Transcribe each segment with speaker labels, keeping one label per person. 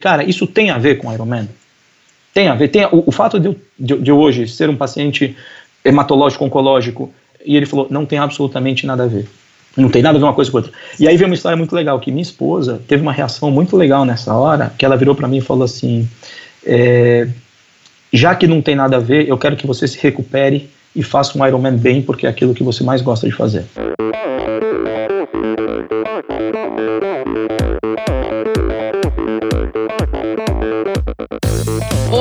Speaker 1: cara, isso tem a ver com Ironman? Tem a ver. Tem, o, o fato de, de, de hoje ser um paciente hematológico oncológico e ele falou, não tem absolutamente nada a ver. Não tem nada a ver uma coisa com outra. E aí veio uma história muito legal, que minha esposa teve uma reação muito legal nessa hora, que ela virou para mim e falou assim, é, já que não tem nada a ver, eu quero que você se recupere e faça um Ironman bem, porque é aquilo que você mais gosta de fazer.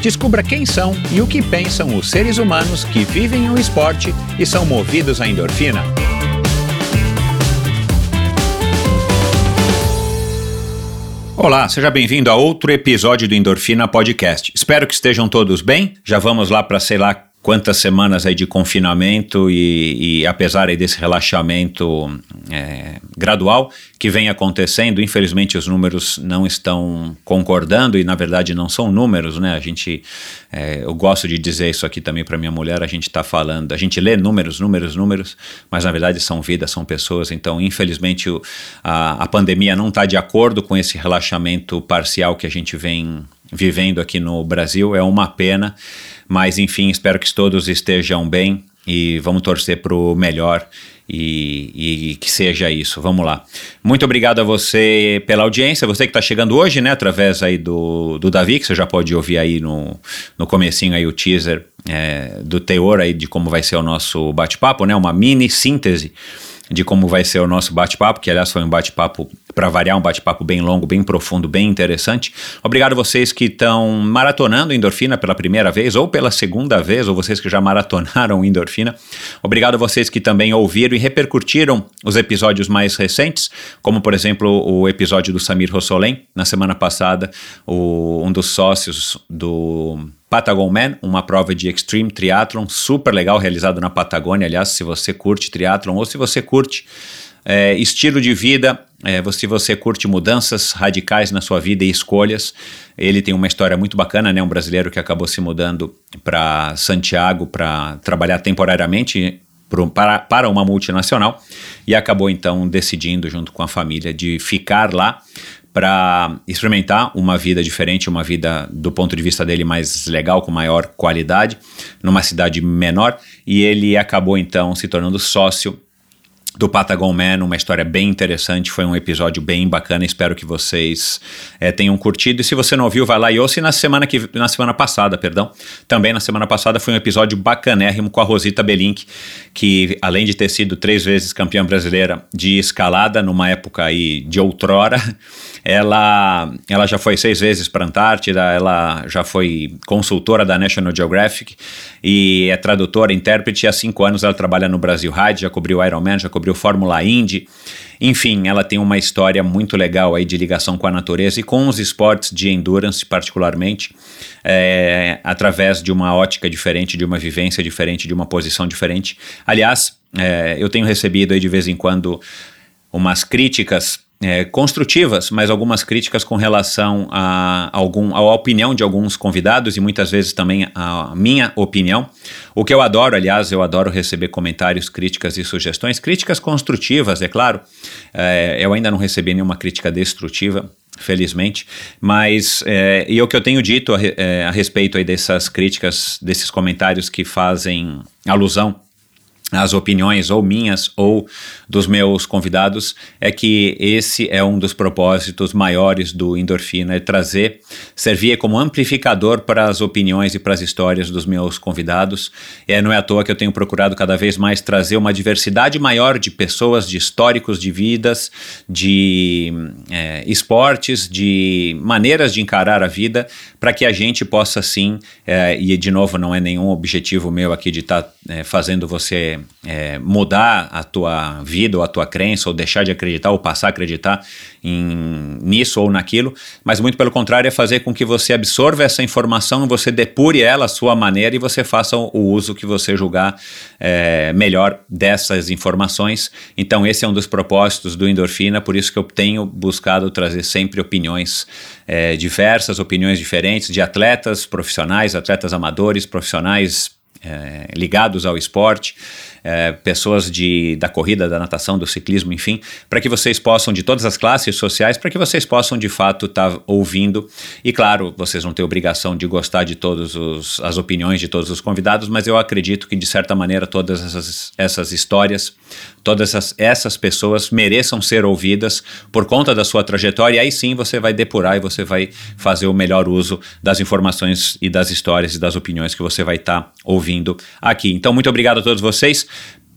Speaker 2: Descubra quem são e o que pensam os seres humanos que vivem o esporte e são movidos à endorfina. Olá, seja bem-vindo a outro episódio do Endorfina Podcast. Espero que estejam todos bem. Já vamos lá para sei lá quantas semanas aí de confinamento e, e apesar aí desse relaxamento é, gradual que vem acontecendo, infelizmente os números não estão concordando e na verdade não são números, né? A gente, é, eu gosto de dizer isso aqui também para minha mulher, a gente está falando, a gente lê números, números, números, mas na verdade são vidas, são pessoas. Então, infelizmente o, a, a pandemia não está de acordo com esse relaxamento parcial que a gente vem vivendo aqui no Brasil. É uma pena. Mas enfim, espero que todos estejam bem e vamos torcer para o melhor e, e, que seja isso. Vamos lá. Muito obrigado a você pela audiência, você que está chegando hoje, né, através aí do, do Davi, que você já pode ouvir aí no, no comecinho aí o teaser é, do teor aí de como vai ser o nosso bate-papo, né, uma mini síntese de como vai ser o nosso bate-papo, que aliás foi um bate-papo, para variar, um bate-papo bem longo, bem profundo, bem interessante. Obrigado vocês que estão maratonando Endorfina pela primeira vez ou pela segunda vez, ou vocês que já maratonaram Endorfina. Obrigado vocês que também ouviram e repercutiram os episódios mais recentes, como por exemplo o episódio do Samir Rossolem, na semana passada, o, um dos sócios do Patagon Man, uma prova de Extreme Triathlon, super legal, realizado na Patagônia. Aliás, se você curte triathlon ou se você curte é, estilo de vida, é, se você curte mudanças radicais na sua vida e escolhas, ele tem uma história muito bacana, né? Um brasileiro que acabou se mudando para Santiago para trabalhar temporariamente para, para uma multinacional e acabou então decidindo, junto com a família, de ficar lá para experimentar uma vida diferente, uma vida do ponto de vista dele mais legal, com maior qualidade, numa cidade menor, e ele acabou então se tornando sócio do Patagon Man, uma história bem interessante, foi um episódio bem bacana, espero que vocês é, tenham curtido, e se você não ouviu, vai lá e ouça, e na semana, que, na semana passada, perdão, também na semana passada foi um episódio bacanérrimo com a Rosita Belink, que além de ter sido três vezes campeã brasileira de escalada, numa época aí de outrora, ela, ela já foi seis vezes para a Antártida, ela já foi consultora da National Geographic, e é tradutora, intérprete, e há cinco anos ela trabalha no Brasil Ride, já cobriu Ironman, já cobriu cobriu Fórmula Indy. Enfim, ela tem uma história muito legal aí de ligação com a natureza e com os esportes de endurance, particularmente, é, através de uma ótica diferente, de uma vivência diferente, de uma posição diferente. Aliás, é, eu tenho recebido aí de vez em quando umas críticas é, construtivas, mas algumas críticas com relação a algum, a opinião de alguns convidados e muitas vezes também a minha opinião. O que eu adoro, aliás, eu adoro receber comentários, críticas e sugestões, críticas construtivas, é claro. É, eu ainda não recebi nenhuma crítica destrutiva, felizmente, mas é, e o que eu tenho dito a, é, a respeito aí dessas críticas, desses comentários que fazem alusão as opiniões ou minhas ou dos meus convidados é que esse é um dos propósitos maiores do Endorfina, é trazer, servir como amplificador para as opiniões e para as histórias dos meus convidados. É, não é à toa que eu tenho procurado cada vez mais trazer uma diversidade maior de pessoas, de históricos de vidas, de é, esportes, de maneiras de encarar a vida, para que a gente possa sim, é, e de novo não é nenhum objetivo meu aqui de estar tá, é, fazendo você é, mudar a tua vida ou a tua crença, ou deixar de acreditar, ou passar a acreditar em, nisso ou naquilo, mas muito pelo contrário, é fazer com que você absorva essa informação, você depure ela à sua maneira e você faça o uso que você julgar é, melhor dessas informações. Então, esse é um dos propósitos do Endorfina, por isso que eu tenho buscado trazer sempre opiniões é, diversas, opiniões diferentes de atletas profissionais, atletas amadores, profissionais é, ligados ao esporte é, pessoas de, da corrida, da natação, do ciclismo, enfim, para que vocês possam, de todas as classes sociais, para que vocês possam de fato estar tá ouvindo. E claro, vocês não têm obrigação de gostar de todas as opiniões de todos os convidados, mas eu acredito que de certa maneira todas essas, essas histórias, todas essas, essas pessoas mereçam ser ouvidas por conta da sua trajetória, e aí sim você vai depurar e você vai fazer o melhor uso das informações e das histórias e das opiniões que você vai estar tá ouvindo aqui. Então, muito obrigado a todos vocês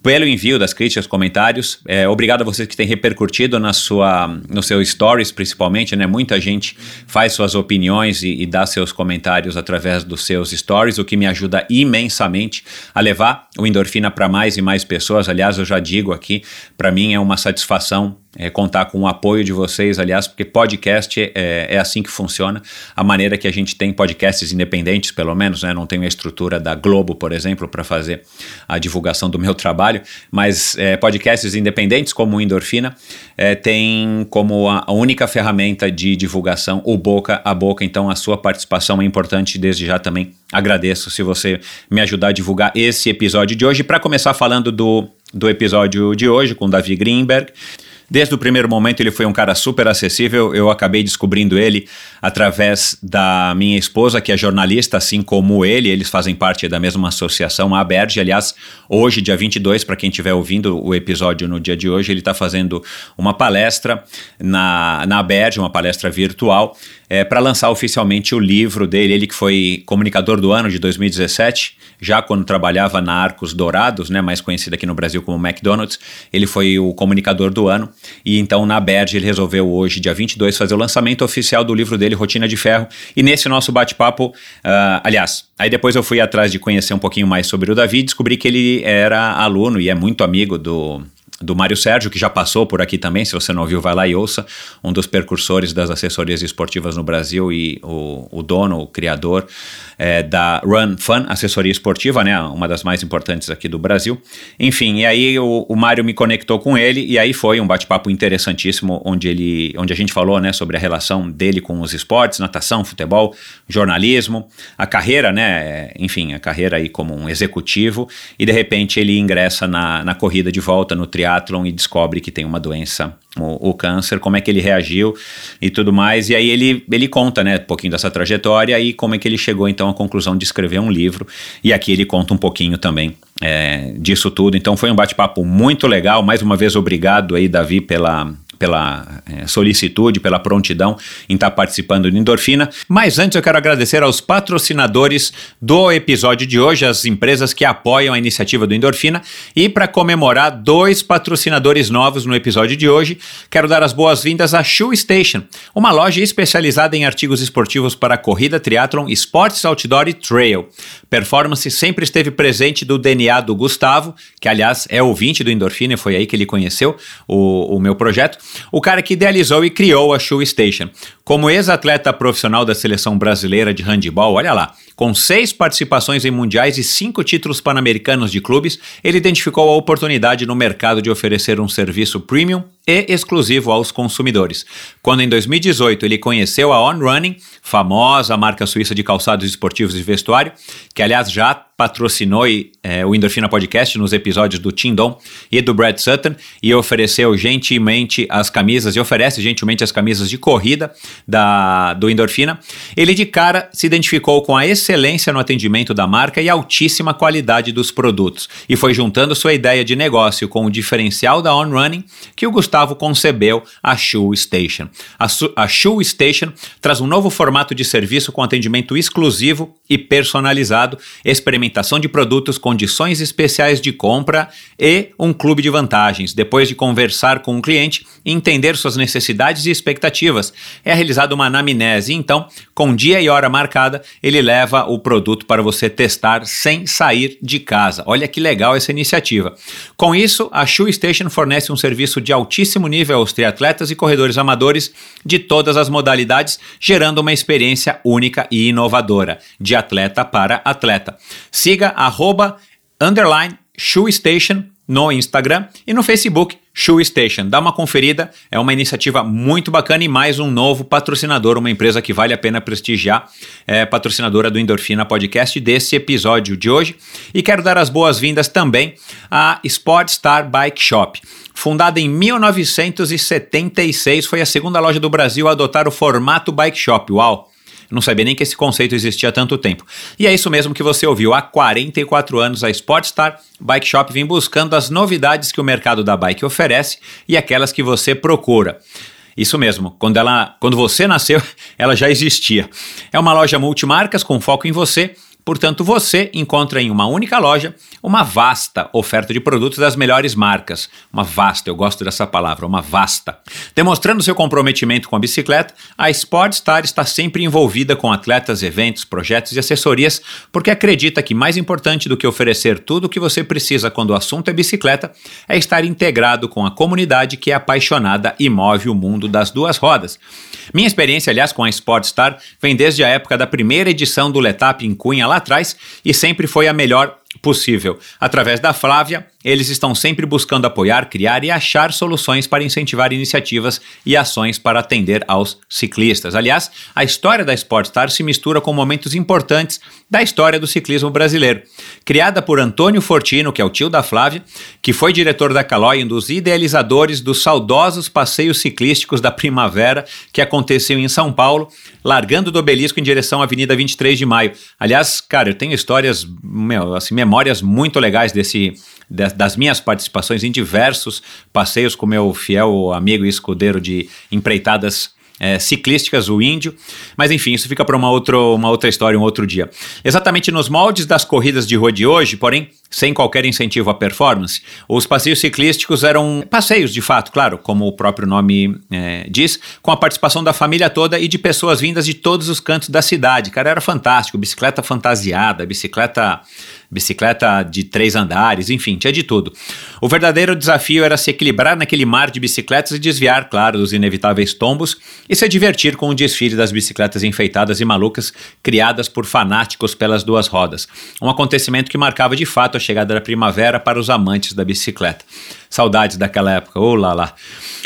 Speaker 2: pelo envio das críticas, comentários. É, obrigado a vocês que têm repercutido na sua, no seu stories, principalmente, né? Muita gente faz suas opiniões e, e dá seus comentários através dos seus stories, o que me ajuda imensamente a levar o endorfina para mais e mais pessoas. Aliás, eu já digo aqui, para mim é uma satisfação é, contar com o apoio de vocês, aliás, porque podcast é, é, assim que funciona, a maneira que a gente tem podcasts independentes, pelo menos, né? não tem a estrutura da Globo, por exemplo, para fazer a divulgação do meu trabalho, mas é, podcasts independentes, como o Endorfina, é, tem como a, a única ferramenta de divulgação o boca a boca, então a sua participação é importante, desde já também agradeço se você me ajudar a divulgar esse episódio de hoje. Para começar falando do, do episódio de hoje com Davi Greenberg, Desde o primeiro momento ele foi um cara super acessível. Eu acabei descobrindo ele através da minha esposa, que é jornalista, assim como ele. Eles fazem parte da mesma associação, a Berge. Aliás, hoje, dia 22, para quem estiver ouvindo o episódio no dia de hoje, ele está fazendo uma palestra na, na Berge, uma palestra virtual, é, para lançar oficialmente o livro dele. Ele que foi comunicador do ano de 2017, já quando trabalhava na Arcos Dourados, né, mais conhecida aqui no Brasil como McDonald's, ele foi o comunicador do ano. E então na Berge ele resolveu hoje, dia 22, fazer o lançamento oficial do livro dele, Rotina de Ferro. E nesse nosso bate-papo, uh, aliás, aí depois eu fui atrás de conhecer um pouquinho mais sobre o Davi, descobri que ele era aluno e é muito amigo do do Mário Sérgio, que já passou por aqui também, se você não ouviu, vai lá e ouça, um dos percursores das assessorias esportivas no Brasil e o, o dono, o criador é, da Run Fun, assessoria esportiva, né, uma das mais importantes aqui do Brasil. Enfim, e aí o, o Mário me conectou com ele e aí foi um bate-papo interessantíssimo, onde, ele, onde a gente falou né, sobre a relação dele com os esportes, natação, futebol, jornalismo, a carreira, né, enfim, a carreira aí como um executivo, e de repente ele ingressa na, na corrida de volta, no triatlo, e descobre que tem uma doença, o, o, câncer, como é que ele reagiu e tudo mais. E aí ele, ele conta, né, um pouquinho dessa trajetória e como é que ele chegou então à conclusão de escrever um livro. E aqui ele conta um pouquinho também é, disso tudo. Então foi um bate-papo muito legal. Mais uma vez, obrigado aí, Davi, pela pela é, solicitude, pela prontidão em estar participando do Endorfina. Mas antes eu quero agradecer aos patrocinadores do episódio de hoje, as empresas que apoiam a iniciativa do Endorfina. E para comemorar dois patrocinadores novos no episódio de hoje, quero dar as boas-vindas à Shoe Station, uma loja especializada em artigos esportivos para corrida, triatlon, esportes outdoor e trail. Performance sempre esteve presente do DNA do Gustavo, que aliás é ouvinte do Endorfina, foi aí que ele conheceu o, o meu projeto o cara que idealizou e criou a Shoe Station. Como ex-atleta profissional da seleção brasileira de handebol, olha lá, com seis participações em mundiais e cinco títulos pan-americanos de clubes, ele identificou a oportunidade no mercado de oferecer um serviço premium e exclusivo aos consumidores. Quando em 2018 ele conheceu a On Running, famosa marca suíça de calçados esportivos e vestuário, que aliás já patrocinou é, o Endorfina Podcast nos episódios do Tim Don e do Brad Sutton e ofereceu gentilmente as camisas e oferece gentilmente as camisas de corrida da, do Endorfina. Ele de cara se identificou com a excelência no atendimento da marca e altíssima qualidade dos produtos e foi juntando sua ideia de negócio com o diferencial da On Running que o Gustavo concebeu a Shoe Station. A, a Shoe Station traz um novo formato de serviço com atendimento exclusivo e personalizado, experimentação de produtos, condições especiais de compra e um clube de vantagens. Depois de conversar com o cliente e entender suas necessidades e expectativas, é realizada uma anamnese. Então, com dia e hora marcada, ele leva o produto para você testar sem sair de casa. Olha que legal essa iniciativa. Com isso, a Shoe Station fornece um serviço de altíssimo nível aos triatletas e corredores amadores de todas as modalidades, gerando uma experiência única e inovadora, de atleta para atleta. Siga arroba, underline Shoe Station no Instagram e no Facebook Shoe Station. Dá uma conferida, é uma iniciativa muito bacana e mais um novo patrocinador, uma empresa que vale a pena prestigiar, é patrocinadora do Endorfina Podcast desse episódio de hoje. E quero dar as boas-vindas também à Sportstar Bike Shop. Fundada em 1976, foi a segunda loja do Brasil a adotar o formato bike shop. Uau! Não sabia nem que esse conceito existia há tanto tempo. E é isso mesmo que você ouviu. Há 44 anos, a Sportstar Bike Shop vem buscando as novidades que o mercado da bike oferece e aquelas que você procura. Isso mesmo, quando, ela, quando você nasceu, ela já existia. É uma loja multimarcas com foco em você Portanto, você encontra em uma única loja uma vasta oferta de produtos das melhores marcas. Uma vasta, eu gosto dessa palavra, uma vasta. Demonstrando seu comprometimento com a bicicleta, a Sportstar está sempre envolvida com atletas, eventos, projetos e assessorias, porque acredita que mais importante do que oferecer tudo o que você precisa quando o assunto é bicicleta é estar integrado com a comunidade que é apaixonada e move o mundo das duas rodas. Minha experiência, aliás, com a Sportstar vem desde a época da primeira edição do Letap em Cunha lá atrás e sempre foi a melhor possível. Através da Flávia, eles estão sempre buscando apoiar, criar e achar soluções para incentivar iniciativas e ações para atender aos ciclistas. Aliás, a história da Sportstar se mistura com momentos importantes da história do ciclismo brasileiro. Criada por Antônio Fortino, que é o tio da Flávia, que foi diretor da Calói, um dos idealizadores dos saudosos passeios ciclísticos da primavera que aconteceu em São Paulo, largando do obelisco em direção à Avenida 23 de Maio. Aliás, cara, eu tenho histórias, meu, assim, memórias muito legais desse das minhas participações em diversos passeios com meu fiel amigo e escudeiro de empreitadas é, ciclísticas, o índio. Mas enfim, isso fica para uma, uma outra história, um outro dia. Exatamente nos moldes das corridas de rua de hoje, porém, sem qualquer incentivo à performance, os passeios ciclísticos eram passeios, de fato, claro, como o próprio nome é, diz, com a participação da família toda e de pessoas vindas de todos os cantos da cidade. Cara, era fantástico, bicicleta fantasiada, bicicleta bicicleta de três andares, enfim, tinha de tudo. O verdadeiro desafio era se equilibrar naquele mar de bicicletas e desviar, claro, dos inevitáveis tombos e se divertir com o desfile das bicicletas enfeitadas e malucas criadas por fanáticos pelas duas rodas. Um acontecimento que marcava de fato a chegada da primavera para os amantes da bicicleta. Saudades daquela época, oh lá lá.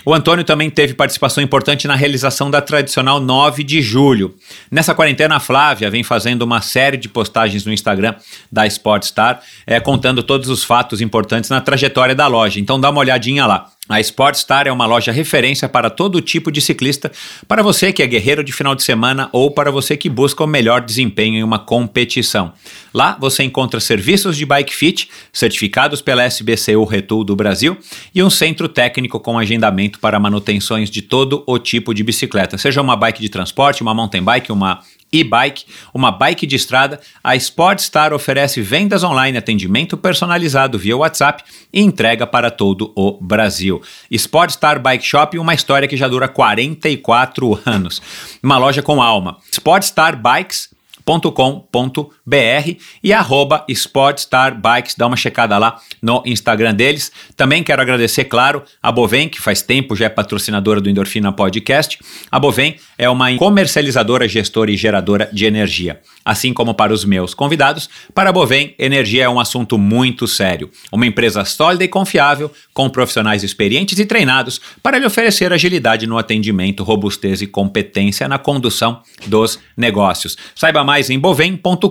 Speaker 2: O Antônio também teve participação importante na realização da tradicional 9 de julho. Nessa quarentena, a Flávia vem fazendo uma série de postagens no Instagram da Sportstar, é, contando todos os fatos importantes na trajetória da loja. Então dá uma olhadinha lá. A Sportstar é uma loja referência para todo tipo de ciclista, para você que é guerreiro de final de semana ou para você que busca o melhor desempenho em uma competição. Lá você encontra serviços de bike fit, certificados pela SBCU Retool do Brasil, e um centro técnico com agendamento para manutenções de todo o tipo de bicicleta, seja uma bike de transporte, uma mountain bike, uma e-bike, uma bike de estrada, a Sportstar oferece vendas online, atendimento personalizado via WhatsApp e entrega para todo o Brasil. Sportstar Bike Shop, uma história que já dura 44 anos. Uma loja com alma. Sportstar Bikes .com.br e arroba Sportstar Bikes, dá uma checada lá no Instagram deles. Também quero agradecer, claro, a Bovem, que faz tempo já é patrocinadora do Endorfina Podcast. A Bovem é uma comercializadora, gestora e geradora de energia. Assim como para os meus convidados, para a Bovem, energia é um assunto muito sério. Uma empresa sólida e confiável, com profissionais experientes e treinados para lhe oferecer agilidade no atendimento, robustez e competência na condução dos negócios. Saiba mais em bovem.com.br.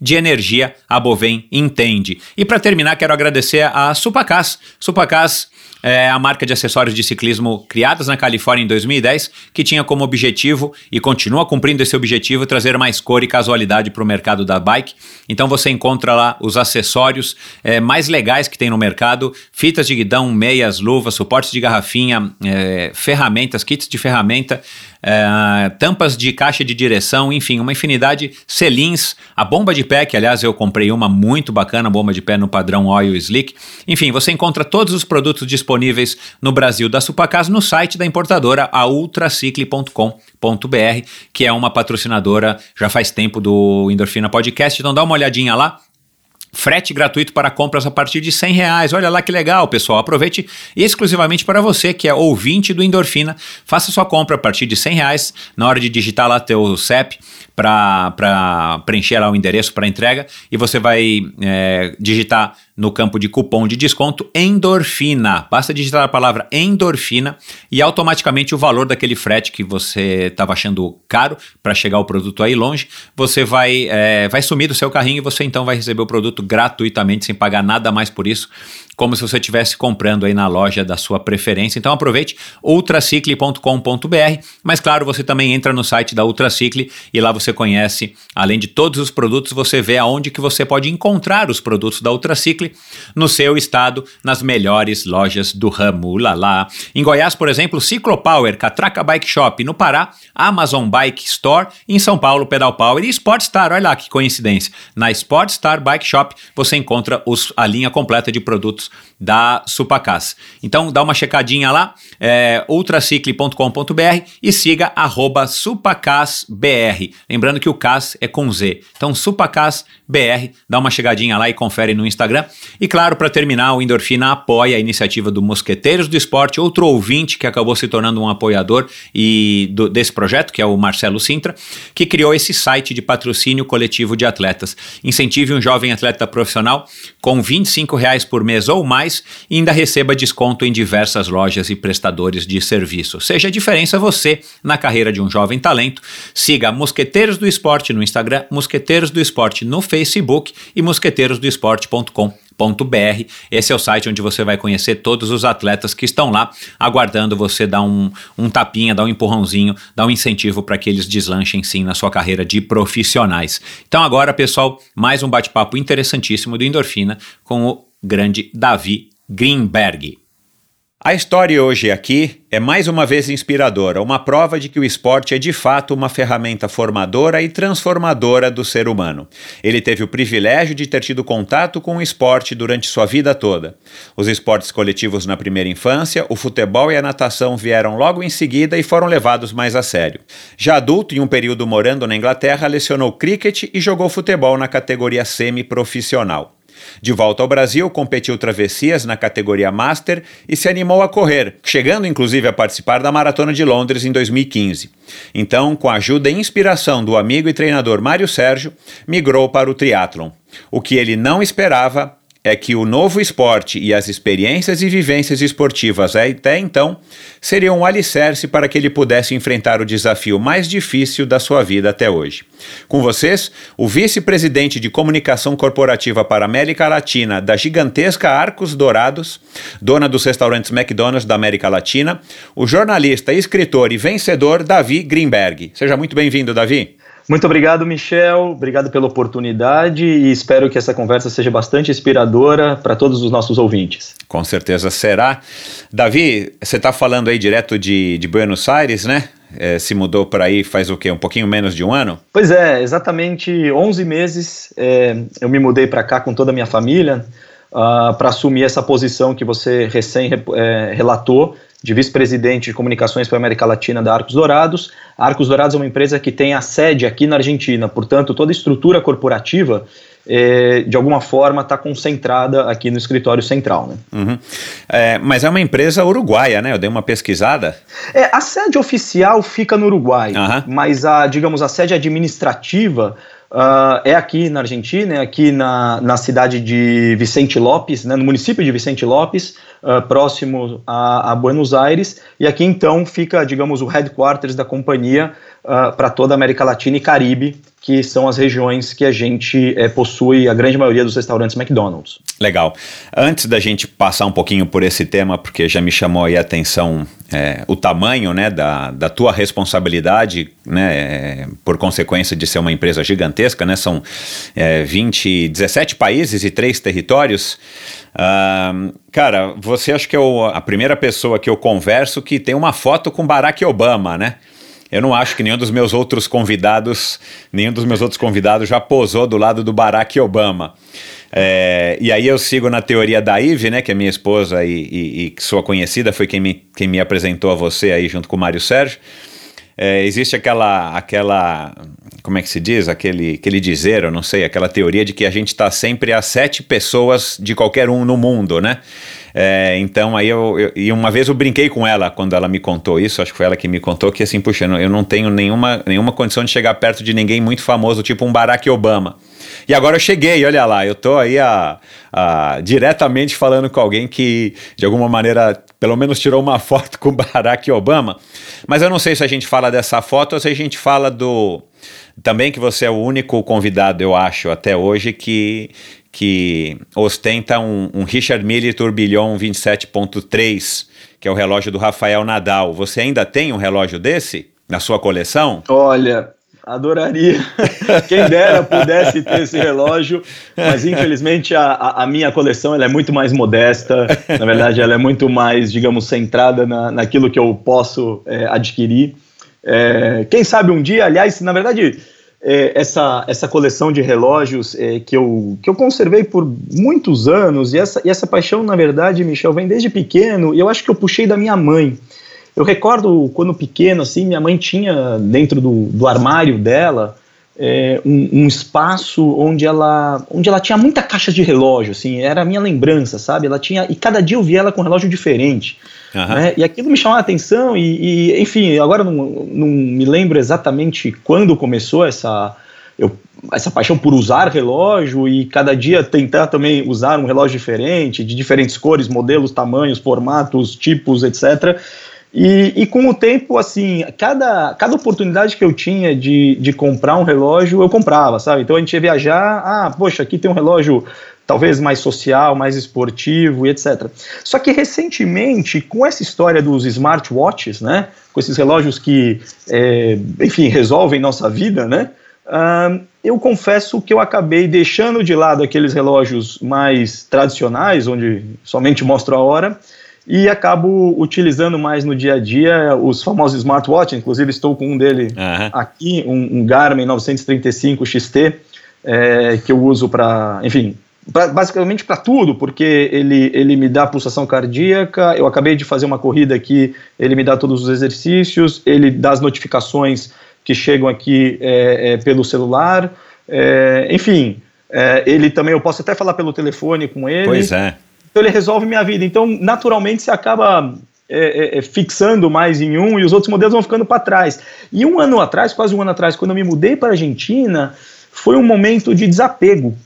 Speaker 2: De energia, a Bovem entende. E para terminar, quero agradecer a Supacas. Supacas é a marca de acessórios de ciclismo criadas na Califórnia em 2010, que tinha como objetivo e continua cumprindo esse objetivo trazer mais cor e casualidade para o mercado da bike. Então você encontra lá os acessórios é, mais legais que tem no mercado: fitas de guidão, meias, luvas, suportes de garrafinha, é, ferramentas, kits de ferramenta é, tampas de caixa de direção, enfim, uma infinidade, selins, a bomba de pé, que aliás eu comprei uma muito bacana, bomba de pé no padrão Oil Slick. Enfim, você encontra todos os produtos disponíveis no Brasil da Supacas no site da importadora, a ultracicle.com.br, que é uma patrocinadora já faz tempo do Endorfina Podcast. Então dá uma olhadinha lá. Frete gratuito para compras a partir de 100 reais. Olha lá que legal, pessoal. Aproveite exclusivamente para você que é ouvinte do Endorfina. Faça sua compra a partir de 100 reais. Na hora de digitar lá teu CEP para preencher lá o endereço para entrega e você vai é, digitar no campo de cupom de desconto endorfina. Basta digitar a palavra endorfina e automaticamente o valor daquele frete que você estava achando caro para chegar o produto aí longe, você vai, é, vai sumir do seu carrinho e você então vai receber o produto gratuitamente sem pagar nada mais por isso como se você estivesse comprando aí na loja da sua preferência. Então aproveite ultracicle.com.br, mas claro, você também entra no site da Ultracicle e lá você conhece, além de todos os produtos, você vê aonde que você pode encontrar os produtos da Ultracicle no seu estado, nas melhores lojas do ramo. Lá, lá. Em Goiás, por exemplo, Ciclopower, Catraca Bike Shop, no Pará, Amazon Bike Store, em São Paulo, Pedal Power e Sportstar. Olha lá que coincidência. Na Sportstar Bike Shop você encontra os, a linha completa de produtos da Supacas. Então dá uma checadinha lá, é, ultracicle.com.br e siga arroba supacasbr. Lembrando que o CAS é com Z. Então supacasbr, dá uma chegadinha lá e confere no Instagram. E claro, para terminar, o Endorfina apoia a iniciativa do Mosqueteiros do Esporte, outro ouvinte que acabou se tornando um apoiador e do, desse projeto, que é o Marcelo Sintra, que criou esse site de patrocínio coletivo de atletas. Incentive um jovem atleta profissional com 25 reais por mês ou mais e ainda receba desconto em diversas lojas e prestadores de serviço. Seja a diferença você na carreira de um jovem talento. Siga Mosqueteiros do Esporte no Instagram, Mosqueteiros do Esporte no Facebook e mosqueteirosdoesporte.com. .br. Esse é o site onde você vai conhecer todos os atletas que estão lá aguardando você dar um, um tapinha, dar um empurrãozinho, dar um incentivo para que eles deslanchem sim na sua carreira de profissionais. Então agora, pessoal, mais um bate-papo interessantíssimo do Endorfina com o grande Davi Greenberg. A história hoje aqui é mais uma vez inspiradora, uma prova de que o esporte é de fato uma ferramenta formadora e transformadora do ser humano. Ele teve o privilégio de ter tido contato com o esporte durante sua vida toda. Os esportes coletivos na primeira infância, o futebol e a natação vieram logo em seguida e foram levados mais a sério. Já adulto, em um período morando na Inglaterra, lecionou cricket e jogou futebol na categoria semi-profissional. De volta ao Brasil, competiu travessias na categoria Master e se animou a correr, chegando inclusive a participar da Maratona de Londres em 2015. Então, com a ajuda e inspiração do amigo e treinador Mário Sérgio, migrou para o triatlon. O que ele não esperava é que o novo esporte e as experiências e vivências esportivas até então seriam um alicerce para que ele pudesse enfrentar o desafio mais difícil da sua vida até hoje. Com vocês, o vice-presidente de comunicação corporativa para a América Latina da gigantesca Arcos Dourados, dona dos restaurantes McDonald's da América Latina, o jornalista, escritor e vencedor Davi Greenberg. Seja muito bem-vindo, Davi.
Speaker 1: Muito obrigado, Michel. Obrigado pela oportunidade e espero que essa conversa seja bastante inspiradora para todos os nossos ouvintes.
Speaker 2: Com certeza será. Davi, você está falando aí direto de, de Buenos Aires, né? É, se mudou para aí faz o quê? Um pouquinho menos de um ano?
Speaker 1: Pois é, exatamente 11 meses. É, eu me mudei para cá com toda a minha família uh, para assumir essa posição que você recém é, relatou de vice-presidente de comunicações para a América Latina da Arcos Dourados. A Arcos Dourados é uma empresa que tem a sede aqui na Argentina, portanto, toda a estrutura corporativa é, de alguma forma está concentrada aqui no escritório central. Né?
Speaker 2: Uhum. É, mas é uma empresa uruguaia, né? Eu dei uma pesquisada.
Speaker 1: É, a sede oficial fica no Uruguai, uhum. mas a, digamos, a sede administrativa Uh, é aqui na Argentina, é aqui na, na cidade de Vicente Lopes, né, no município de Vicente Lopes, uh, próximo a, a, Buenos Aires, e aqui então fica, digamos, o headquarters da companhia uh, para toda a América Latina e Caribe, que são as regiões que a gente é, possui a grande maioria dos restaurantes McDonald's.
Speaker 2: Legal. Antes da gente passar um pouquinho por esse tema, porque já me chamou a atenção é, o tamanho né, da, da tua responsabilidade, né, é, por consequência de ser uma empresa gigantesca, né, são é, 20, 17 países e três territórios. Uh, cara, você acho que é o, a primeira pessoa que eu converso que tem uma foto com Barack Obama, né? Eu não acho que nenhum dos meus outros convidados, nenhum dos meus outros convidados já posou do lado do Barack Obama. É, e aí eu sigo na teoria da Ive, né, que é minha esposa e, e, e sua conhecida, foi quem me, quem me apresentou a você aí junto com o Mário Sérgio. É, existe aquela, aquela, como é que se diz, aquele, aquele dizer, eu não sei, aquela teoria de que a gente está sempre a sete pessoas de qualquer um no mundo, né? É, então aí eu, eu, E uma vez eu brinquei com ela quando ela me contou isso, acho que foi ela que me contou, que assim, puxa, eu não tenho nenhuma, nenhuma condição de chegar perto de ninguém muito famoso, tipo um Barack Obama. E agora eu cheguei, olha lá, eu tô aí a, a, diretamente falando com alguém que, de alguma maneira, pelo menos tirou uma foto com Barack Obama. Mas eu não sei se a gente fala dessa foto ou se a gente fala do. Também que você é o único convidado, eu acho, até hoje, que, que ostenta um, um Richard Mille Tourbillon 27.3, que é o relógio do Rafael Nadal. Você ainda tem um relógio desse na sua coleção?
Speaker 1: Olha, Adoraria. Quem dera pudesse ter esse relógio, mas infelizmente a, a, minha coleção ela é muito mais modesta. Na verdade, ela é muito mais, digamos, centrada na, naquilo que eu posso é, adquirir. É, quem sabe um dia, aliás, na verdade, é, essa, essa coleção de relógios é, que, eu, que eu conservei por muitos anos, e essa, e essa paixão, na verdade, Michel, vem desde pequeno, e eu acho que eu puxei da minha mãe. Eu recordo quando pequeno, assim, minha mãe tinha dentro do, do armário dela é, um, um, espaço onde ela, onde ela tinha muita caixa de relógio, assim, era a minha lembrança, sabe? Ela tinha e cada dia eu via ela com um relógio diferente, uhum. né? E aquilo me chamava a atenção e, e, enfim, agora não, não me lembro exatamente quando começou essa eu, essa paixão por usar relógio e cada dia tentar também usar um relógio diferente, de diferentes cores, modelos, tamanhos, formatos, tipos, etc. E, e, com o tempo, assim, cada, cada oportunidade que eu tinha de, de comprar um relógio, eu comprava, sabe? Então a gente ia viajar, ah, poxa, aqui tem um relógio talvez mais social, mais esportivo e etc. Só que recentemente, com essa história dos smartwatches, né, com esses relógios que, é, enfim, resolvem nossa vida, né, uh, eu confesso que eu acabei deixando de lado aqueles relógios mais tradicionais, onde somente mostro a hora, e acabo utilizando mais no dia a dia os famosos smartwatches, inclusive estou com um dele uhum. aqui, um, um, Garmin 935 XT, é, que eu uso para, enfim, pra, basicamente para tudo, porque ele, ele me dá pulsação cardíaca, eu acabei de fazer uma corrida aqui, ele me dá todos os exercícios, ele dá as notificações que chegam aqui é, é, pelo celular, é, enfim, é, ele também, eu posso até falar pelo telefone com ele.
Speaker 2: Pois é.
Speaker 1: Então ele resolve minha vida. Então, naturalmente, você acaba é, é, é, fixando mais em um e os outros modelos vão ficando para trás. E um ano atrás, quase um ano atrás, quando eu me mudei para a Argentina, foi um momento de desapego.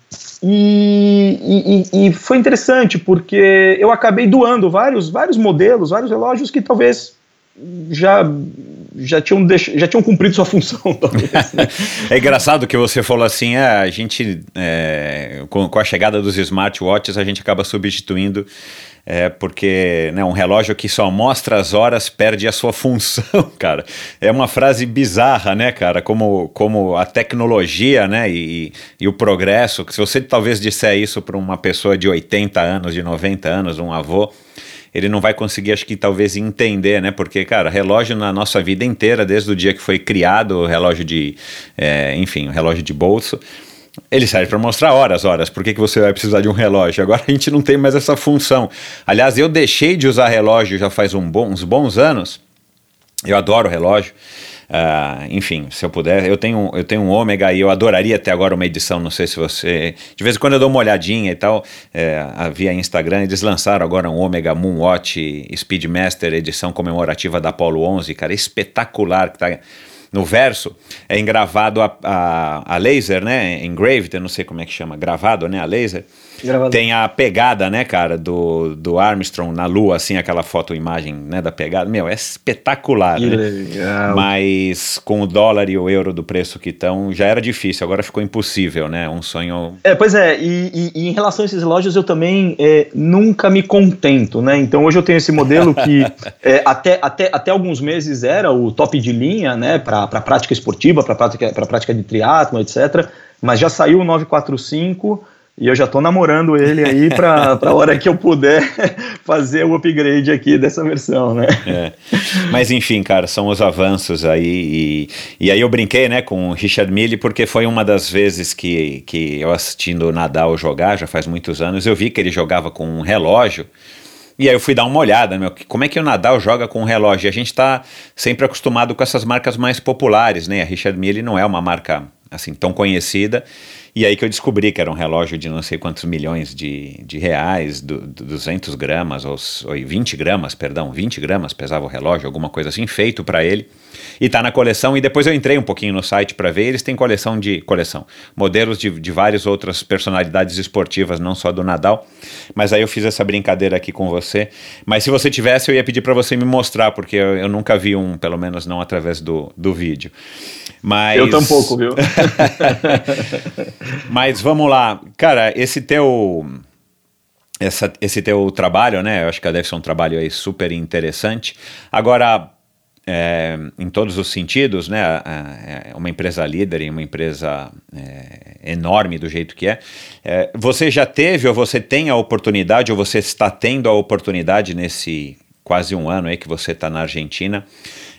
Speaker 1: E, e, e, foi interessante, porque eu acabei doando vários, vários modelos, vários relógios que talvez já já tinham, deix... já tinham cumprido sua função.
Speaker 2: Né? é engraçado que você falou assim, é, a gente, é, com, com, a chegada dos smartwatches, a gente acaba substituindo, é, porque né, um relógio que só mostra as horas perde a sua função, cara. É uma frase bizarra, né, cara, como, como a tecnologia, né, e, e o progresso, se você talvez disser isso para uma pessoa de 80 anos, de 90 anos, um avô, ele não vai conseguir, acho que talvez entender, né? Porque, cara, relógio na nossa vida inteira, desde o dia que foi criado o relógio de, é, enfim, o relógio de bolso, ele serve para mostrar horas, horas. Por que, que você vai precisar de um relógio? Agora a gente não tem mais essa função. Aliás, eu deixei de usar relógio já faz um bom, uns bons anos. Eu adoro relógio. Uh, enfim, se eu puder, eu tenho, eu tenho um ômega e eu adoraria ter agora uma edição, não sei se você. De vez em quando eu dou uma olhadinha e tal, é, via Instagram, eles lançaram agora um ômega Moonwatch Speedmaster, edição comemorativa da Apollo 11, cara, espetacular, que tá no verso é engravado a, a, a laser, né? Engraved, eu não sei como é que chama, gravado, né? A laser. Gravado. Tem a pegada, né, cara, do, do Armstrong na Lua, assim, aquela foto-imagem, né, da pegada. Meu, é espetacular, que né? Legal. Mas com o dólar e o euro do preço que estão, já era difícil, agora ficou impossível, né? Um sonho.
Speaker 1: É, pois é, e, e, e em relação a esses relógios, eu também é, nunca me contento, né? Então hoje eu tenho esse modelo que é, até, até, até alguns meses era o top de linha, né, para prática esportiva, para prática, prática de triatlo, etc. Mas já saiu o 945 E eu já estou namorando ele aí para a hora que eu puder fazer o upgrade aqui dessa versão, né?
Speaker 2: É. Mas enfim, cara, são os avanços aí. E, e aí eu brinquei né, com o Richard Mille, porque foi uma das vezes que, que eu assistindo o Nadal jogar, já faz muitos anos, eu vi que ele jogava com um relógio. E aí eu fui dar uma olhada, meu, como é que o Nadal joga com um relógio? E a gente está sempre acostumado com essas marcas mais populares, né? A Richard Mille não é uma marca assim tão conhecida. E aí que eu descobri que era um relógio de não sei quantos milhões de, de reais, do, do 200 gramas, ou, ou 20 gramas, perdão, 20 gramas pesava o relógio, alguma coisa assim, feito para ele. E tá na coleção, e depois eu entrei um pouquinho no site para ver, eles têm coleção de, coleção, modelos de, de várias outras personalidades esportivas, não só do Nadal, mas aí eu fiz essa brincadeira aqui com você. Mas se você tivesse, eu ia pedir para você me mostrar, porque eu, eu, nunca vi um, pelo menos não através do, do vídeo. Mas...
Speaker 1: Eu tampouco, viu?
Speaker 2: Mas vamos lá, cara, esse teu essa, esse teu trabalho, né? Eu acho que deve ser um trabalho aí super interessante. Agora, é, em todos os sentidos, né? É uma empresa líder e uma empresa é, enorme do jeito que é. é. Você já teve ou você tem a oportunidade ou você está tendo a oportunidade nesse quase um ano aí que você está na Argentina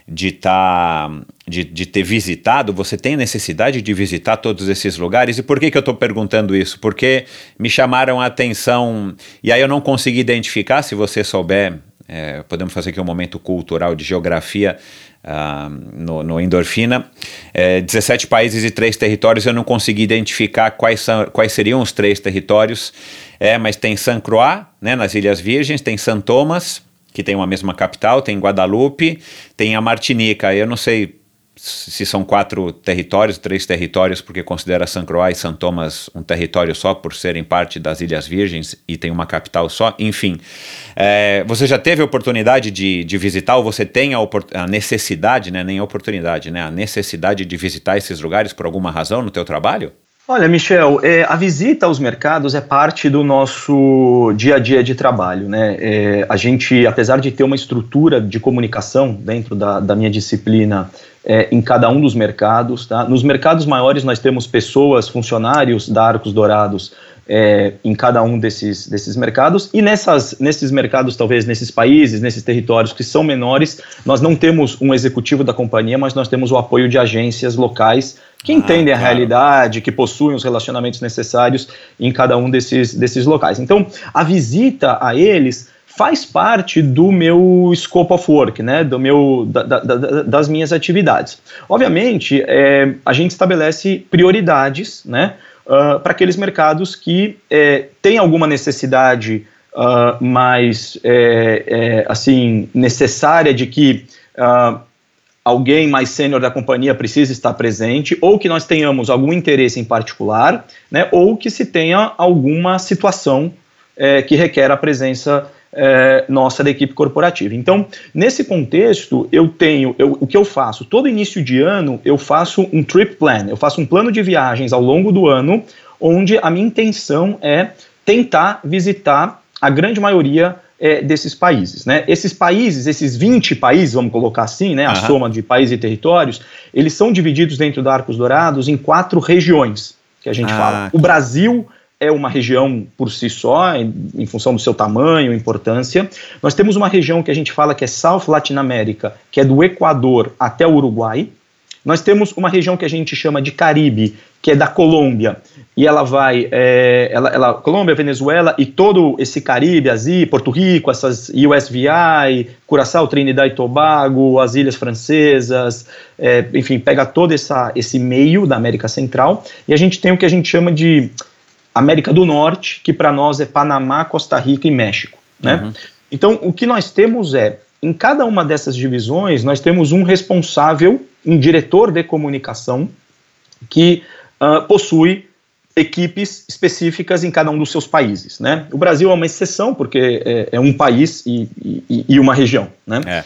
Speaker 2: de, tá, de, de ter visitado, você tem necessidade de visitar todos esses lugares? E por que, que eu estou perguntando isso? Porque me chamaram a atenção, e aí eu não consegui identificar, se você souber, é, podemos fazer aqui um momento cultural de geografia uh, no, no, Endorfina. É, 17 países e três territórios, eu não consegui identificar quais, são, quais seriam os três territórios, é, mas tem San Croix, né, nas Ilhas Virgens, tem San Thomas, que tem uma mesma capital, tem Guadalupe, tem a Martinica. Eu não sei se são quatro territórios, três territórios, porque considera San Croix e San Thomas um território só por serem parte das Ilhas Virgens e tem uma capital só, enfim. É, você já teve a oportunidade de, de visitar ou você tem a, a, necessidade, né, nem a oportunidade, né, a necessidade de visitar esses lugares por alguma razão no teu trabalho?
Speaker 1: Olha, Michel, é, a visita aos mercados é parte do nosso dia a dia de trabalho. Né? É, a gente, apesar de ter uma estrutura de comunicação dentro da, da minha disciplina é, em cada um dos mercados, tá? nos mercados maiores nós temos pessoas, funcionários da Arcos Dourados é, em cada um desses, desses mercados, e nessas, nesses mercados, talvez nesses países, nesses territórios que são menores, nós não temos um executivo da companhia, mas nós temos o apoio de agências locais que ah, entendem a realidade, que possuem os relacionamentos necessários em cada um desses, desses locais. Então, a visita a eles faz parte do meu scope of work, né, do meu, da, da, das minhas atividades. Obviamente, é, a gente estabelece prioridades, né, uh, para aqueles mercados que é, têm alguma necessidade uh, mais, é, é, assim, necessária de que uh, alguém mais sênior da companhia precisa estar presente, ou que nós tenhamos algum interesse em particular, né, ou que se tenha alguma situação é, que requer a presença é, nossa da equipe corporativa. Então, nesse contexto, eu tenho, eu, o que eu faço? Todo início de ano, eu faço um trip plan, eu faço um plano de viagens ao longo do ano, onde a minha intenção é tentar visitar a grande maioria é, desses países. Né? Esses países, esses 20 países, vamos colocar assim, né, a uhum. soma de países e territórios, eles são divididos dentro da Arcos Dourados em quatro regiões, que a gente ah, fala. O Brasil é uma região por si só, em, em, função do seu tamanho, importância. Nós temos uma região que a gente fala que é South Latin America, que é do Equador até o Uruguai. Nós temos uma região que a gente chama de Caribe, que é da Colômbia, e ela vai, é, ela, ela, Colômbia, Venezuela e todo esse Caribe, Azia, Porto Rico, essas USVI, Curaçao, Trinidad e Tobago, as Ilhas Francesas, é, enfim, pega todo essa, esse meio da América Central, e a gente tem o que a gente chama de América do Norte, que para nós é Panamá, Costa Rica e México, né? Uhum. Então, o que nós temos é, em cada uma dessas divisões, nós temos um responsável, um diretor de comunicação, que uh, possui equipes específicas em cada um dos seus países. Né? O Brasil é uma exceção, porque é, é um país e, e, e, uma região. Né? É.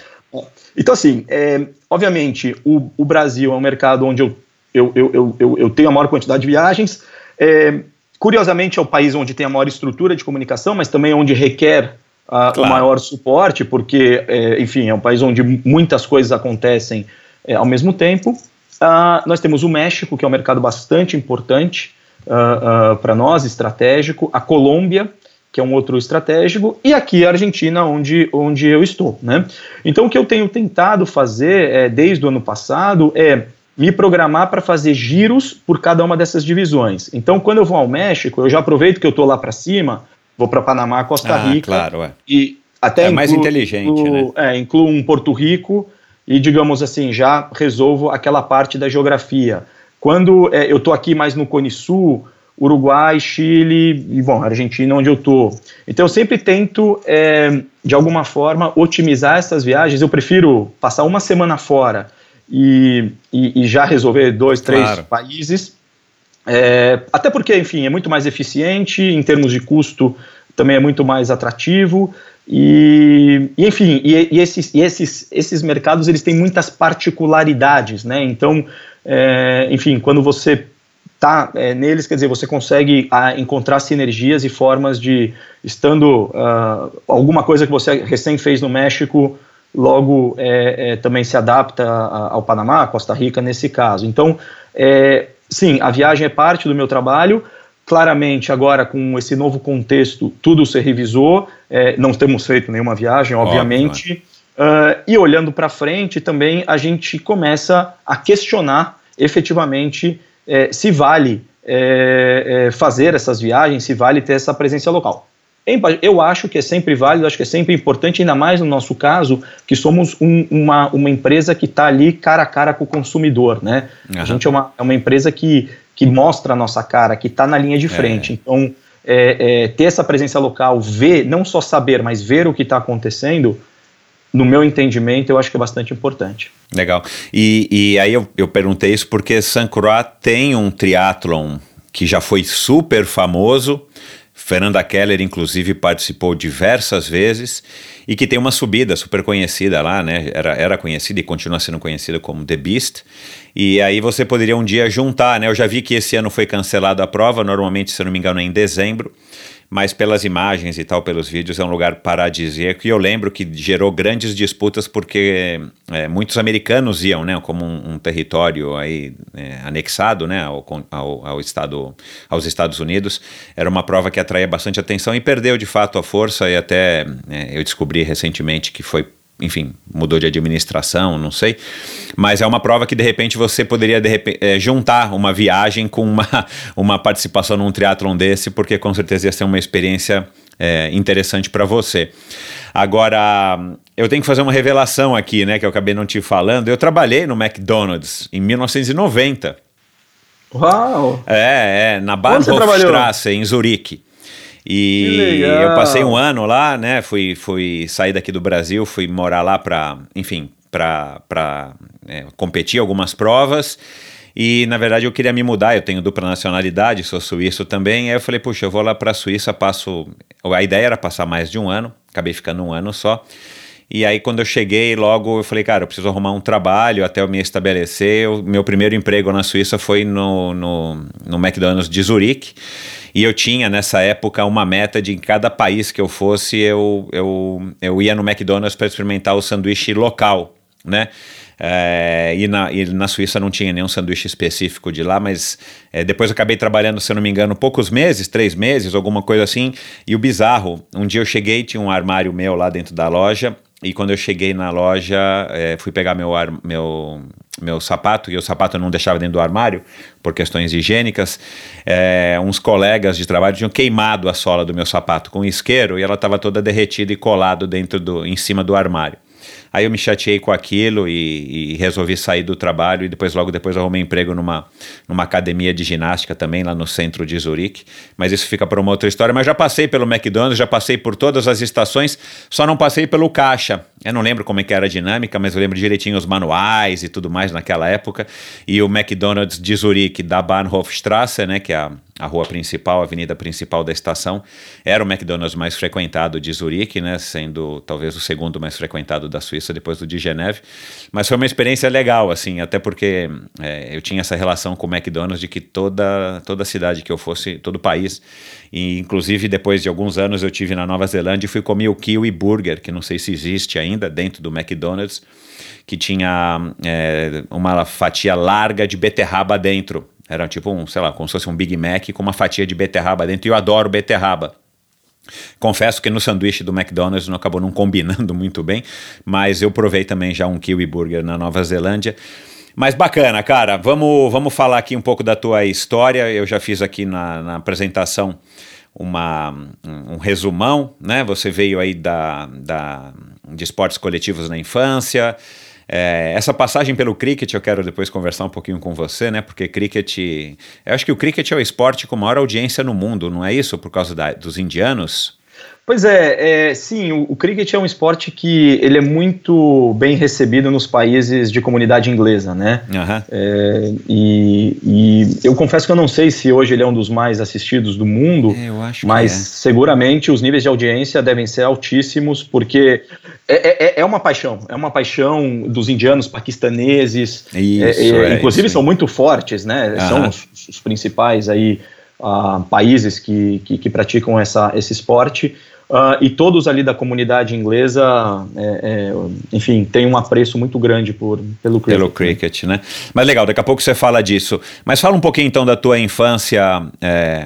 Speaker 1: Então, assim, é, obviamente, o, o, Brasil é um mercado onde eu, eu, eu, eu, eu tenho a maior quantidade de viagens. É, curiosamente, é o país onde tem a maior estrutura de comunicação, mas também onde requer uh, claro. o maior suporte, porque, é, enfim, é um país onde muitas coisas acontecem é, ao mesmo tempo. Uh, nós temos o México, que é um mercado bastante importante, uh, uh, para nós estratégico, a Colômbia, que é um outro estratégico, e aqui a Argentina, onde, onde eu estou. Né? Então, o que eu tenho tentado fazer é, desde o ano passado é me programar para fazer giros por cada uma dessas divisões. Então, quando eu vou ao México, eu já aproveito que eu estou lá para cima, vou para Panamá, Costa
Speaker 2: Ah,
Speaker 1: Rica,
Speaker 2: claro, é.
Speaker 1: e até
Speaker 2: É mais
Speaker 1: incluo-
Speaker 2: inteligente,
Speaker 1: incluo- É, incluo um Porto Rico e, digamos assim, já resolvo aquela parte da geografia. Quando é, eu estou aqui mais no Cone Sul, Uruguai, Chile e, bom, Argentina, onde eu estou. Então, eu sempre tento, é, de alguma forma, otimizar essas viagens. Eu prefiro passar uma semana fora e, e- e já resolver dois, três
Speaker 2: Claro.
Speaker 1: países. É, até porque, enfim, é muito mais eficiente, em termos de custo também é muito mais atrativo. E, e, enfim, e, esses, esses, esses mercados eles têm muitas particularidades, né? Então, é, enfim, quando você tá é, neles, quer dizer, você consegue ah, encontrar sinergias e formas de, estando ah, alguma coisa que você recém fez no México, logo é, é, também se adapta ao Panamá, Costa Rica nesse caso. Então, é, sim, a viagem é parte do meu trabalho. Claramente, agora com esse novo contexto, tudo se revisou. é, não temos feito nenhuma viagem, obviamente. Ah, e olhando para frente, também a gente começa a questionar efetivamente eh, se vale eh, fazer essas viagens, se vale ter essa presença local. Eu acho que é sempre válido, acho que é sempre importante, ainda mais no nosso caso, que somos um- uma, uma empresa que está ali cara a cara com o consumidor, né?
Speaker 2: Aham.
Speaker 1: A gente é uma, é uma empresa que, que mostra a nossa cara, que está na linha de frente. Então, é, é, ter essa presença local, ver, não só saber, mas ver o que está acontecendo, no meu entendimento, eu acho que é bastante importante.
Speaker 2: Legal. E, e aí eu, eu perguntei isso porque San Croix tem um triatlon que já foi super famoso. Fernanda Keller, inclusive, participou diversas vezes e que tem uma subida super conhecida lá, né? Era, era conhecida e continua sendo conhecida como The Beast. E aí você poderia um dia juntar, né? Eu já vi que esse ano foi cancelada a prova, normalmente, se eu não me engano, é em dezembro mas pelas imagens e tal, pelos vídeos, é um lugar paradisíaco. E eu lembro que gerou grandes disputas porque é, muitos americanos iam, né, como um, um território aí é, anexado, né, ao, ao, ao estado, aos Estados Unidos. Era uma prova que atraía bastante atenção e perdeu de fato a força. E até é, eu descobri recentemente que foi enfim, mudou de administração, não sei. Mas é uma prova que de repente você poderia de repe- eh, juntar uma viagem com uma, uma participação num triatlon desse, porque com certeza ia ser uma experiência eh, interessante para você. Agora, eu tenho que fazer uma revelação aqui, né, que eu acabei não te falando. Eu trabalhei no McDonald's em 1990.
Speaker 1: Uau!
Speaker 2: É, é, na? Bahnhofstrasse, em Zurique. E eu passei um ano lá, né? Fui, fui sair daqui do Brasil, fui morar lá para, enfim, para é, competir algumas provas. E na verdade eu queria me mudar, eu tenho dupla nacionalidade, sou suíço também. Aí eu falei, puxa, eu vou lá para a Suíça, passo. A ideia era passar mais de um ano, acabei ficando um ano só. E aí, quando eu cheguei, logo eu falei, cara, eu preciso arrumar um trabalho até eu me estabelecer. O meu primeiro emprego na Suíça foi no, no, no McDonald's de Zurique. E eu tinha, nessa época, uma meta de em cada país que eu fosse, eu, eu, eu ia no McDonald's para experimentar o sanduíche local, né? É, e, na, e na Suíça não tinha nenhum sanduíche específico de lá, mas é, depois acabei trabalhando, se eu não me engano, poucos meses, três meses, alguma coisa assim. E o bizarro, um dia eu cheguei, tinha um armário meu lá dentro da loja, e quando eu cheguei na loja, é, fui pegar meu, ar, meu, meu sapato, e o sapato eu não deixava dentro do armário, por questões higiênicas. É, uns colegas de trabalho tinham queimado a sola do meu sapato com isqueiro, e ela estava toda derretida e colado dentro do, em cima do armário. Aí eu me chateei com aquilo e, e resolvi sair do trabalho e depois logo depois arrumei emprego numa, numa academia de ginástica também lá no centro de Zurique, mas isso fica para uma outra história, mas já passei pelo McDonald's, já passei por todas as estações, só não passei pelo caixa. Eu não lembro como é que era a dinâmica, mas eu lembro direitinho os manuais e tudo mais naquela época. E o McDonald's de Zurique da Bahnhofstrasse, né, que é a a rua principal, a avenida principal da estação, era o McDonald's mais frequentado de Zurique, né, sendo talvez o segundo mais frequentado da Suíça depois do de Geneve, mas foi uma experiência legal, assim, até porque é, eu tinha essa relação com o McDonald's de que toda, toda cidade que eu fosse, todo país, e inclusive depois de alguns anos eu tive na Nova Zelândia e fui comer o Kiwi Burger, que não sei se existe ainda dentro do McDonald's, que tinha é, uma fatia larga de beterraba dentro. Era tipo um, sei lá, como se fosse um Big Mac com uma fatia de beterraba dentro. E eu adoro beterraba. Confesso que no sanduíche do McDonald's não acabou não combinando muito bem, mas eu provei também já um Kiwi Burger na Nova Zelândia. Mas bacana, cara. Vamos, vamos falar aqui um pouco da tua história. Eu já fiz aqui na, na apresentação uma, um resumão, né? Você veio aí da, da, de esportes coletivos na infância. É, essa passagem pelo cricket eu quero depois conversar um pouquinho com você, né? Porque cricket. Eu acho que o cricket é o esporte com maior audiência no mundo, não é isso? Por causa da, dos indianos?
Speaker 1: Pois é, é sim, o, o, cricket é um esporte que ele é muito bem recebido nos países de comunidade inglesa, né?
Speaker 2: Uhum.
Speaker 1: É, e, e, eu confesso que eu não sei se hoje ele é um dos mais assistidos do mundo,
Speaker 2: é,
Speaker 1: mas
Speaker 2: é.
Speaker 1: seguramente os níveis de audiência devem ser altíssimos, porque é, é, é uma paixão, é uma paixão dos indianos, paquistaneses,
Speaker 2: isso,
Speaker 1: inclusive
Speaker 2: isso.
Speaker 1: são muito fortes, né?
Speaker 2: Uhum.
Speaker 1: São os, os principais aí. Uh, países que, que, que, praticam essa, esse esporte. Uh, e todos ali da comunidade inglesa, é, é, enfim, tem um apreço muito grande por, pelo cricket.
Speaker 2: Pelo cricket, né? Mas legal, daqui a pouco você fala disso. Mas fala um pouquinho então da tua infância é,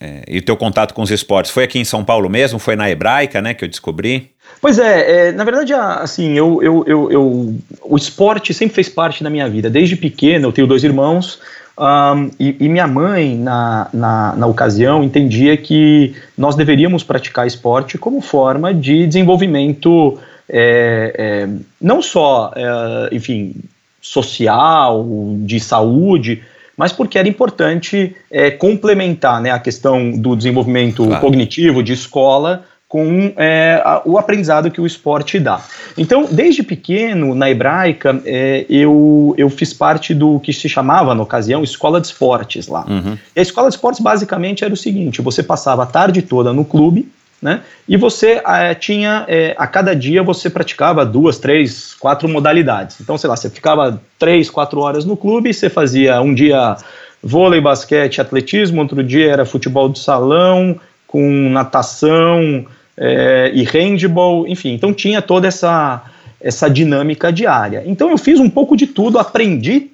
Speaker 2: é e o teu contato com os esportes. Foi aqui em São Paulo mesmo? Foi na Hebraica, né, que eu descobri?
Speaker 1: Pois é, é na verdade, assim, eu, eu, eu, eu, o esporte sempre fez parte da minha vida. Desde pequeno, eu tenho dois irmãos, um, e, e, minha mãe, na, na, na, ocasião, entendia que nós deveríamos praticar esporte como forma de desenvolvimento, é, é, não só, é, enfim, social, de saúde, mas porque era importante é, complementar né, a questão do desenvolvimento claro. cognitivo de escola com é, a, o aprendizado que o esporte dá. Então, desde pequeno, na hebraica, é, eu, eu fiz parte do que se chamava, na ocasião, escola de esportes lá.
Speaker 2: Uhum.
Speaker 1: E a escola de esportes basicamente era o seguinte: você passava a tarde toda no clube. Né? E você é, tinha, é, a cada dia você praticava duas, três, quatro modalidades. Então, sei lá, você ficava três, quatro horas no clube, você fazia um dia vôlei, basquete, atletismo, outro dia era futebol de salão, com natação, é, e handball, enfim, então tinha toda essa, essa dinâmica diária. Então eu fiz um pouco de tudo, aprendi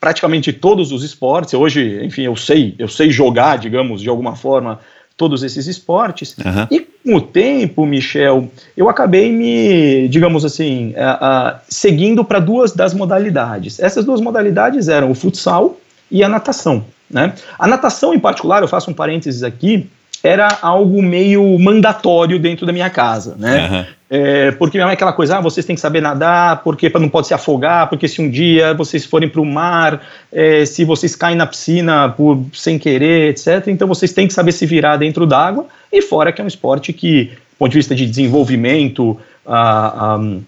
Speaker 1: praticamente todos os esportes. Hoje, enfim, eu sei, eu sei jogar, digamos, de alguma forma, todos esses esportes.
Speaker 2: Uhum.
Speaker 1: E com o tempo, Michel, eu acabei me, digamos assim, uh, uh, seguindo para duas das modalidades. Essas duas modalidades eram o futsal e a natação. Né? A natação, em particular, eu faço um parênteses aqui, era algo meio mandatório dentro da minha casa, né?
Speaker 2: Uhum.
Speaker 1: É, porque minha mãe é aquela coisa, ah, vocês têm que saber nadar, porque não pode se afogar, porque se um dia vocês forem para o mar, é, se vocês caem na piscina por sem querer, etc., então vocês têm que saber se virar dentro d'água, e fora que é um esporte que, do ponto de vista de desenvolvimento, ah, ah,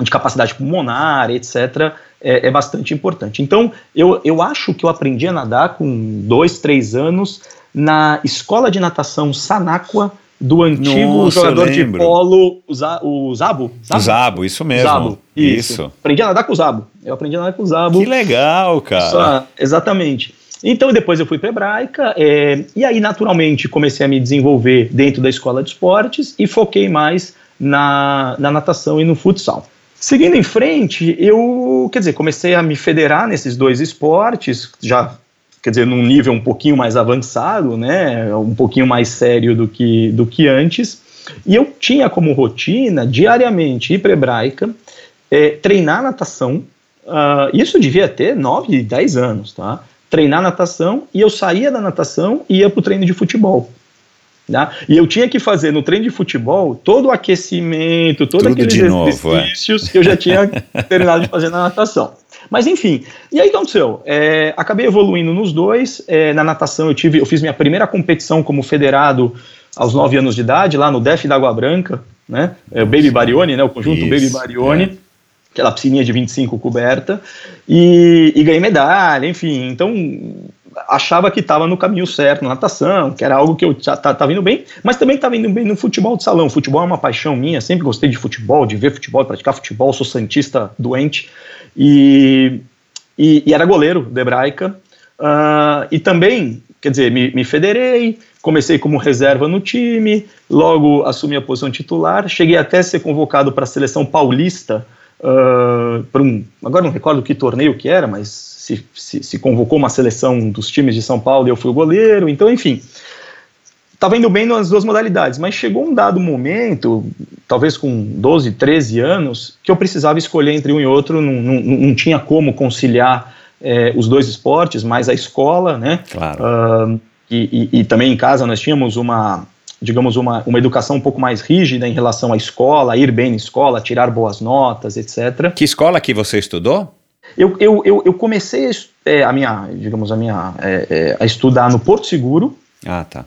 Speaker 1: de capacidade pulmonar, etc., é, é, bastante importante. Então, eu, eu acho que eu aprendi a nadar com dois, três anos, na escola de natação Sanáqua do antigo
Speaker 2: Nossa,
Speaker 1: jogador de polo, o, Zabo. O Zabo,
Speaker 2: Zabo isso mesmo.
Speaker 1: Zabo, isso.
Speaker 2: isso.
Speaker 1: Aprendi a nadar com o Zabo. Eu aprendi a nadar com o Zabo.
Speaker 2: Que legal, cara.
Speaker 1: exatamente. Então, depois eu fui para Hebraica, é, e aí, naturalmente, comecei a me desenvolver dentro da escola de esportes e foquei mais na, na natação e no futsal. Seguindo em frente, eu, quer dizer, comecei a me federar nesses dois esportes, já quer dizer, num nível um pouquinho mais avançado, né, um pouquinho mais sério do que, do que antes. E eu tinha como rotina, diariamente, ir para hebraica, é, treinar natação. Uh, isso devia ter 9, 10 anos, tá? Treinar natação e eu saía da natação e ia para o treino de futebol. Tá? E eu tinha que fazer no treino de futebol todo o aquecimento, todos aqueles
Speaker 2: novo,
Speaker 1: exercícios é. que eu já tinha terminado de fazer na natação. Mas enfim, e aí o que aconteceu? É, acabei evoluindo nos dois. É, na natação eu tive, eu fiz minha primeira competição como federado aos 9 anos de idade, lá no DEF da Água Branca, né? É, o Baby Barione, né? O conjunto Isso, Baby Barione. É. Aquela piscininha de 25 coberta, e, e ganhei medalha, enfim. Então, achava que estava no caminho certo na natação, que era algo que eu estava indo bem, mas também estava indo bem no futebol de salão. Futebol é uma paixão minha, sempre gostei de futebol, de ver futebol, de praticar futebol, sou santista doente. E, e, e era goleiro da Hebraica. Uh, e também, quer dizer, me, me federei, comecei como reserva no time, logo assumi a posição titular, cheguei até a ser convocado para a seleção paulista uh, um, agora não recordo que torneio que era, mas se, se, se, convocou uma seleção dos times de São Paulo e eu fui o goleiro, então enfim, estava indo bem nas duas modalidades, mas chegou um dado momento, talvez com 12, 13 anos, que eu precisava escolher entre um e outro, não, não, não tinha como conciliar é, os dois esportes, mais a escola, né?
Speaker 2: Claro.
Speaker 1: Uh, e, e, e, também em casa nós tínhamos uma, digamos, uma, uma educação um pouco mais rígida em relação à escola, ir bem na escola, tirar boas notas, etc.
Speaker 2: Que escola que você estudou?
Speaker 1: Eu, eu, eu, eu comecei é, a minha, digamos, a minha, é, é, a estudar no Porto Seguro.
Speaker 2: Ah, tá.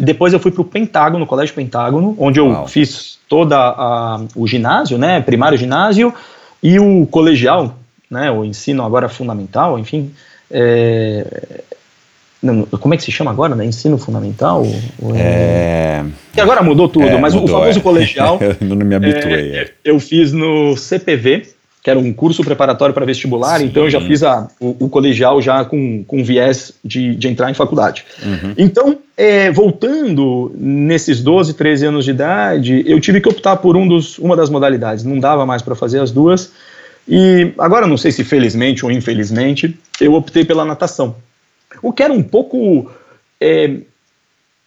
Speaker 1: E depois eu fui para o Pentágono, no Colégio Pentágono, onde eu Uau. fiz toda a, o ginásio, né, primário ginásio e o colegial, né, o ensino agora fundamental, enfim, é, não, como é que se chama agora, né? Ensino fundamental?
Speaker 2: É...
Speaker 1: Que agora mudou tudo, é, mas mudou, o famoso
Speaker 2: é.
Speaker 1: colegial.
Speaker 2: eu não me habituei.
Speaker 1: É, eu fiz no CPV, que era um curso preparatório para vestibular, Sim. então eu já fiz a, o, o, colegial já com, com viés de, de entrar em faculdade. Uhum. Então, é, voltando nesses 12, 13 anos de idade, eu tive que optar por um dos, uma das modalidades, não dava mais para fazer as duas. E agora, não sei se felizmente ou infelizmente, eu optei pela natação. O que era um pouco é,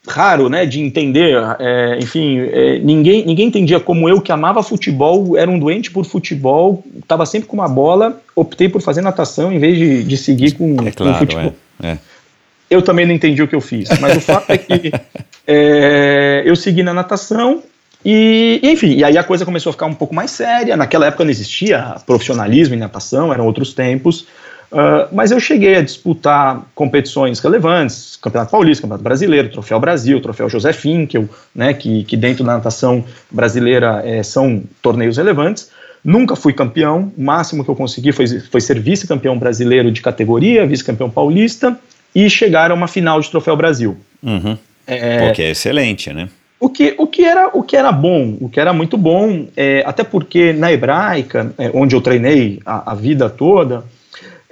Speaker 1: raro, né, de entender. É, enfim, é, ninguém, ninguém entendia como eu que amava futebol, era um doente por futebol, estava sempre com uma bola, optei por fazer natação em vez de, de seguir com,
Speaker 2: é claro,
Speaker 1: com futebol.
Speaker 2: É, é.
Speaker 1: Eu também não entendi o que eu fiz, mas o fato é que é, eu segui na natação e, enfim, e aí a coisa começou a ficar um pouco mais séria. Naquela época não existia profissionalismo em natação, eram outros tempos. Uh, mas eu cheguei a disputar competições relevantes, Campeonato Paulista, Campeonato Brasileiro, Troféu Brasil, Troféu José Finkel, né, que, que dentro da natação brasileira é, são torneios relevantes. Nunca fui campeão, o máximo que eu consegui foi, foi ser vice-campeão brasileiro de categoria, vice-campeão paulista e chegar a uma final de Troféu Brasil.
Speaker 2: Uhum. É, Porque é excelente, né?
Speaker 1: O que, o, que era, o que era bom, o que era muito bom, é, até porque na hebraica, é, onde eu treinei a, a vida toda,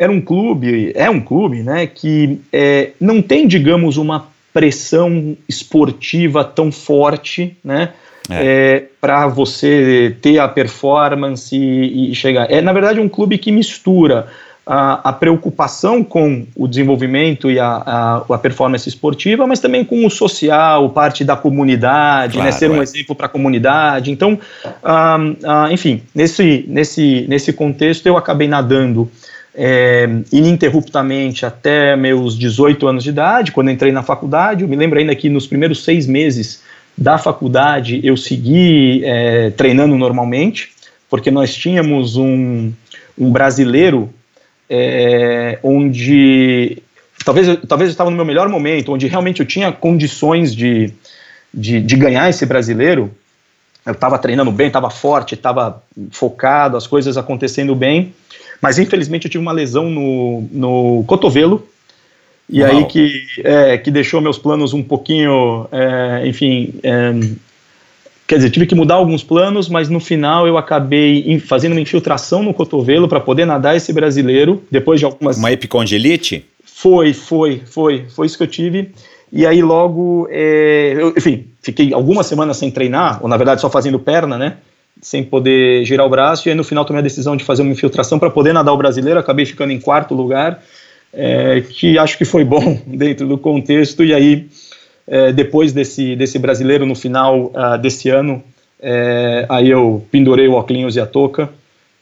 Speaker 1: era um clube, é um clube, né, que é, não tem, digamos, uma pressão esportiva tão forte, né, é. é, para você ter a performance e, e, chegar. É, na verdade, um clube que mistura a, a preocupação com o desenvolvimento e a, a, a, performance esportiva, mas também com o social, parte da comunidade, né, claro, né, ser um é. exemplo para a comunidade. Então, ah, ah, enfim, nesse, nesse, nesse contexto, eu acabei nadando é, ininterruptamente até meus 18 anos de idade, quando entrei na faculdade. Eu me lembro ainda que nos primeiros seis meses da faculdade eu segui é, treinando normalmente, porque nós tínhamos um, um brasileiro é, onde talvez, talvez eu estava no meu melhor momento, onde realmente eu tinha condições de, de, de ganhar esse brasileiro. Eu estava treinando bem, estava forte, estava focado, as coisas acontecendo bem. Mas infelizmente eu tive uma lesão no, no cotovelo, e Uau. aí que, é, que deixou meus planos um pouquinho, é, enfim, é, quer dizer, tive que mudar alguns planos, mas no final eu acabei fazendo uma infiltração no cotovelo para poder nadar esse brasileiro, depois de algumas...
Speaker 2: Uma epicondilite?
Speaker 1: Foi, foi, foi, foi isso que eu tive. E aí logo, é, eu, enfim, fiquei algumas semanas sem treinar, ou na verdade só fazendo perna, né? Sem poder girar o braço, e aí no final tomei a decisão de fazer uma infiltração para poder nadar o brasileiro, acabei ficando em quarto lugar, é, que acho que foi bom dentro do contexto, e aí é, depois desse, desse brasileiro no final uh, desse ano, é, aí eu pendurei o óculos e a touca,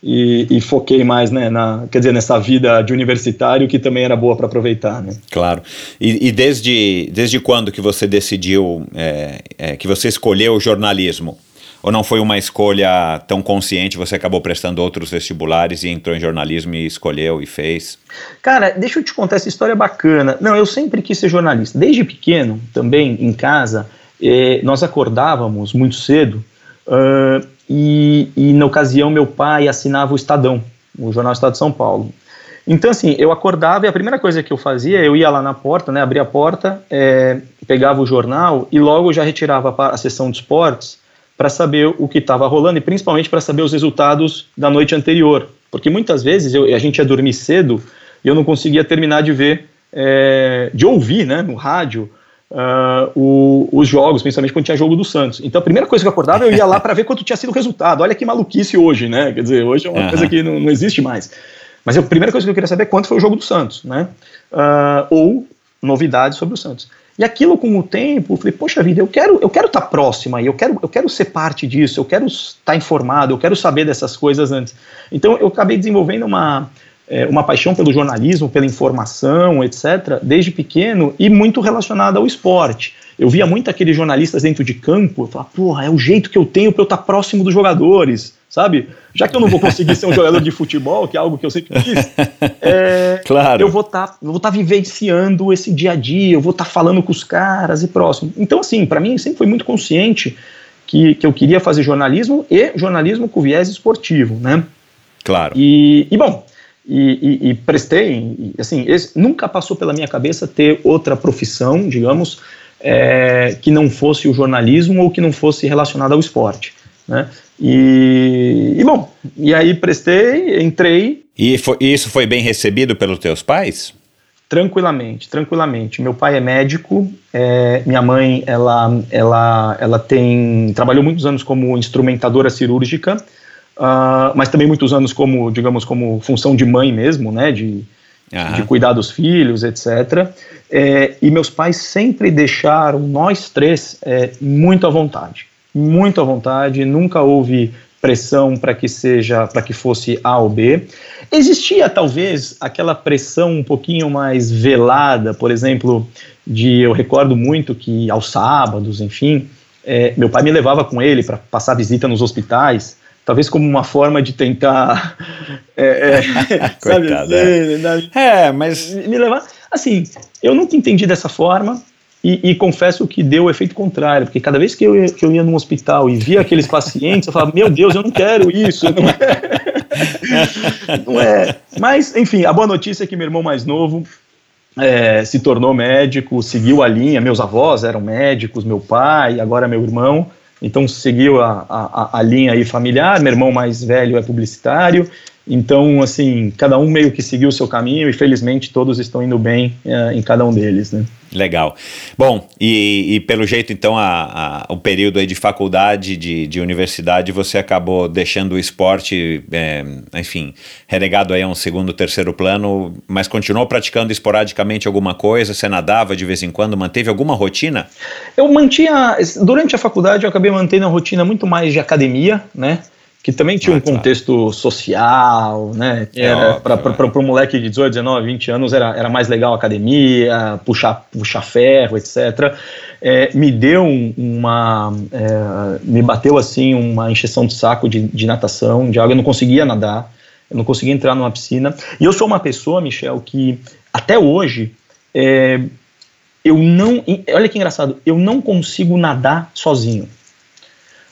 Speaker 1: e, e, foquei mais né, na, quer dizer, nessa vida de universitário que também era boa para aproveitar. Né?
Speaker 2: Claro. E, e, desde, desde quando que você decidiu, é, é, que você escolheu o jornalismo? Ou não foi uma escolha tão consciente? Você acabou prestando outros vestibulares e entrou em jornalismo e escolheu e fez?
Speaker 1: Cara, deixa eu te contar essa história bacana. Não, eu sempre quis ser jornalista. Desde pequeno, também em casa, eh, nós acordávamos muito cedo uh, e, e, na ocasião, meu pai assinava o Estadão, o Jornal Estado de São Paulo. Então, assim, eu acordava e a primeira coisa que eu fazia, eu ia lá na porta, né, abria a porta, é, pegava o jornal e logo já retirava a sessão de esportes para saber o que estava rolando e principalmente para saber os resultados da noite anterior. Porque muitas vezes eu, a gente ia dormir cedo e eu não conseguia terminar de ver, é, de ouvir né, no rádio uh, o, os jogos, principalmente quando tinha jogo do Santos. Então a primeira coisa que eu acordava, eu ia lá para ver quanto tinha sido o resultado. Olha que maluquice hoje, né? Quer dizer, hoje é uma uhum. coisa que não, não, existe mais. Mas a primeira coisa que eu queria saber é quanto foi o jogo do Santos, né? Uh, ou novidades sobre o Santos. E aquilo com o tempo, eu falei, poxa vida, eu quero eu quero estar tá próximo aí, eu quero, eu quero ser parte disso, eu quero estar tá informado, eu quero saber dessas coisas antes. Então eu acabei desenvolvendo uma, é, uma paixão pelo jornalismo, pela informação, etc., desde pequeno e muito relacionada ao esporte. Eu via muito aqueles jornalistas dentro de campo, eu falava, porra, é o jeito que eu tenho para eu estar tá próximo dos jogadores, sabe? Já que eu não vou conseguir ser um jogador de futebol, que é algo que eu sempre quis, é, claro. eu vou estar tá, vou tá vivenciando esse dia a dia, eu vou estar tá falando com os caras e próximo. Então, assim, para mim sempre foi muito consciente que, que eu queria fazer jornalismo e jornalismo com viés esportivo, né?
Speaker 2: Claro.
Speaker 1: E, e bom, e, e, e prestei, assim, esse, nunca passou pela minha cabeça ter outra profissão, digamos, é, que não fosse o jornalismo ou que não fosse relacionado ao esporte, né? E, e bom, e aí prestei, entrei.
Speaker 2: E foi, isso foi bem recebido pelos teus pais?
Speaker 1: Tranquilamente, tranquilamente. Meu pai é médico, é, minha mãe ela, ela, ela tem trabalhou muitos anos como instrumentadora cirúrgica uh, mas também muitos anos como, digamos, como função de mãe mesmo, né, de, de cuidar dos filhos, etc. É, e meus pais sempre deixaram nós três é, muito à vontade, muito à vontade. Nunca houve pressão para que seja, para que fosse A ou B. Existia talvez aquela pressão um pouquinho mais velada, por exemplo, de eu recordo muito que aos sábados, enfim, é, meu pai me levava com ele para passar visita nos hospitais talvez como uma forma de tentar é, é, sabe,
Speaker 2: é. é. mas
Speaker 1: me levar assim eu nunca entendi dessa forma e, e, confesso que deu o efeito contrário porque cada vez que eu, que eu ia num hospital e via aqueles pacientes eu falava meu Deus eu não quero isso não é, não é. mas enfim a boa notícia é que meu irmão mais novo é, se tornou médico, seguiu a linha. Meus avós eram médicos, meu pai, agora meu irmão. Então seguiu a, a, a linha aí familiar, meu irmão mais velho é publicitário, então, assim, cada um meio que seguiu o seu caminho e felizmente todos estão indo bem uh, em cada um deles, né?
Speaker 2: Legal. Bom, e, e pelo jeito, então, a, a, o período aí de faculdade, de, de universidade, você acabou deixando o esporte, é, enfim, relegado aí a um segundo, terceiro plano, mas continuou praticando esporadicamente alguma coisa? Você nadava de vez em quando? Manteve alguma rotina?
Speaker 1: Eu mantinha, durante a faculdade eu acabei mantendo a rotina muito mais de academia, né? Que também tinha um contexto tá. social, né? Que era para um moleque de 18, 19, 20 anos era, era mais legal a academia, puxar, puxar ferro, etc. É, me deu uma. É, me bateu assim uma encheção de saco de, de natação, de água, eu não conseguia nadar, eu não conseguia entrar numa piscina. E eu sou uma pessoa, Michel, que até hoje. É, eu não. Olha que engraçado, eu não consigo nadar sozinho.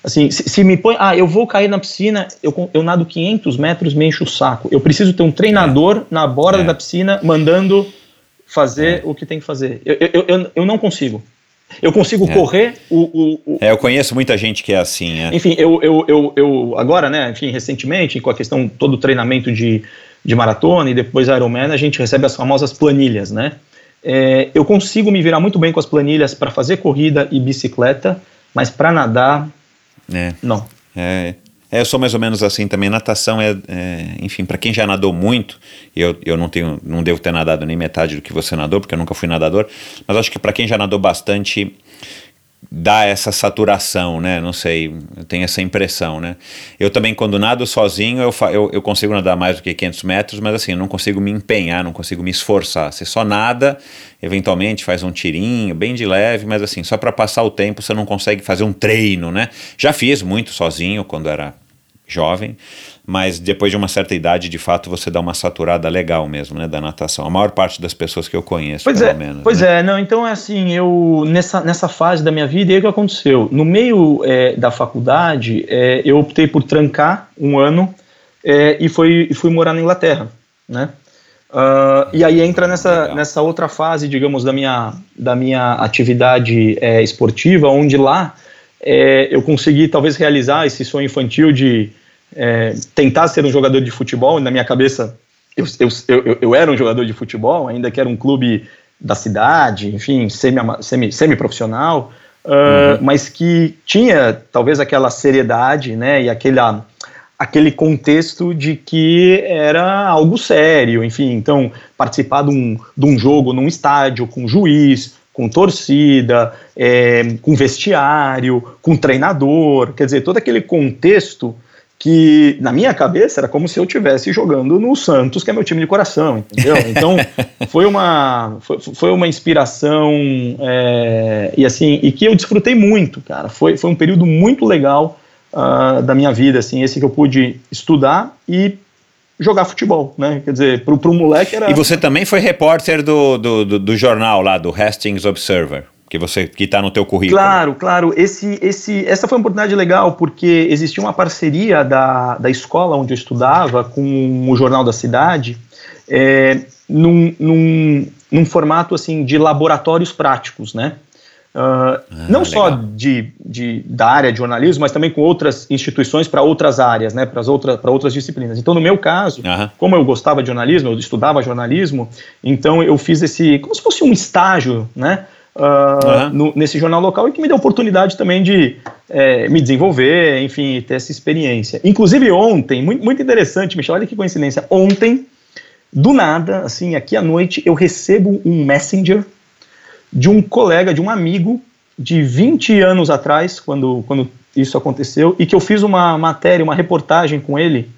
Speaker 1: Assim, se, se, me põe, ah, eu vou cair na piscina, eu, eu nado 500 metros, me encho o saco. Eu preciso ter um treinador é. na borda é. da piscina mandando fazer é. o que tem que fazer. Eu, eu, eu, eu não consigo. Eu consigo é. correr o, o, o,
Speaker 2: É, eu conheço muita gente que é assim. É.
Speaker 1: Enfim, eu, eu, eu, eu, agora, né, enfim, recentemente, com a questão todo o treinamento de, de maratona e depois Ironman, a gente recebe as famosas planilhas, né? É, eu consigo me virar muito bem com as planilhas para fazer corrida e bicicleta, mas para nadar
Speaker 2: é.
Speaker 1: Não.
Speaker 2: É, é, eu sou mais ou menos assim também. Natação é, é enfim, para quem já nadou muito, eu, eu não tenho, não devo ter nadado nem metade do que você nadou, porque eu nunca fui nadador, mas acho que para quem já nadou bastante, dá essa saturação, né? Não sei, eu tenho essa impressão, né? Eu também, quando nado sozinho, eu, eu, eu, consigo nadar mais do que 500 metros, mas assim, eu não consigo me empenhar, não consigo me esforçar. Você só nada, eventualmente faz um tirinho, bem de leve, mas assim, só para passar o tempo você não consegue fazer um treino, né? Já fiz muito sozinho quando era jovem, mas depois de uma certa idade, de fato, você dá uma saturada legal mesmo, né, da natação. A maior parte das pessoas que eu conheço,
Speaker 1: pois
Speaker 2: pelo
Speaker 1: é,
Speaker 2: menos.
Speaker 1: Pois
Speaker 2: né?
Speaker 1: é, não, então é assim, eu, nessa, nessa fase da minha vida, e aí o que aconteceu? No meio é, da faculdade, é, eu optei por trancar um ano é, e, foi, e fui morar na Inglaterra, né? Uh, e aí entra nessa, nessa outra fase, digamos, da minha, da minha atividade é, esportiva, onde lá é, eu consegui talvez realizar esse sonho infantil de é, tentar ser um jogador de futebol, na minha cabeça eu, eu, eu, eu, era um jogador de futebol, ainda que era um clube da cidade, enfim, semi-profissional, semi, semi -profissional, uh, mas que tinha talvez aquela seriedade, né, e aquela, aquele contexto de que era algo sério, enfim, então participar de um, de um jogo num estádio com juiz, com torcida, é, com vestiário, com treinador, quer dizer, todo aquele contexto que na minha cabeça era como se eu estivesse jogando no Santos, que é meu time de coração, entendeu? Então foi uma foi, foi uma inspiração é, e assim e que eu desfrutei muito, cara. Foi, foi um período muito legal uh, da minha vida, assim, esse que eu pude estudar e jogar futebol, né? Quer dizer, pro, pro moleque era.
Speaker 2: E você também foi repórter do, do, do, do jornal lá, do Hastings Observer que você que está no teu currículo.
Speaker 1: Claro, claro. Esse, esse, essa foi uma oportunidade legal porque existia uma parceria da, da escola onde eu estudava com o jornal da cidade, é, num, num, num formato assim de laboratórios práticos, né? Uh, ah, não legal. só de, de, da área de jornalismo, mas também com outras instituições para outras áreas, né, para outra, outras disciplinas. Então, no meu caso, uhum. como eu gostava de jornalismo, eu estudava jornalismo, então eu fiz esse, como se fosse um estágio, né, uh, no, nesse jornal local e que me deu oportunidade também de é, me desenvolver, enfim, ter essa experiência. Inclusive ontem, muito, muito interessante, Michel, olha que coincidência, ontem, do nada, assim, aqui à noite, eu recebo um messenger de um colega, de um amigo de 20 anos atrás, quando, quando isso aconteceu, e que eu fiz uma matéria, uma reportagem com ele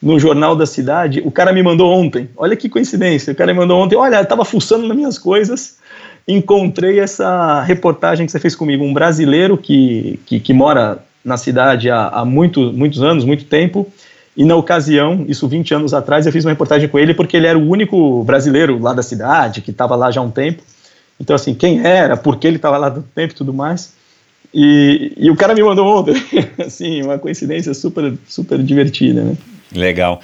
Speaker 1: no Jornal da Cidade. O cara me mandou ontem, olha que coincidência, o cara me mandou ontem, olha, eu tava fuçando nas minhas coisas, encontrei essa reportagem que você fez comigo, um brasileiro que, que, que mora na cidade há, há muito, muitos anos, muito tempo, e na ocasião, isso 20 anos atrás, eu fiz uma reportagem com ele porque ele era o único brasileiro lá da cidade, que estava lá já há um tempo, então, assim, quem era, por que ele estava lá do tempo e tudo mais. E, e o cara me mandou ontem, assim, uma coincidência super, super divertida, né?
Speaker 2: Legal.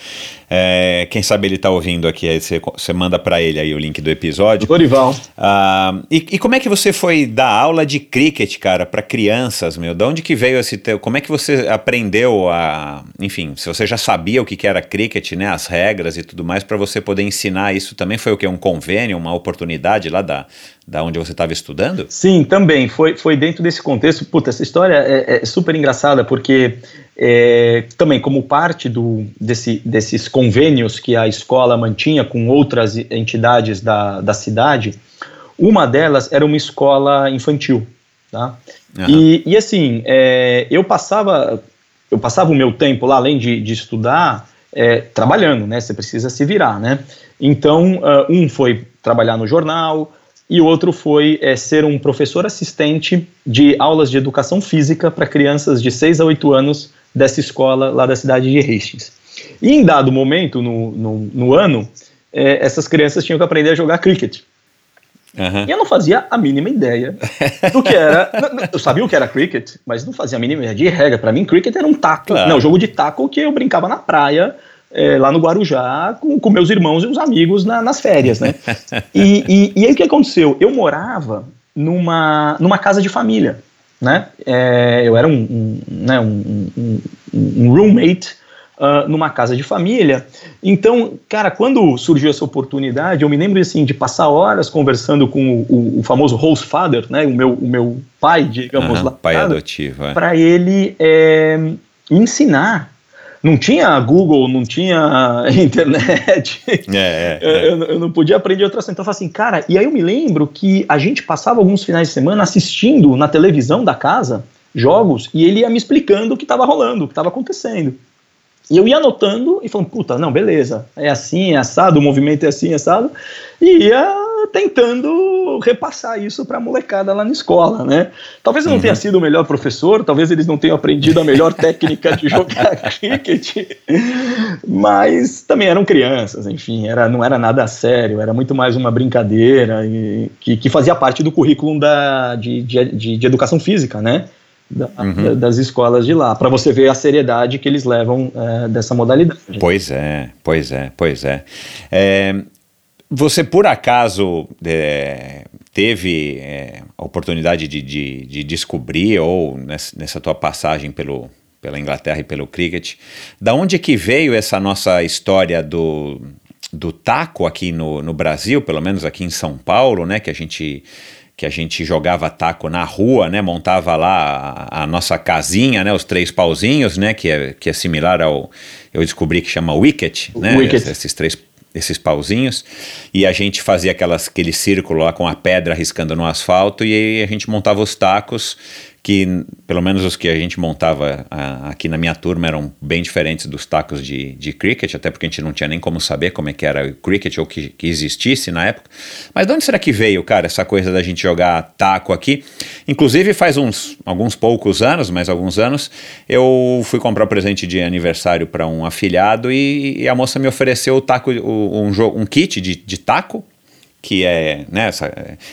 Speaker 2: É, quem sabe ele está ouvindo aqui, aí você, você manda para ele aí o link do episódio.
Speaker 1: Dorival.
Speaker 2: Ah, e, e, como é que você foi dar aula de cricket, cara, para crianças, meu? De onde que veio esse teu... Como é que você aprendeu a... Enfim, se você já sabia o que, que era cricket, né, as regras e tudo mais, para você poder ensinar isso também foi o que? Um convênio, uma oportunidade lá da, da onde você estava estudando?
Speaker 1: Sim, também. Foi, foi dentro desse contexto. Puta, essa história é, é super engraçada, porque é, também como parte do, desse, desses convênios que a escola mantinha com outras entidades da, da cidade, uma delas era uma escola infantil, tá? Uhum. E, e assim, é, eu passava eu passava o meu tempo lá, além de, de estudar, é, trabalhando, né? Você precisa se virar, né? Então, uh, um foi trabalhar no jornal e o outro foi é, ser um professor assistente de aulas de educação física para crianças de 6 a 8 anos dessa escola lá da cidade de Hastings. E em dado momento no, no, no ano, é, essas crianças tinham que aprender a jogar cricket. Uhum. E eu não fazia a mínima ideia do que era. eu sabia o que era cricket, mas não fazia a mínima ideia de regra. Para mim, cricket era um taco. Claro. Não, jogo de taco que eu brincava na praia, é, lá no Guarujá, com, com meus irmãos e os amigos na, nas férias, né? e, e, e aí o que aconteceu? Eu morava numa, numa casa de família né? É, eu era um, um, né, um, um, um roommate uh, numa casa de família. Então, cara, quando surgiu essa oportunidade, eu me lembro assim de passar horas conversando com o, o, famoso host father, né? O meu, o meu pai, digamos
Speaker 2: uhum, lá, pai adotivo, é.
Speaker 1: para ele é, ensinar não tinha Google, não tinha internet. É, é, é. Eu, eu, não podia aprender outras coisas. Então eu falei assim, cara, e aí eu me lembro que a gente passava alguns finais de semana assistindo na televisão da casa jogos e ele ia me explicando o que estava rolando, o que estava acontecendo. E eu ia anotando e falando, puta, não, beleza, é assim, é assado, o movimento é assim, é assado, e ia tentando repassar isso para a molecada lá na escola, né? Talvez eu não uhum. tenha sido o melhor professor, talvez eles não tenham aprendido a melhor técnica de jogar cricket, mas também eram crianças, enfim, era, não era nada sério, era muito mais uma brincadeira e, que, que fazia parte do currículo da, de, de, de educação física, né? Da, uhum. das escolas de lá, para você ver a seriedade que eles levam é, dessa modalidade.
Speaker 2: Pois é, pois é, pois é. é você por acaso é, teve é, a oportunidade de, de, de, descobrir, ou nessa, nessa tua passagem pelo, pela Inglaterra e pelo cricket, da onde que veio essa nossa história do do taco aqui no, no Brasil, pelo menos aqui em São Paulo, né? Que a gente que a gente jogava taco na rua, né? Montava lá a, a, nossa casinha, né? Os três pauzinhos, né? Que é, que é similar ao eu descobri que chama wicket, né?
Speaker 1: Wicket.
Speaker 2: Esses três esses pauzinhos, e a gente fazia aquelas, aquele círculo lá com a pedra riscando no asfalto, e aí a gente montava os tacos que pelo menos os que a gente montava a, aqui na minha turma eram bem diferentes dos tacos de, de cricket, até porque a gente não tinha nem como saber como é que era o cricket ou que, que existisse na época. Mas de onde será que veio, cara, essa coisa da gente jogar taco aqui? Inclusive faz uns alguns poucos anos, mais alguns anos, eu fui comprar presente de aniversário para um afilhado e, e, a moça me ofereceu o taco, o, um, um kit de, de taco que é né, essa,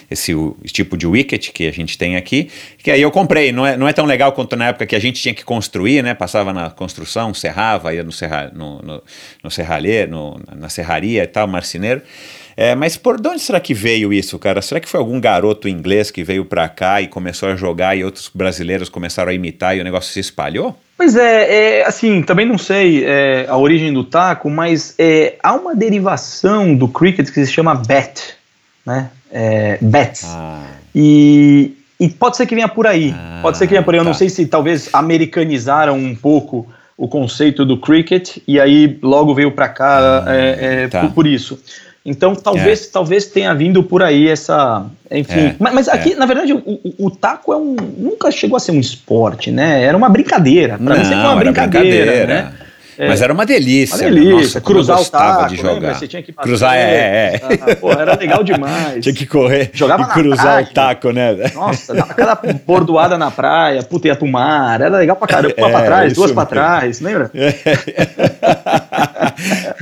Speaker 2: esse o, tipo de wicket que a gente tem aqui, que aí eu comprei. Não é, não é tão legal quanto na época que a gente tinha que construir, né? Passava na construção, serrava, ia no, serra, no, no, no no, na serraria e tal, marceneiro. É, mas por de onde será que veio isso, cara? Será que foi algum garoto inglês que veio para cá e começou a jogar e outros brasileiros começaram a imitar e o negócio se espalhou?
Speaker 1: Pois é, é assim, também não sei é, a origem do taco, mas é, há uma derivação do cricket que se chama bat, né? É, bets. Ah. E, e pode ser que venha por aí. Ah, pode ser que venha por aí. Eu tá. não sei se talvez americanizaram um pouco o conceito do cricket e aí logo veio para cá ah, é, é, tá. por, por, isso. Então talvez é. talvez tenha vindo por aí essa, enfim. É, mas, mas, aqui é. na verdade o, o, o, taco é um nunca chegou a ser um esporte, né? Era uma brincadeira. Para mim sempre uma brincadeira, brincadeira, né?
Speaker 2: É. Mas era uma delícia.
Speaker 1: Uma delícia. Nossa,
Speaker 2: cruzar o taco, de jogar. Lembra? Você
Speaker 1: tinha que
Speaker 2: cruzar, é, é.
Speaker 1: Ah, pô, era legal demais.
Speaker 2: tinha que correr
Speaker 1: Jogava
Speaker 2: e cruzar praia. o taco, né?
Speaker 1: Nossa, dava aquela bordoada na praia, puta, ia pro mar. Era legal pra caramba. Uma é, pra trás, duas pra trás, lembra? É.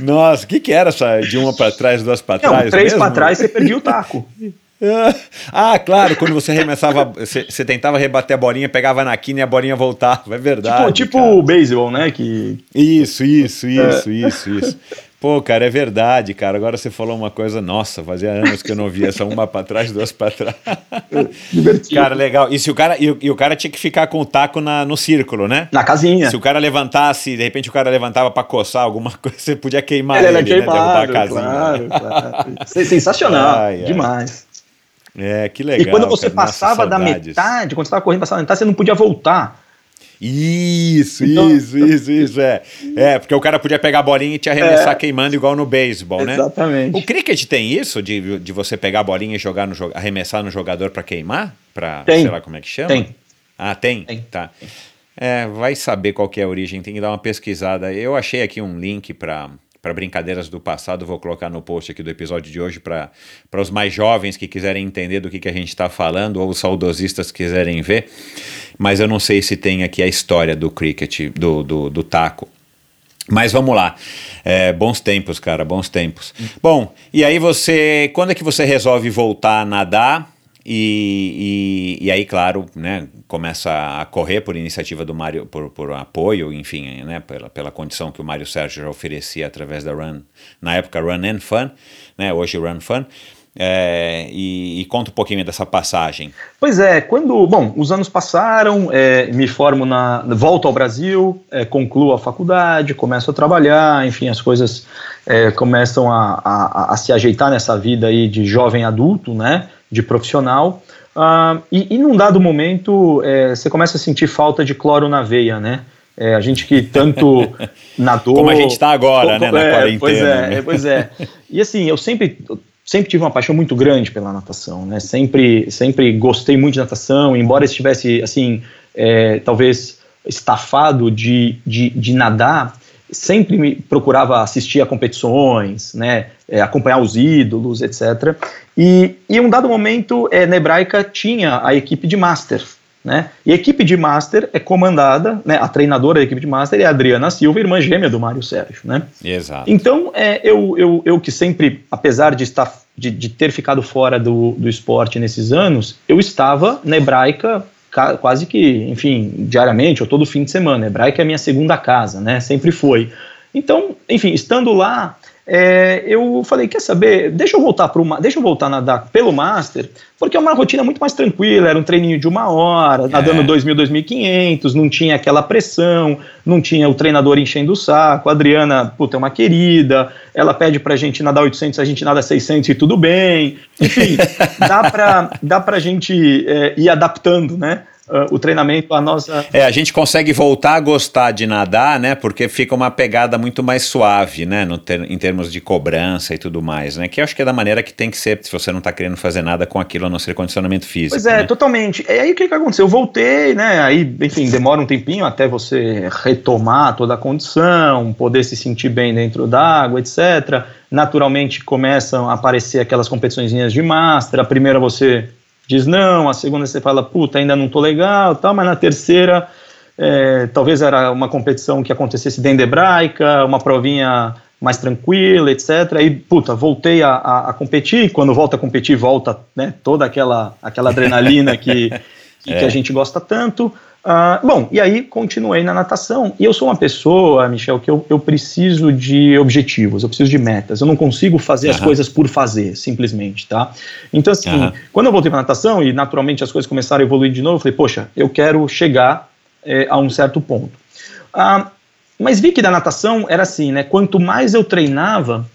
Speaker 2: Nossa, o que que era essa de uma pra trás, duas pra
Speaker 1: Não,
Speaker 2: trás?
Speaker 1: três mesmo? pra trás, você perdia o taco.
Speaker 2: Ah, claro, quando você arremessava, você, você, tentava rebater a bolinha, pegava na quina e a bolinha voltava, é verdade.
Speaker 1: Tipo, tipo o beisebol, né? Que...
Speaker 2: Isso, isso, isso, é. isso, isso. Pô, cara, é verdade, cara. Agora você falou uma coisa, nossa, fazia anos que eu não via essa uma para trás, duas para trás. Divertido. Cara, legal. E se o cara e o, e o, cara tinha que ficar com o taco na, no círculo, né?
Speaker 1: Na casinha.
Speaker 2: Se o cara levantasse, de repente o cara levantava para coçar alguma coisa, você podia queimar ele, ele
Speaker 1: né? Derrubar a casinha. Claro, claro. Sensacional, ai, demais.
Speaker 2: É, que legal.
Speaker 1: E quando você cara, passava da metade, quando você estava correndo, passava da metade, você não podia voltar.
Speaker 2: Isso, então, isso, isso, isso, é. É, porque o cara podia pegar a bolinha e te arremessar é, queimando igual no beisebol, né?
Speaker 1: Exatamente.
Speaker 2: O cricket tem isso, de, de você pegar a bolinha e jogar no, arremessar no jogador para queimar? Pra,
Speaker 1: tem.
Speaker 2: sei lá como é que chama?
Speaker 1: Tem.
Speaker 2: Ah, tem?
Speaker 1: Tem.
Speaker 2: Tá. É, vai saber qual é a origem, tem que dar uma pesquisada. Eu achei aqui um link para para brincadeiras do passado, vou colocar no post aqui do episódio de hoje para os mais jovens que quiserem entender do que, que a gente está falando, ou os saudosistas quiserem ver, mas eu não sei se tem aqui a história do cricket, do, do, do taco. Mas vamos lá, é, bons tempos, cara, bons tempos. Bom, e aí você, quando é que você resolve voltar a nadar? E, e, e, aí, claro, né, começa a correr por iniciativa do Mário, por, por apoio, enfim, né, pela, pela condição que o Mário Sérgio já oferecia através da Run, na época Run and Fun, né, hoje Run Fun. É, e, e, conta um pouquinho dessa passagem.
Speaker 1: Pois é, quando, bom, os anos passaram, é, me formo na, volto ao Brasil, é, concluo a faculdade, começo a trabalhar, enfim, as coisas é, começam a, a, a, se ajeitar nessa vida aí de jovem adulto, né, de profissional, uh, e, e num dado momento é, você começa a sentir falta de cloro na veia, né, é, a gente que tanto nadou...
Speaker 2: Como a gente está agora, como, né, na
Speaker 1: é,
Speaker 2: quarentena.
Speaker 1: Pois é,
Speaker 2: né?
Speaker 1: pois é. E assim, eu sempre sempre tive uma paixão muito grande pela natação, né? Sempre, sempre gostei muito de natação, embora estivesse assim, é, talvez estafado de, de, de, nadar, sempre me procurava assistir a competições, né? É, acompanhar os ídolos, etc. E, em um dado momento, é, na Hebraica tinha a equipe de master, né? E a equipe de Master é comandada, né, a treinadora da equipe de Master é a Adriana Silva, irmã gêmea do Mário Sérgio. Né?
Speaker 2: Exato.
Speaker 1: Então, é, eu, eu, eu que sempre, apesar de, estar, de, de ter ficado fora do, do esporte nesses anos, eu estava na hebraica quase que, enfim, diariamente ou todo fim de semana. A hebraica é a minha segunda casa, né? sempre foi. Então, enfim, estando lá, é, eu falei, quer saber, deixa eu voltar para deixa eu voltar a nadar pelo Master, porque é uma rotina muito mais tranquila, era um treininho de uma hora, nadando é. 2.000, 2.500, não tinha aquela pressão, não tinha o treinador enchendo o saco, a Adriana, puta, é uma querida, ela pede pra gente nadar 800, a gente nada 600 e tudo bem, enfim, dá pra, dá pra gente é, ir adaptando, né, uh, o treinamento, a nossa.
Speaker 2: É, a gente consegue voltar a gostar de nadar, né? Porque fica uma pegada muito mais suave, né? Ter, em termos de cobrança e tudo mais, né? Que eu acho que é da maneira que tem que ser, se você não está querendo fazer nada com aquilo, a não ser condicionamento físico.
Speaker 1: Pois é,
Speaker 2: né?
Speaker 1: totalmente. E aí o que, que aconteceu? Eu voltei, né? Aí, enfim, demora um tempinho até você retomar toda a condição, poder se sentir bem dentro d'água, etc. Naturalmente começam a aparecer aquelas competições de master. A primeira você diz não, a segunda você fala, puta, ainda não tô legal, tal, mas na terceira, é, talvez era uma competição que acontecesse dentro de hebraica, uma provinha mais tranquila, etc. Aí, puta, voltei a, a, a competir, quando volta a competir, volta né, toda aquela, aquela adrenalina que, que, é. que a gente gosta tanto. Uh, bom, e aí continuei na natação. E eu sou uma pessoa, Michel, que eu, eu preciso de objetivos, eu preciso de metas. Eu não consigo fazer uhum. as coisas por fazer, simplesmente, tá? Então, assim, uhum. quando eu voltei para natação e naturalmente as coisas começaram a evoluir de novo, eu falei, poxa, eu quero chegar é, a um certo ponto. Uh, mas vi que da natação era assim, né? Quanto mais eu treinava,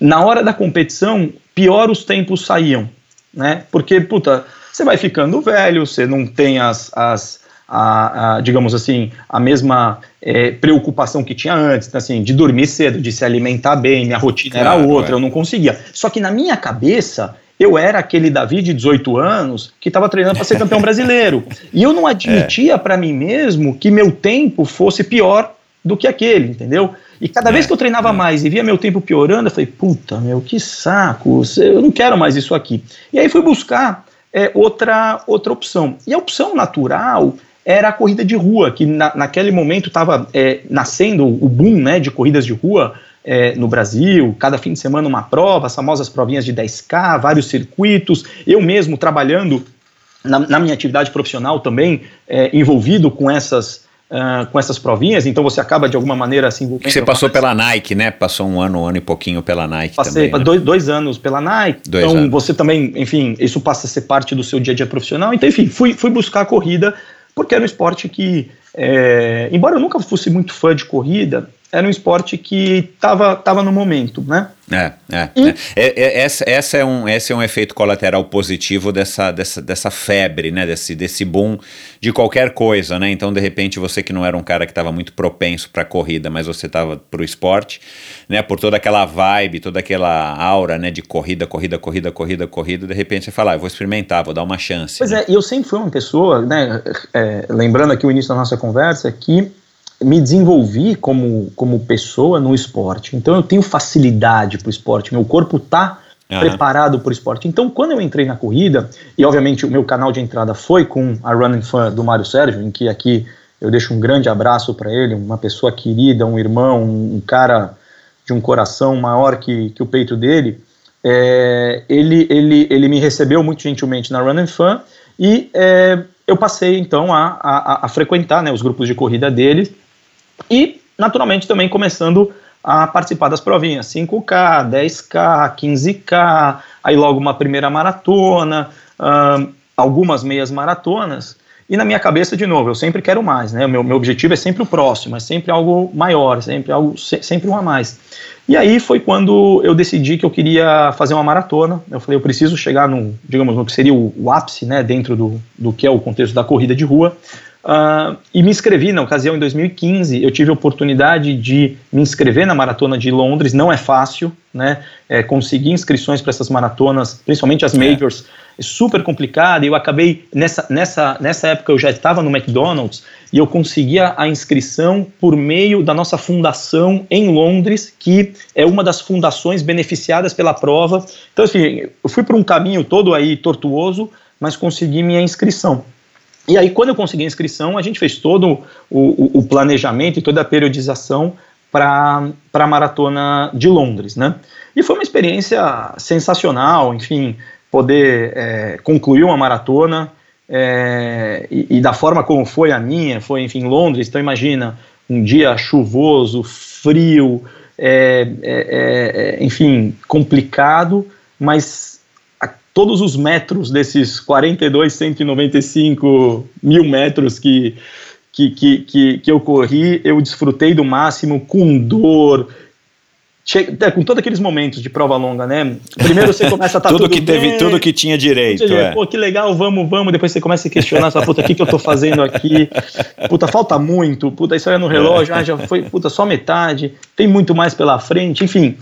Speaker 1: na hora da competição, pior os tempos saíam, né? Porque, puta você vai ficando velho, você não tem as, as a, a, digamos assim, a mesma é, preocupação que tinha antes, assim, de dormir cedo, de se alimentar bem, minha rotina claro, era outra, é. eu não conseguia. Só que na minha cabeça, eu era aquele Davi de 18 anos que estava treinando para ser campeão brasileiro. E eu não admitia é. para mim mesmo que meu tempo fosse pior do que aquele, entendeu? E cada é. vez que eu treinava é. mais e via meu tempo piorando, eu falei, puta, meu, que saco, eu não quero mais isso aqui. E aí fui buscar é, outra, outra opção. E a opção natural era a corrida de rua, que na, naquele momento estava é, nascendo o boom né, de corridas de rua é, no Brasil, cada fim de semana uma prova, as famosas provinhas de 10K, vários circuitos, eu mesmo trabalhando na, na minha atividade profissional também, é, envolvido com essas Uh, com essas provinhas, então você acaba de alguma maneira assim.
Speaker 2: Você passou pela Nike, né? Passou um ano, um ano e pouquinho pela Nike.
Speaker 1: Passei
Speaker 2: também, né?
Speaker 1: dois, dois anos pela Nike. Dois então anos. você também, enfim, isso passa a ser parte do seu dia a dia profissional. Então, enfim, fui, fui buscar a corrida porque era um esporte que, é, embora eu nunca fosse muito fã de corrida, era um esporte que estava tava no momento, né?
Speaker 2: É, é, e... é. é, é essa, essa é um, esse é um efeito colateral positivo dessa, dessa, dessa febre, né? Desse, desse boom de qualquer coisa, né? Então, de repente, você que não era um cara que estava muito propenso para corrida, mas você estava para o esporte, né? Por toda aquela vibe, toda aquela aura, né? De corrida, corrida, corrida, corrida, corrida, de repente você fala, ah, vou experimentar, vou dar uma chance.
Speaker 1: Pois né? é, e eu sempre fui uma pessoa, né? É, lembrando aqui o início da nossa conversa, que me desenvolvi como, como pessoa no esporte. Então eu tenho facilidade para o esporte, meu corpo está uhum. preparado para o esporte. Então quando eu entrei na corrida, e obviamente o meu canal de entrada foi com a Running Fan do Mário Sérgio, em que aqui eu deixo um grande abraço para ele, uma pessoa querida, um irmão, um, um, cara de um coração maior que, que o peito dele. É, ele, ele, ele me recebeu muito gentilmente na Running Fan e é, eu passei então a, a, a frequentar né, os grupos de corrida dele e, naturalmente, também começando a participar das provinhas, 5K, 10K, 15K, aí logo uma primeira maratona, algumas meias maratonas, e na minha cabeça, de novo, eu sempre quero mais, né? O meu, meu objetivo é sempre o próximo, é sempre algo maior, sempre algo, sempre um a mais. E aí foi quando eu decidi que eu queria fazer uma maratona. Eu falei, eu preciso chegar no, digamos, no que seria o, o ápice, né, dentro do, do que é o contexto da corrida de rua. Uh, e me inscrevi na ocasião em 2015. Eu tive a oportunidade de me inscrever na maratona de Londres. Não é fácil, né? É, conseguir inscrições para essas maratonas, principalmente as é. majors, é. é super complicado. E eu acabei nessa, nessa, nessa época eu já estava no McDonald's e eu conseguia a inscrição por meio da nossa fundação em Londres, que é uma das fundações beneficiadas pela prova. Então, assim, eu fui por um caminho todo aí tortuoso, mas consegui minha inscrição. E aí, quando eu consegui a inscrição, a gente fez todo o, o, o planejamento e toda a periodização para a maratona de Londres, né? E foi uma experiência sensacional, enfim, poder é, concluir uma maratona é, e, e, da forma como foi a minha, foi, enfim, Londres, então imagina, um dia chuvoso, frio, é, é, é, enfim, complicado, mas todos os metros desses 42, 195 mil metros que, que, que, que, que eu corri, eu desfrutei do máximo, com dor, Chega, é, com todos aqueles momentos de prova longa, né? Primeiro você começa a estar tá
Speaker 2: tudo,
Speaker 1: tudo
Speaker 2: que
Speaker 1: bem,
Speaker 2: teve, tudo que tinha direito.
Speaker 1: É. Pô, que legal, vamos, vamos. Depois você começa a questionar, essa puta, o que, que eu tô fazendo aqui? Puta, falta muito. Puta, isso aí é no relógio, ah, já foi, puta, só metade. Tem muito mais pela frente. Enfim,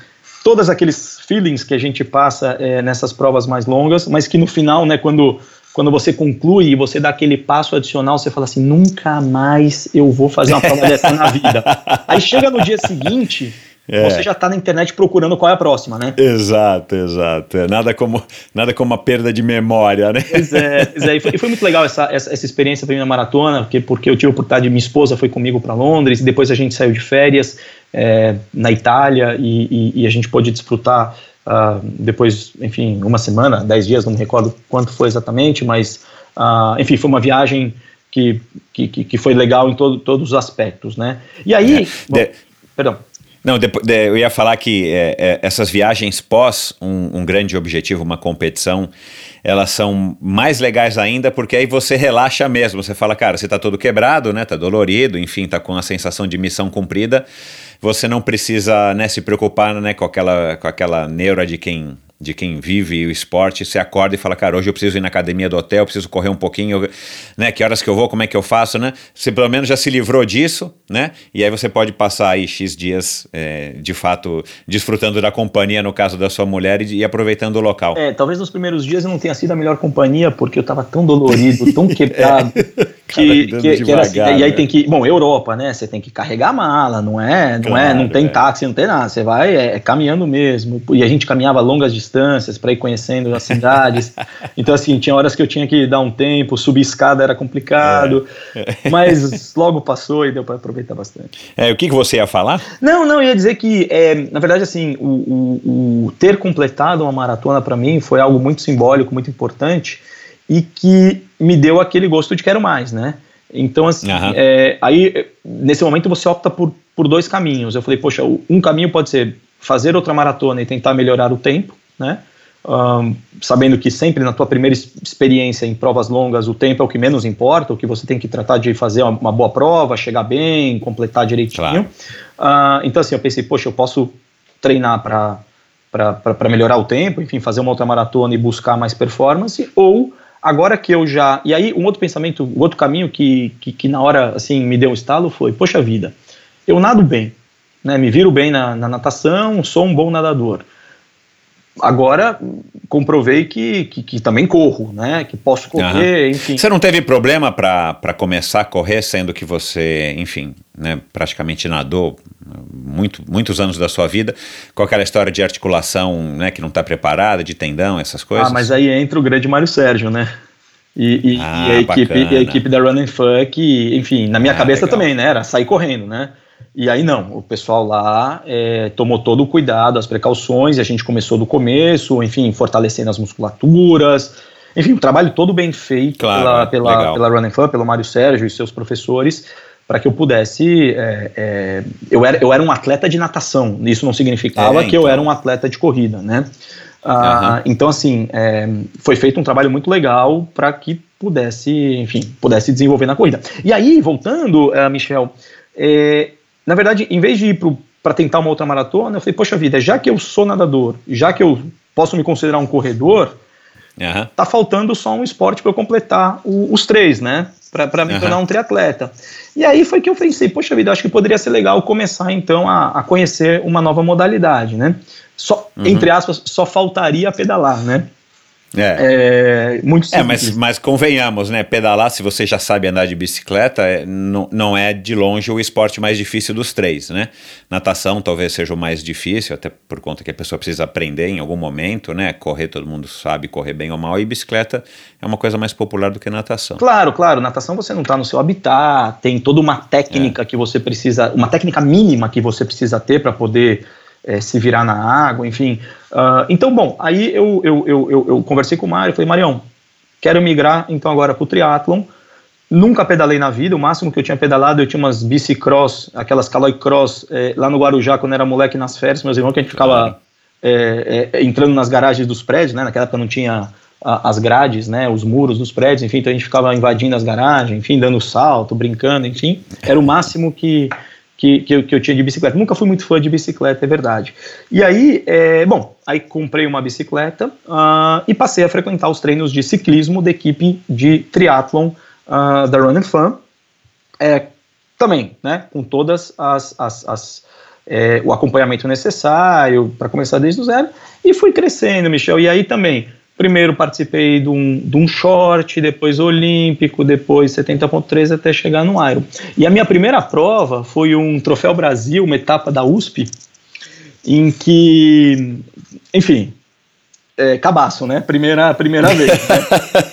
Speaker 1: todos aqueles feelings que a gente passa é, nessas provas mais longas, mas que no final, né, quando quando você conclui e você dá aquele passo adicional, você fala assim: nunca mais eu vou fazer uma prova dessa na vida. Aí chega no dia seguinte, é. Você já está na internet procurando qual é a próxima, né?
Speaker 2: Exato, exato. É, nada como, nada como a perda de memória, né?
Speaker 1: Pois é, pois é. E, foi, e foi muito legal essa, essa, essa experiência para mim na maratona, porque, porque eu tive a oportunidade, minha esposa foi comigo para Londres, depois a gente saiu de férias é, na Itália e, e, e, a gente pôde desfrutar uh, depois, enfim, uma semana, dez dias, não me recordo quanto foi exatamente, mas, uh, enfim, foi uma viagem que, que, que foi legal em todo, todos os aspectos, né? E aí. É, bom, de... Perdão.
Speaker 2: Não, depois, de, eu ia falar que é, é, essas viagens pós um, um, grande objetivo, uma competição, elas são mais legais ainda porque aí você relaxa mesmo. Você fala, cara, você tá todo quebrado, né? Tá dolorido, enfim, tá com a sensação de missão cumprida. Você não precisa né, se preocupar né, com, aquela, com aquela neura de quem de quem vive o esporte, você acorda e fala, cara, hoje eu preciso ir na academia do hotel, preciso correr um pouquinho, né? Que horas que eu vou, como é que eu faço, né? Você pelo menos já se livrou disso, né? E aí você pode passar aí X dias, é, de fato, desfrutando da companhia, no caso da sua mulher, e, e, aproveitando o local.
Speaker 1: É, talvez nos primeiros dias eu não tenha sido a melhor companhia, porque eu tava tão dolorido, tão quebrado, é, que, que, que, era assim, e aí né? tem que, bom, Europa, né? Você tem que carregar a mala, não é? Não claro, é, não tem é. táxi, não tem nada, você vai é, é caminhando mesmo, e a gente caminhava longas distâncias, para ir conhecendo as cidades. então, assim, tinha horas que eu tinha que dar um tempo, subir escada era complicado, é. mas logo passou e deu para aproveitar bastante.
Speaker 2: É, o que, que você ia falar?
Speaker 1: Não, não, ia dizer que, é, na verdade, assim, o, o, o ter completado uma maratona para mim foi algo muito simbólico, muito importante e que me deu aquele gosto de quero mais, né? Então, assim, uhum. é, aí, nesse momento, você opta por, por dois caminhos. Eu falei, poxa, um caminho pode ser fazer outra maratona e tentar melhorar o tempo, né? Um, sabendo que sempre na tua primeira experiência em provas longas o tempo é o que menos importa, o que você tem que tratar de fazer uma, boa prova, chegar bem, completar direitinho. Claro. Uh, então assim, eu pensei, poxa, eu posso treinar para para melhorar o tempo, enfim, fazer uma outra maratona e buscar mais performance, ou agora que eu já. E aí, um outro pensamento, um outro caminho que, que, que na hora assim me deu um estalo foi: poxa vida, eu nado bem, né, me viro bem na, na natação, sou um bom nadador agora comprovei que, que, que, também corro, né? Que posso correr, uhum. enfim.
Speaker 2: Você não teve problema para começar a correr, sendo que você, enfim, né, praticamente nadou muito, muitos anos da sua vida, com aquela história de articulação né, que não está preparada, de tendão, essas coisas?
Speaker 1: Ah, mas aí entra o grande Mário Sérgio, né? E, e, ah, e a, equipe, a equipe da Run and Funk, enfim, na minha ah, cabeça legal. também, né? Era sair correndo, né? E aí não, o pessoal lá é, tomou todo o cuidado, as precauções, e a gente começou do começo, enfim, fortalecendo as musculaturas, enfim, um trabalho todo bem feito claro, pela, pela, pela Run Fun, pelo Mário Sérgio e seus professores, para que eu pudesse. É, é, eu, era, eu era um atleta de natação, isso não significava é, que eu era um atleta de corrida, né? Ah, uhum. Então, assim, é, foi feito um trabalho muito legal para que pudesse, enfim, pudesse desenvolver na corrida. E aí, voltando, uh, Michel, é, na verdade, em vez de ir para tentar uma outra maratona, eu falei, poxa vida, já que eu sou nadador, já que eu posso me considerar um corredor, uhum. tá faltando só um esporte para eu completar o, os três, né? Para me uhum. tornar um triatleta. E aí foi que eu pensei, poxa vida, acho que poderia ser legal começar então a, a conhecer uma nova modalidade, né? Só, uhum. entre aspas, só faltaria pedalar, né?
Speaker 2: É, é muito simples. É, mas, mas convenhamos, né? Pedalar, se você já sabe andar de bicicleta, é, não, não é de longe o esporte mais difícil dos três, né? Natação talvez seja o mais difícil, até por conta que a pessoa precisa aprender em algum momento, né? Correr, todo mundo sabe correr bem ou mal, e bicicleta é uma coisa mais popular do que natação.
Speaker 1: Claro, claro. Natação você não está no seu habitat, tem toda uma técnica é. que você precisa, uma técnica mínima que você precisa ter para poder é, se virar na água, enfim. Uh, então, bom, aí eu, eu, eu, eu, eu conversei com o Mário, falei, Marião, quero migrar então agora para o triatlon, Nunca pedalei na vida, o máximo que eu tinha pedalado, eu tinha umas bicicross, aquelas Caloi Cross, é, lá no Guarujá, quando era moleque nas férias, meus irmãos, que a gente ficava é, é, entrando nas garagens dos prédios, né? Naquela época não tinha a, as grades, né? Os muros dos prédios, enfim, então a gente ficava invadindo as garagens, enfim, dando salto, brincando, enfim. Era o máximo que, que, que, eu, que eu tinha de bicicleta. Nunca fui muito fã de bicicleta, é verdade. E aí, é, bom, aí comprei uma bicicleta uh, e passei a frequentar os treinos de ciclismo da equipe de triatlon uh, da Run and Fun. É, também, né, com todas as, as, as é, o acompanhamento necessário para começar desde o zero e fui crescendo, Michel. E aí também, primeiro participei de um, de um short, depois olímpico, depois 70.3 até chegar no Iron. E a minha primeira prova foi um Troféu Brasil, uma etapa da USP, em que, enfim, é, cabaço, né? Primeira, primeira vez. Né?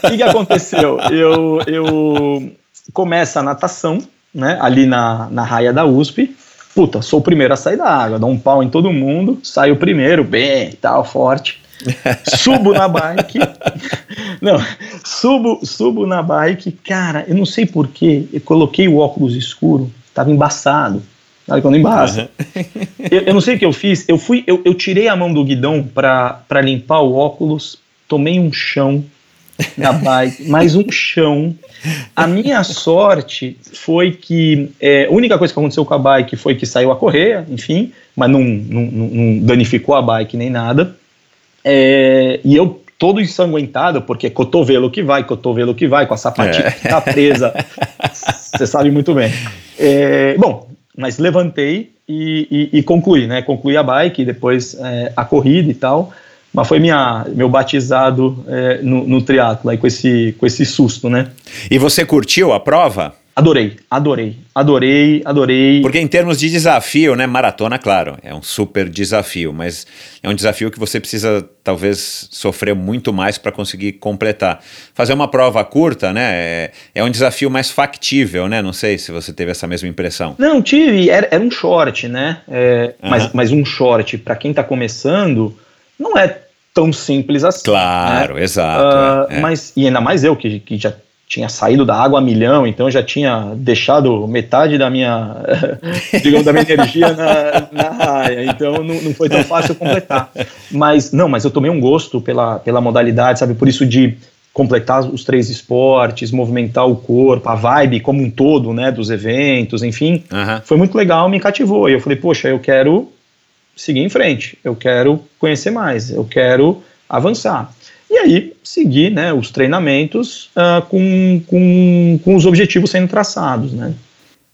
Speaker 1: O que, que aconteceu? Eu, eu começo a natação, né? Ali na, na raia da USP. Puta, sou o primeiro a sair da água, dou um pau em todo mundo, saio primeiro, bem, tal, forte. Subo na bike. Não, subo, subo na bike. Cara, eu não sei porquê, eu coloquei o óculos escuro, tava embaçado. Sabe quando embaça? Uhum. Eu, eu, não sei o que eu fiz. Eu fui, eu, eu tirei a mão do guidão para limpar o óculos, tomei um chão na bike, mais um chão. A minha sorte foi que é, a única coisa que aconteceu com a bike foi que saiu a correia, enfim, mas não, não, não danificou a bike nem nada. É, e eu todo ensanguentado, porque cotovelo que vai, cotovelo que vai, com a sapatilha é. que tá presa. Você sabe muito bem. É, bom, mas levantei e, e, e, concluí, né? Concluí a bike, depois é, a corrida e tal. Mas foi minha, meu batizado é, no, no triatlo, aí com esse, com esse susto, né?
Speaker 2: E você curtiu a prova?
Speaker 1: Adorei, adorei, adorei, adorei.
Speaker 2: Porque em termos de desafio, né, maratona, claro, é um super desafio, mas é um desafio que você precisa talvez sofrer muito mais para conseguir completar. Fazer uma prova curta, né, é, é, um desafio mais factível, né? Não sei se você teve essa mesma impressão.
Speaker 1: Não, tive, era, era um short, né? É, uhum. mas, mas um short para quem está começando não é tão simples assim.
Speaker 2: Claro, né? exato.
Speaker 1: Uh, é. Mas e ainda mais eu que, que já tinha saído da água a milhão, então já tinha deixado metade da minha, digamos, da minha energia na, na raia, então não, não, foi tão fácil completar. Mas, não, mas eu tomei um gosto pela, pela modalidade, sabe, por isso de completar os três esportes, movimentar o corpo, a vibe como um todo, né, dos eventos, enfim, uhum. foi muito legal, me cativou, e eu falei, poxa, eu quero seguir em frente, eu quero conhecer mais, eu quero avançar. E aí seguir né, os treinamentos uh, com, com, com os objetivos sendo traçados. Né?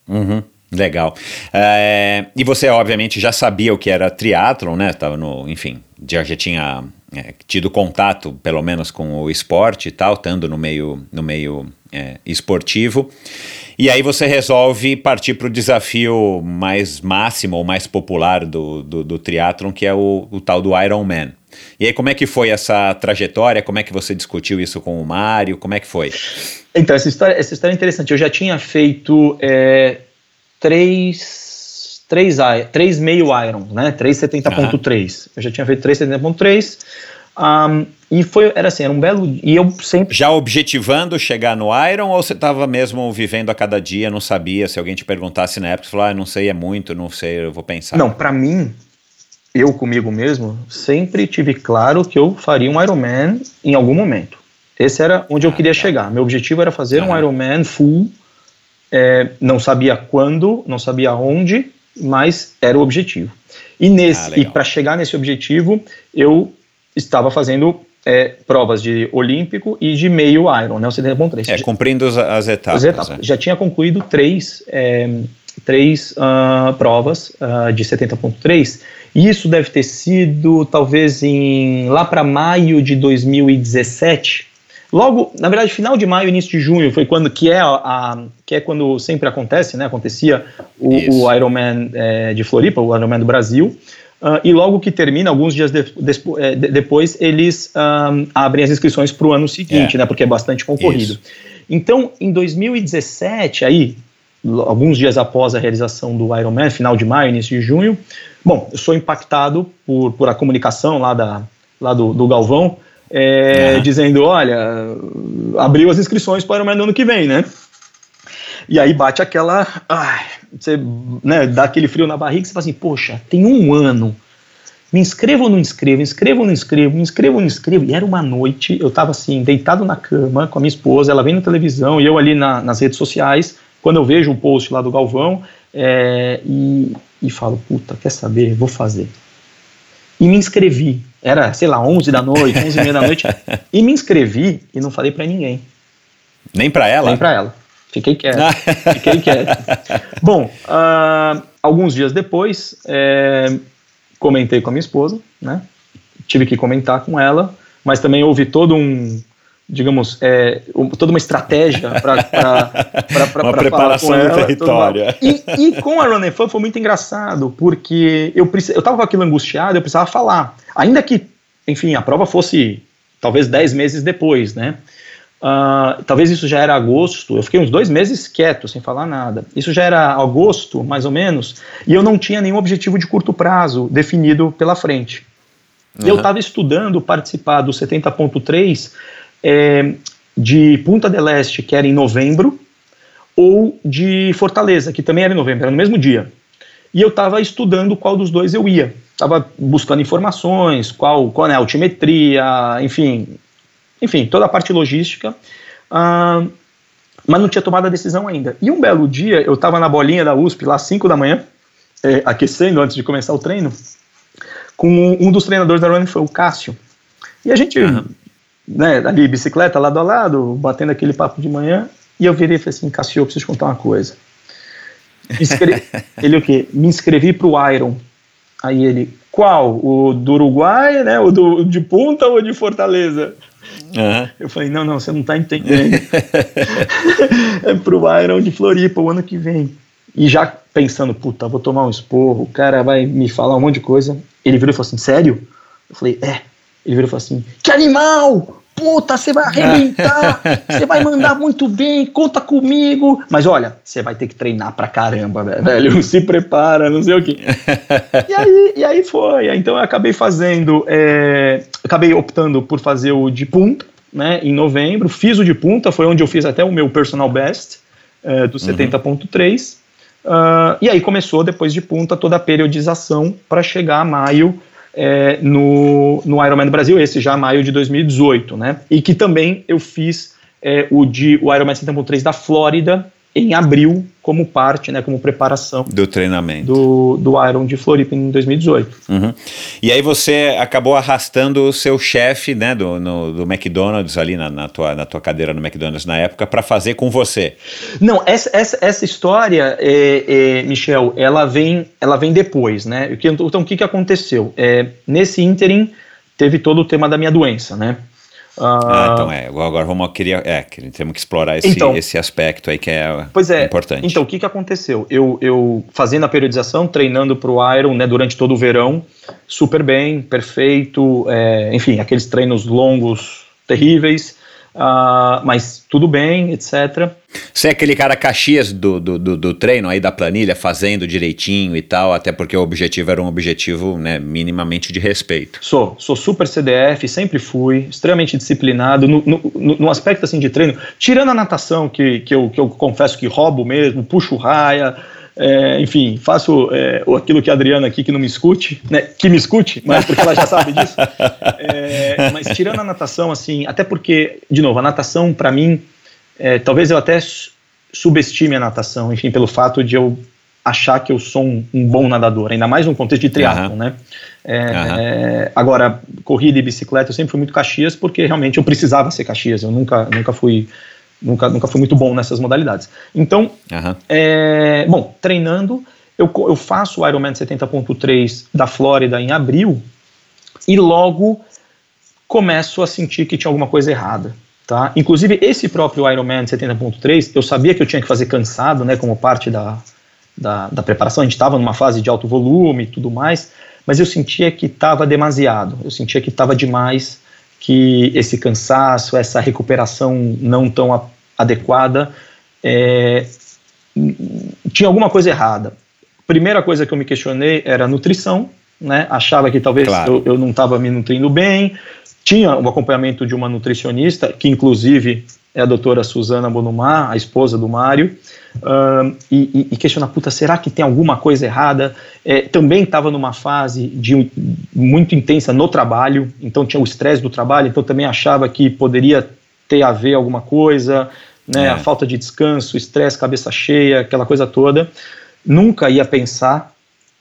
Speaker 2: Uhum. Legal. É, e você, obviamente, já sabia o que era triatlon, né? Tava no, enfim, já, já tinha é, tido contato, pelo menos, com o esporte e tal, estando no meio, no meio é, esportivo. E aí você resolve partir para o desafio mais máximo ou mais popular do, do, do triatlon, que é o, o tal do Ironman. E aí, como é que foi essa trajetória? Como é que você discutiu isso com o Mário? Como é que foi?
Speaker 1: Então, essa história, essa história é interessante. Eu já tinha feito é, três, três, três meio Iron, né? 370.3. Eu já tinha feito 370.3. Um, e foi, era assim, era um belo. E eu sempre.
Speaker 2: Já objetivando chegar no Iron ou você estava mesmo vivendo a cada dia, não sabia? Se alguém te perguntasse na época, você falou, ah, não sei, é muito, não sei, eu vou pensar.
Speaker 1: Não, para mim, eu comigo mesmo, sempre tive claro que eu faria um Ironman em algum momento. Esse era onde eu ah, queria tá. chegar. Meu objetivo era fazer um Ironman full. É, não sabia quando, não sabia onde, mas era o objetivo. E nesse, ah, e para chegar nesse objetivo, eu estava fazendo é, provas de olímpico e de meio Iron, né? O 70.3.
Speaker 2: É, cumprindo as, as etapas. As etapas. É.
Speaker 1: Já tinha concluído três, é, três uh, provas uh, de 70.3 isso deve ter sido talvez em lá para maio de 2017. Logo, na verdade, final de maio, início de junho foi quando que é a, a que é quando sempre acontece, né? Acontecia o, o Ironman é, de Floripa, o Ironman do Brasil. Uh, e logo que termina, alguns dias de, de, é, de, depois, eles um, abrem as inscrições para o ano seguinte, é. né? Porque é bastante concorrido. Isso. Então, em 2017, aí, alguns dias após a realização do Ironman, final de maio, início de junho, Bom, eu sou impactado por, por a comunicação lá, da, lá do, do Galvão, é, dizendo, olha, abriu as inscrições para o Ironman no ano que vem, né? E aí bate aquela. Ai, você né, dá aquele frio na barriga e você fala assim: poxa, tem um ano. Me inscrevo ou não inscrevo? Inscrevo ou não inscrevo? Me inscrevo ou não inscrevo? E era uma noite, eu tava assim, deitado na cama com a minha esposa, ela vem na televisão e eu ali na, nas redes sociais. Quando eu vejo um post lá do Galvão é, e, e falo: puta, quer saber? Vou fazer. E me inscrevi. Era, sei lá, 11 da noite, 11 e meia da noite. E me inscrevi e não falei para ninguém.
Speaker 2: Nem para ela?
Speaker 1: Nem para ela. Fiquei quieto. Fiquei quieto. Bom, uh, alguns dias depois, é, comentei com a minha esposa, né? Tive que comentar com ela, mas também houve todo um, digamos, é, toda uma estratégia para
Speaker 2: falar com ela. território.
Speaker 1: Uma... E, e, com a Run Fun foi muito engraçado, porque eu eu estava com aquilo angustiado, eu precisava falar. Ainda que, enfim, a prova fosse talvez 10 meses depois, né? Uh, talvez isso já era agosto, eu fiquei uns dois meses quieto, sem falar nada. Isso já era agosto, mais ou menos, e eu não tinha nenhum objetivo de curto prazo definido pela frente. Uhum. Eu estava estudando participar do 70.3 é, de Punta del Este, que era em novembro, ou de Fortaleza, que também era em novembro, era no mesmo dia. E eu estava estudando qual dos dois eu ia. Estava buscando informações, qual, qual é a altimetria, enfim, enfim, toda a parte logística, uh, mas não tinha tomado a decisão ainda. E um belo dia, eu estava na bolinha da USP, lá às 5 da manhã, é, aquecendo antes de começar o treino, com um, um dos treinadores da Running foi o Cássio. E a gente, uhum. Né, ali, bicicleta, lado a lado, batendo aquele papo de manhã, e eu virei e falei assim, Cássio, eu preciso te contar uma coisa. ele o quê? Me inscrevi para o Iron. Aí ele, qual? O do Uruguai, né? O do, de Punta ou de Fortaleza? Uhum. Eu falei, não, não, você não está entendendo. é pro Iron de Floripa o ano que vem. E já pensando, puta, vou tomar um esporro, o cara vai me falar um monte de coisa. Ele virou e falou assim, sério? Eu falei, é. Ele virou e falou assim, que animal! Puta, você vai arrebentar, você vai mandar muito bem, conta comigo. Mas olha, você vai ter que treinar pra caramba, velho. Se prepara, não sei o quê. e, aí, e aí foi. Então eu acabei fazendo, é, acabei optando por fazer o de punta, né, em novembro. Fiz o de punta, foi onde eu fiz até o meu personal best é, do 70.3. Uhum. Uh, e aí começou, depois de punta, toda a periodização para chegar a maio é, no, no Ironman Brasil, esse já maio de 2018, né? E que também eu fiz é, o de o Ironman 70.3 da Flórida em abril como parte, né, como preparação
Speaker 2: do treinamento
Speaker 1: do, do Iron de Floripa em 2018.
Speaker 2: Uhum. E aí você acabou arrastando o seu chefe, né, do, no, do McDonald's ali na, na, tua, na tua cadeira no McDonald's na época para fazer com você.
Speaker 1: Não, essa, essa, essa história, é, é, Michel, ela vem, ela vem depois, né? Então o que que aconteceu? É, nesse ínterim teve todo o tema da minha doença, né?
Speaker 2: Ah, então é. Agora vamos queria, é, temos que explorar esse, então, esse aspecto aí que é,
Speaker 1: pois é,
Speaker 2: importante.
Speaker 1: Então, o que, que aconteceu? Eu, eu fazendo a periodização, treinando para o Iron né, durante todo o verão, super bem, perfeito, é, enfim, aqueles treinos longos terríveis, uh, mas tudo bem, etc.
Speaker 2: Você é aquele cara Caxias do, do, do, do, treino aí da planilha, fazendo direitinho e tal, até porque o objetivo era um objetivo né, minimamente de respeito.
Speaker 1: Sou, sou super CDF, sempre fui, extremamente disciplinado, no, no, no aspecto assim de treino, tirando a natação, que, que, eu, que eu confesso que roubo mesmo, puxo raia, é, enfim, faço é, aquilo que a Adriana aqui, que não me escute, né, que me escute, mas porque ela já sabe disso. É, mas tirando a natação, assim, até porque, de novo, a natação, para mim, é, talvez eu até subestime a natação, enfim, pelo fato de eu achar que eu sou um, um bom nadador, ainda mais no contexto de triatlon, uhum. né? Uhum. agora, corrida e bicicleta, eu sempre fui muito Caxias, porque realmente eu precisava ser Caxias, eu nunca, nunca fui Nunca, nunca fui muito bom nessas modalidades. Então, uhum. é, bom, treinando, eu, eu faço o Ironman 70.3 da Flórida em abril e logo começo a sentir que tinha alguma coisa errada. Tá? Inclusive, esse próprio Ironman 70.3, eu sabia que eu tinha que fazer cansado, né, como parte da, da, da preparação, a gente estava numa fase de alto volume e tudo mais, mas eu sentia que estava demasiado, eu sentia que estava demais que esse cansaço, essa recuperação não tão a, adequada, é, tinha alguma coisa errada. Primeira coisa que eu me questionei era a nutrição, né? Achava que talvez claro. eu, eu, não estava me nutrindo bem. Tinha um acompanhamento de uma nutricionista, que inclusive é a doutora Suzana Bonumar, a esposa do Mário, uh, e, e, questionar, puta, será que tem alguma coisa errada? É, também estava numa fase de muito intensa no trabalho, então tinha o estresse do trabalho, então também achava que poderia ter a ver alguma coisa, né, é. a falta de descanso, estresse, cabeça cheia, aquela coisa toda. Nunca ia pensar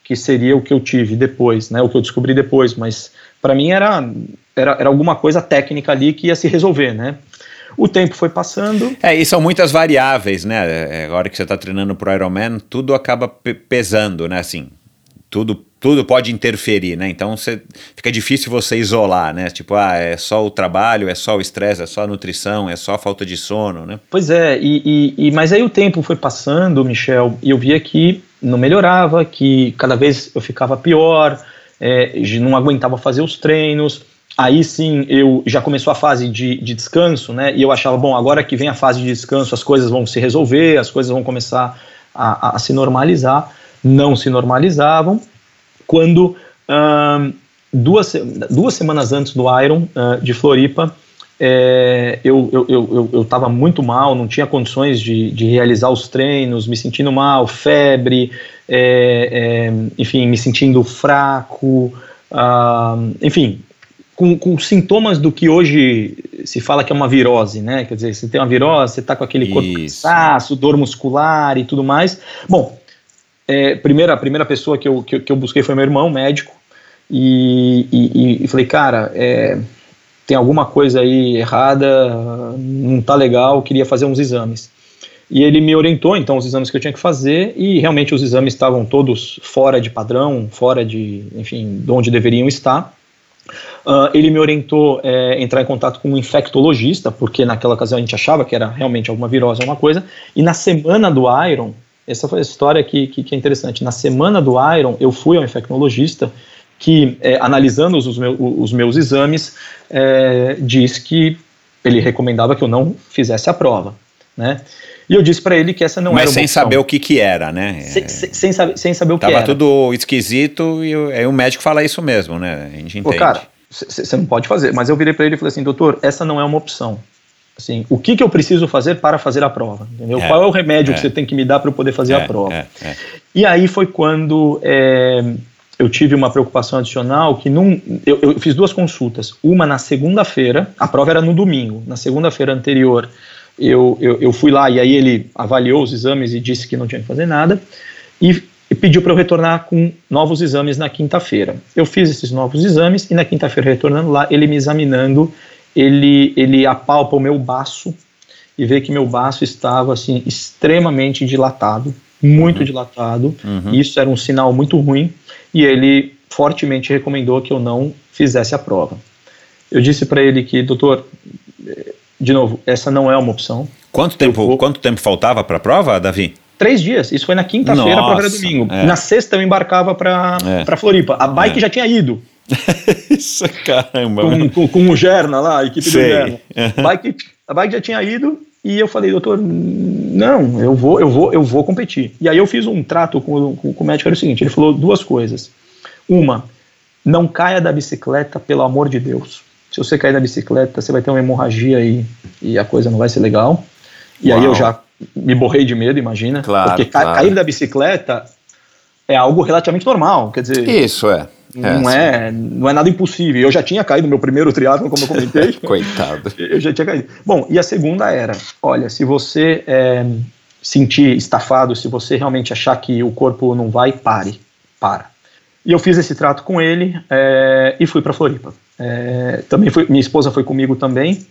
Speaker 1: que seria o que eu tive depois, né, o que eu descobri depois, mas para mim era, era, era alguma coisa técnica ali que ia se resolver, né. O tempo foi passando.
Speaker 2: É, e são muitas variáveis, né? Agora que você está treinando para o Ironman, tudo acaba pesando, né? Assim, tudo, tudo pode interferir, né? Então você, fica difícil você isolar, né? Tipo, ah, é só o trabalho, é só o estresse, é só a nutrição, é só a falta de sono, né?
Speaker 1: Pois é, e, e, e, mas aí o tempo foi passando, Michel, e eu via que não melhorava, que cada vez eu ficava pior, é, não aguentava fazer os treinos. Aí sim eu já começou a fase de, de descanso, né? E eu achava, bom, agora que vem a fase de descanso, as coisas vão se resolver, as coisas vão começar a, a, a se normalizar. Não se normalizavam. Quando duas, duas semanas antes do Iron uh, de Floripa, é, eu estava eu, eu, eu, muito mal, não tinha condições de, de realizar os treinos, me sentindo mal, febre, é, é, enfim, me sentindo fraco, uh, enfim, com, com, sintomas do que hoje se fala que é uma virose, né? Quer dizer, você tem uma virose, você está com aquele corpo cansaço, dor muscular e tudo mais. Bom, é, primeira, a primeira pessoa que eu, que, que, eu busquei foi meu irmão, médico, e, e, e falei, cara, é, tem alguma coisa aí errada, não tá legal, queria fazer uns exames. E ele me orientou, então, os exames que eu tinha que fazer, e realmente os exames estavam todos fora de padrão, fora de, enfim, de onde deveriam estar. Uh, ele me orientou é, entrar em contato com um infectologista, porque naquela ocasião a gente achava que era realmente alguma virose, alguma coisa. E na semana do Iron, essa foi a história que, que, que é interessante. Na semana do Iron, eu fui ao infectologista que, é, analisando os, meu, os, meus exames, é, disse que ele recomendava que eu não fizesse a prova, né? E eu disse para ele que essa não
Speaker 2: Mas
Speaker 1: era
Speaker 2: Mas sem
Speaker 1: opção.
Speaker 2: saber o que que era, né?
Speaker 1: Sem, sem, sem saber, sem saber o
Speaker 2: Tava
Speaker 1: que era.
Speaker 2: Tava tudo esquisito e aí o médico fala isso mesmo, né? A gente entende. Pô,
Speaker 1: cara, você não pode fazer. Mas eu virei para ele e falei assim, doutor, essa não é uma opção. Assim, o que, que eu preciso fazer para fazer a prova? Entendeu? É, Qual é o remédio é, que você tem que me dar para eu poder fazer é, a prova? É, é. E aí foi quando é, eu tive uma preocupação adicional que num, eu, eu fiz duas consultas. Uma na segunda-feira, a prova era no domingo. Na segunda-feira anterior, eu, eu, eu fui lá e aí ele avaliou os exames e disse que não tinha que fazer nada. E e pediu para eu retornar com novos exames na quinta-feira. Eu fiz esses novos exames e na quinta-feira, retornando lá, ele me examinando, ele, ele apalpa o meu baço e vê que meu baço estava assim extremamente dilatado, muito uhum. dilatado. Uhum. E isso era um sinal muito ruim e ele fortemente recomendou que eu não fizesse a prova. Eu disse para ele que, doutor, de novo, essa não é uma opção.
Speaker 2: Quanto tempo, vou... quanto tempo faltava para a prova, Davi?
Speaker 1: Três dias. Isso foi na quinta-feira, a prova era domingo. É. Na sexta eu embarcava para é. Floripa. A bike é. já tinha ido.
Speaker 2: Isso, caramba.
Speaker 1: Com, com, com, o Gerna lá, a equipe Sei. do Gerna. Uhum. Bike, a bike já tinha ido e eu falei, doutor, não, eu vou, eu vou, eu vou competir. E aí eu fiz um trato com, com, com o médico, era o seguinte, ele falou duas coisas. Uma, não caia da bicicleta, pelo amor de Deus. Se você cair da bicicleta, você vai ter uma hemorragia aí e a coisa não vai ser legal. E Uau. aí eu já me borrei de medo, imagina.
Speaker 2: Claro,
Speaker 1: porque
Speaker 2: claro.
Speaker 1: cair da bicicleta é algo relativamente normal, quer dizer.
Speaker 2: Isso é.
Speaker 1: Não é, é, não é nada impossível. Eu já tinha caído no meu primeiro triatlo, como eu comentei.
Speaker 2: Coitado.
Speaker 1: Eu já tinha caído. Bom, e a segunda era, olha, se você é, sentir estafado, se você realmente achar que o corpo não vai, pare, para. E eu fiz esse trato com ele é, e fui para Floripa. É, também foi, minha esposa foi comigo também.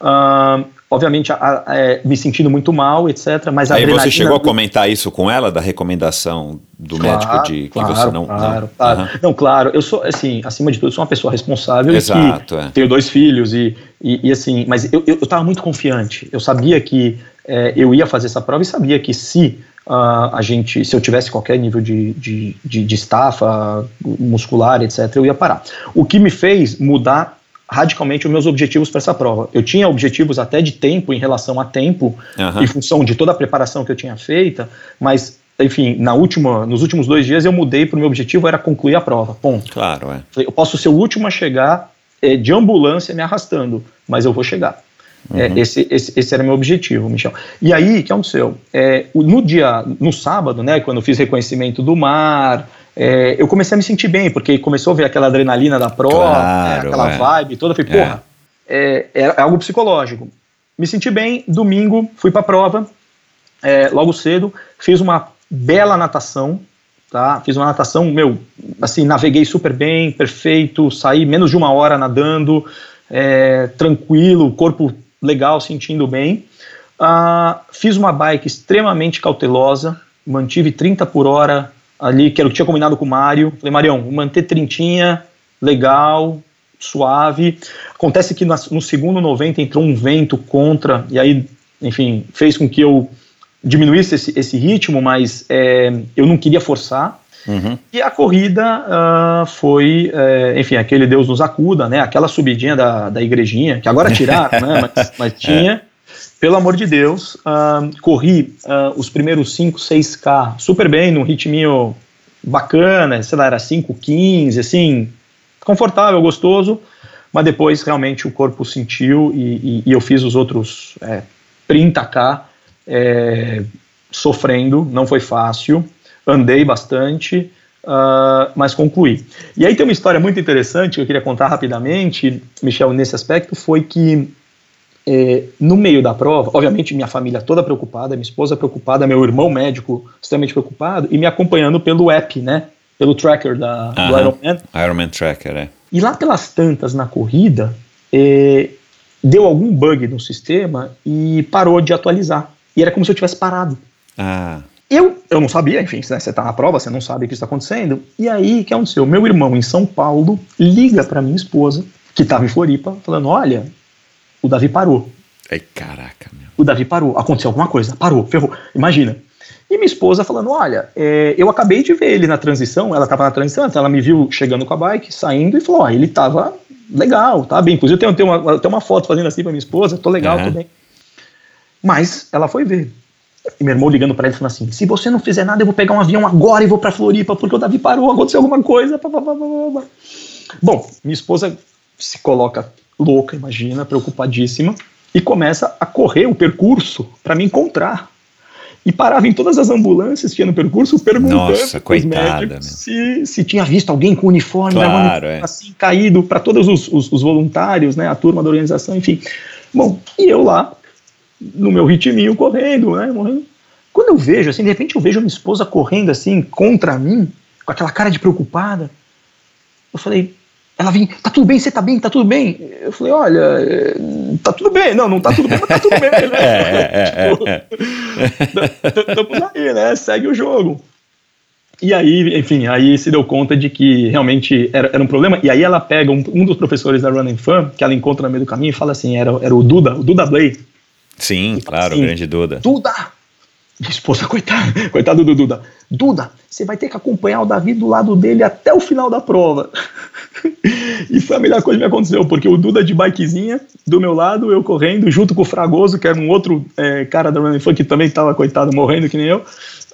Speaker 1: Uh, obviamente a, a, é, me sentindo muito mal, etc. Mas
Speaker 2: Aí você chegou a comentar isso com ela, da recomendação do claro, médico de
Speaker 1: claro,
Speaker 2: que você não.
Speaker 1: Claro, não, claro. Uhum. Não, claro, eu sou, assim, acima de tudo, sou uma pessoa responsável
Speaker 2: Exato,
Speaker 1: é. tenho dois filhos e, e, e assim, mas eu estava muito confiante. Eu sabia que é, eu ia fazer essa prova e sabia que se Uh, a gente, se eu tivesse qualquer nível de, de, de, de estafa muscular, etc., eu ia parar. O que me fez mudar radicalmente os meus objetivos para essa prova. Eu tinha objetivos até de tempo em relação a tempo, uhum. em função de toda a preparação que eu tinha feita, mas enfim, na última, nos últimos dois dias eu mudei para o meu objetivo era concluir a prova. Ponto.
Speaker 2: Claro, é.
Speaker 1: Eu posso ser o último a chegar é, de ambulância me arrastando, mas eu vou chegar. É, esse, esse, esse era meu objetivo, Michel. E aí, o que aconteceu? É, o- no dia, no sábado, né, quando eu fiz reconhecimento do mar, é, eu comecei a me sentir bem, porque começou a ver aquela adrenalina da prova,
Speaker 2: Claro,
Speaker 1: né, aquela
Speaker 2: é.
Speaker 1: vibe toda. Eu falei,
Speaker 2: É.
Speaker 1: porra, é, é algo psicológico. Me senti bem, domingo, fui pra prova, é, logo cedo, fiz uma bela natação, tá? Fiz uma natação, meu, assim, naveguei super bem, perfeito, saí menos de uma hora nadando, é, tranquilo, corpo legal, sentindo bem. Ah, fiz uma bike extremamente cautelosa, mantive 30 por hora ali, que era o que tinha combinado com o Mário. Falei, Marião, manter trintinha, legal, suave. Acontece que no segundo 90 entrou um vento contra, e aí, enfim, fez com que eu diminuísse esse, esse ritmo, mas é, eu não queria forçar.
Speaker 2: Uhum.
Speaker 1: E a corrida ah, foi, é, enfim, aquele Deus nos acuda, né? Aquela subidinha da, da igrejinha, que agora tiraram, né? Mas, mas tinha. Pelo amor de Deus, ah, corri ah, os primeiros 5, 6K super bem, num ritminho bacana, sei lá, era 5, 15, assim, confortável, gostoso, mas depois realmente o corpo sentiu e, e- e eu fiz os outros é, 30K é, sofrendo, não foi fácil, andei bastante, ah, mas concluí. E aí tem uma história muito interessante que eu queria contar rapidamente, Michel, nesse aspecto, foi que é, no meio da prova, obviamente minha família toda preocupada, minha esposa preocupada, meu irmão médico extremamente preocupado e me acompanhando pelo app, né, pelo tracker da, do
Speaker 2: Aham.
Speaker 1: Ironman.
Speaker 2: Ironman Tracker, é.
Speaker 1: E lá pelas tantas na corrida, eh, deu algum bug no sistema e parou de atualizar. E era como se eu tivesse parado.
Speaker 2: Ah,
Speaker 1: Eu, eu não sabia, enfim, né, você está na prova, você não sabe o que está acontecendo. E aí, o que aconteceu? Meu irmão em São Paulo liga para minha esposa, que estava em Floripa, falando: Olha, o Davi parou.
Speaker 2: ai caraca, meu.
Speaker 1: O Davi parou, aconteceu alguma coisa, parou, ferrou. Imagina. E minha esposa falando: Olha, é, eu acabei de ver ele na transição, ela estava na transição, então ela me viu chegando com a bike, saindo, e falou: Ó, ele estava legal, tá bem. Inclusive, eu tenho, tenho, uma, tenho uma foto fazendo assim para minha esposa, tô legal,
Speaker 2: Aham.
Speaker 1: tô bem. Mas ela foi ver. E meu irmão ligando para ele falando assim: se você não fizer nada, eu vou pegar um avião agora e vou para Floripa, porque o Davi parou, aconteceu alguma coisa. pá, pá, pá. Bom, minha esposa se coloca louca, imagina, preocupadíssima, e começa a correr o percurso para me encontrar. E parava em todas as ambulâncias que tinha no percurso, perguntando
Speaker 2: Nossa, coitada,
Speaker 1: se, se tinha visto alguém com uniforme,
Speaker 2: Claro,
Speaker 1: levando
Speaker 2: é.
Speaker 1: assim, caído para todos os, os- os voluntários, né, a turma da organização, enfim. Bom, e eu lá, no meu ritminho, correndo, né, morrendo. Quando eu vejo, assim, de repente eu vejo minha esposa correndo, assim, contra mim, com aquela cara de preocupada, eu falei, ela vem, tá tudo bem, você tá bem, tá tudo bem? Eu falei, olha, é, tá tudo bem, não, não tá tudo bem, mas tá tudo bem, né?
Speaker 2: É, é,
Speaker 1: Tipo,
Speaker 2: é,
Speaker 1: Estamos aí, né? Segue o jogo. E aí, enfim, aí se deu conta de que realmente era, era um problema. E aí ela pega um, um dos professores da Running Fan, que ela encontra no meio do caminho, e fala assim: era, era o Duda, o Duda Blay.
Speaker 2: Sim, claro,
Speaker 1: Sim.
Speaker 2: grande Duda.
Speaker 1: Duda! Minha esposa, coitada, coitado do Duda. Duda, você vai ter que acompanhar o Davi do lado dele até o final da prova. e foi a melhor coisa que me aconteceu, porque o Duda de bikezinha, do meu lado, eu correndo, junto com o Fragoso, que era um outro é, cara da Running Fun, que também estava, coitado, morrendo que nem eu.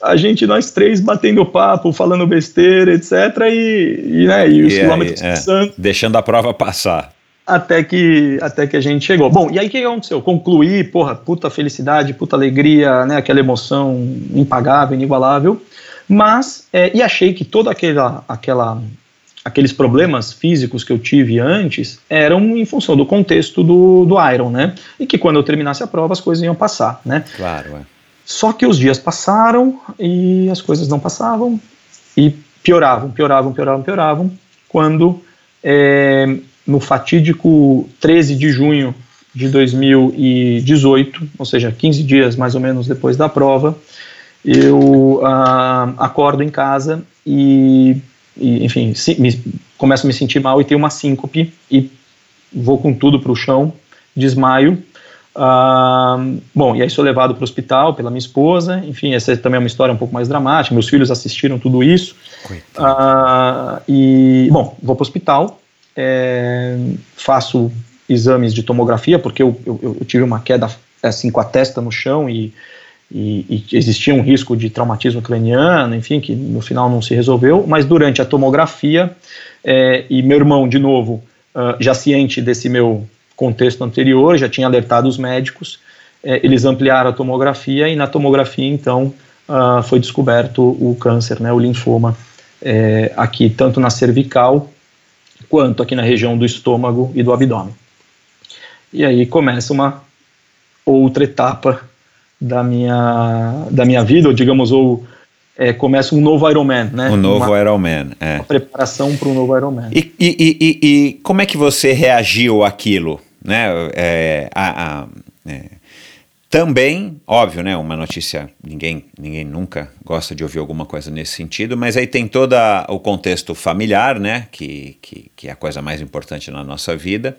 Speaker 1: A gente, nós três, batendo papo, falando besteira, etc. E, e, né, e os
Speaker 2: aí,
Speaker 1: quilômetros
Speaker 2: é,
Speaker 1: passando
Speaker 2: deixando a prova passar.
Speaker 1: Até que, até que a gente chegou. Bom, e aí o que aconteceu? Concluí, porra, puta felicidade, puta alegria, né, aquela emoção impagável, inigualável, mas, é, e achei que toda aquela, aquela, aqueles problemas físicos que eu tive antes eram em função do contexto do, do Iron, né, e que quando eu terminasse a prova as coisas iam passar, né.
Speaker 2: Claro, é.
Speaker 1: Só que os dias passaram e as coisas não passavam e pioravam, pioravam, pioravam, pioravam. Quando, é, no fatídico 13 de junho de 2018, ou seja, 15 dias mais ou menos depois da prova, eu ah, acordo em casa e, e, enfim, se- me- começo a me sentir mal e tenho uma síncope e vou com tudo para o chão, desmaio. Ah, bom, e aí sou levado para o hospital pela minha esposa. Enfim, essa também é uma história um pouco mais dramática. Meus filhos assistiram tudo isso. Ah, e, bom, vou para o hospital, é, faço exames de tomografia, porque eu, eu, eu tive uma queda assim com a testa no chão e, e, e existia um risco de traumatismo craniano, enfim, que no final não se resolveu, mas durante a tomografia, é, e meu irmão, de novo, ah, já ciente desse meu contexto anterior, já tinha alertado os médicos, é, eles ampliaram a tomografia e na tomografia, então, uh, foi descoberto o câncer, né, o linfoma, é, aqui tanto na cervical quanto aqui na região do estômago e do abdômen. E aí começa uma outra etapa da minha, da minha vida, ou digamos, ou é, começa um novo Ironman, né?
Speaker 2: Um novo
Speaker 1: uma,
Speaker 2: Ironman, é.
Speaker 1: Uma preparação para um novo Ironman.
Speaker 2: E, e, e, e, como é que você reagiu àquilo? Né? É, a, a, é, também, óbvio, né? Uma notícia, ninguém, ninguém nunca gosta de ouvir alguma coisa nesse sentido, mas aí tem todo o contexto familiar, né? Que, que, que é a coisa mais importante na nossa vida.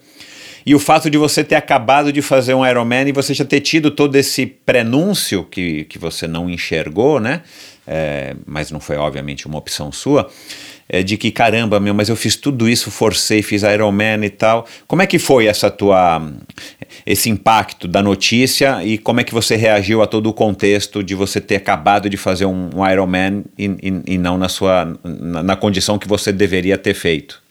Speaker 2: E o fato de você ter acabado de fazer um Ironman e você já ter tido todo esse prenúncio que, que você não enxergou, né? É, mas não foi obviamente uma opção sua, é, de que caramba, meu, mas eu fiz tudo isso, forcei, fiz Ironman e tal. Como é que foi essa tua esse impacto da notícia e como é que você reagiu a todo o contexto de você ter acabado de fazer um, um Ironman e, e, e, não na sua na, na condição que você deveria ter feito?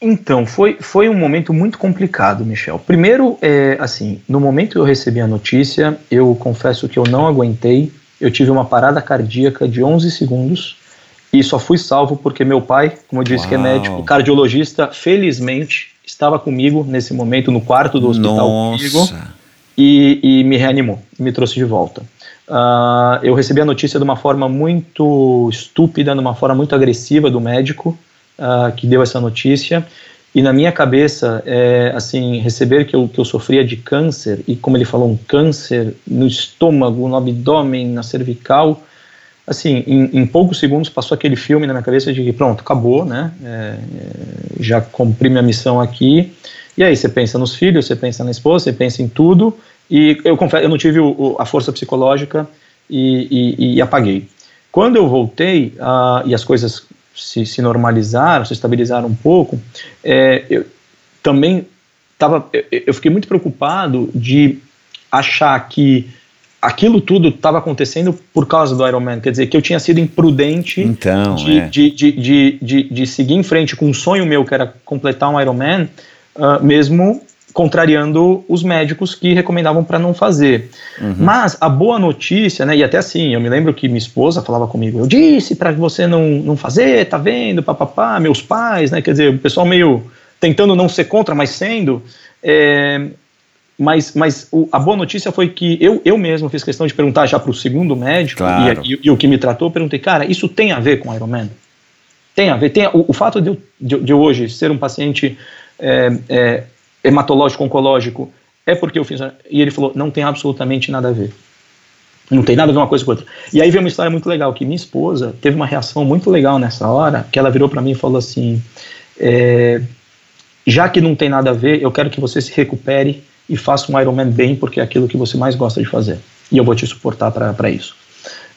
Speaker 1: Então, foi, foi um momento muito complicado, Michel. Primeiro, é, assim, no momento que eu recebi a notícia, eu confesso que eu não aguentei. Eu tive uma parada cardíaca de 11 segundos e só fui salvo porque meu pai, como eu disse Uau. que é médico, cardiologista, felizmente estava comigo nesse momento no quarto do hospital
Speaker 2: Nossa.
Speaker 1: comigo e, e, me reanimou, me trouxe de volta. Uh, eu recebi a notícia de uma forma muito estúpida, de uma forma muito agressiva do médico uh, que deu essa notícia. E na minha cabeça, é, assim, receber que eu, que eu sofria de câncer, e como ele falou, um câncer no estômago, no abdômen, na cervical, assim, em, em poucos segundos passou aquele filme na minha cabeça de pronto, acabou, né? É, é, já cumpri minha missão aqui. E aí você pensa nos filhos, você pensa na esposa, você pensa em tudo. E eu confesso, eu não tive o, o, a força psicológica e, e, e, apaguei. Quando eu voltei e as coisas se, se normalizaram, se estabilizaram um pouco, é, eu também tava, eu, eu fiquei muito preocupado de achar que aquilo tudo estava acontecendo por causa do Iron Man, quer dizer, que eu tinha sido imprudente
Speaker 2: então,
Speaker 1: de,
Speaker 2: é.
Speaker 1: de, de, de, de, de, seguir em frente com um sonho meu, que era completar um Iron Man, uh, mesmo contrariando os médicos que recomendavam para não fazer. Uhum. Mas a boa notícia, né, e até assim, eu me lembro que minha esposa falava comigo, eu disse para você não, não fazer, tá vendo, papapá, meus pais, né, quer dizer, o pessoal meio tentando não ser contra, mas sendo, é, mas, mas o, a boa notícia foi que eu, eu mesmo fiz questão de perguntar já para o segundo médico,
Speaker 2: claro.
Speaker 1: e, e, e, o que me tratou, perguntei, cara, isso tem a ver com Iron Man? Tem a ver, tem a, o, o, fato de eu, de, de hoje ser um paciente é, é, hematológico oncológico é porque eu fiz. E ele falou: não tem absolutamente nada a ver. Não tem nada a ver uma coisa com outra. E aí veio uma história muito legal: que minha esposa teve uma reação muito legal nessa hora, que ela virou para mim e falou assim: é, já que não tem nada a ver, eu quero que você se recupere e faça um Ironman bem, porque é aquilo que você mais gosta de fazer. E eu vou te suportar para isso.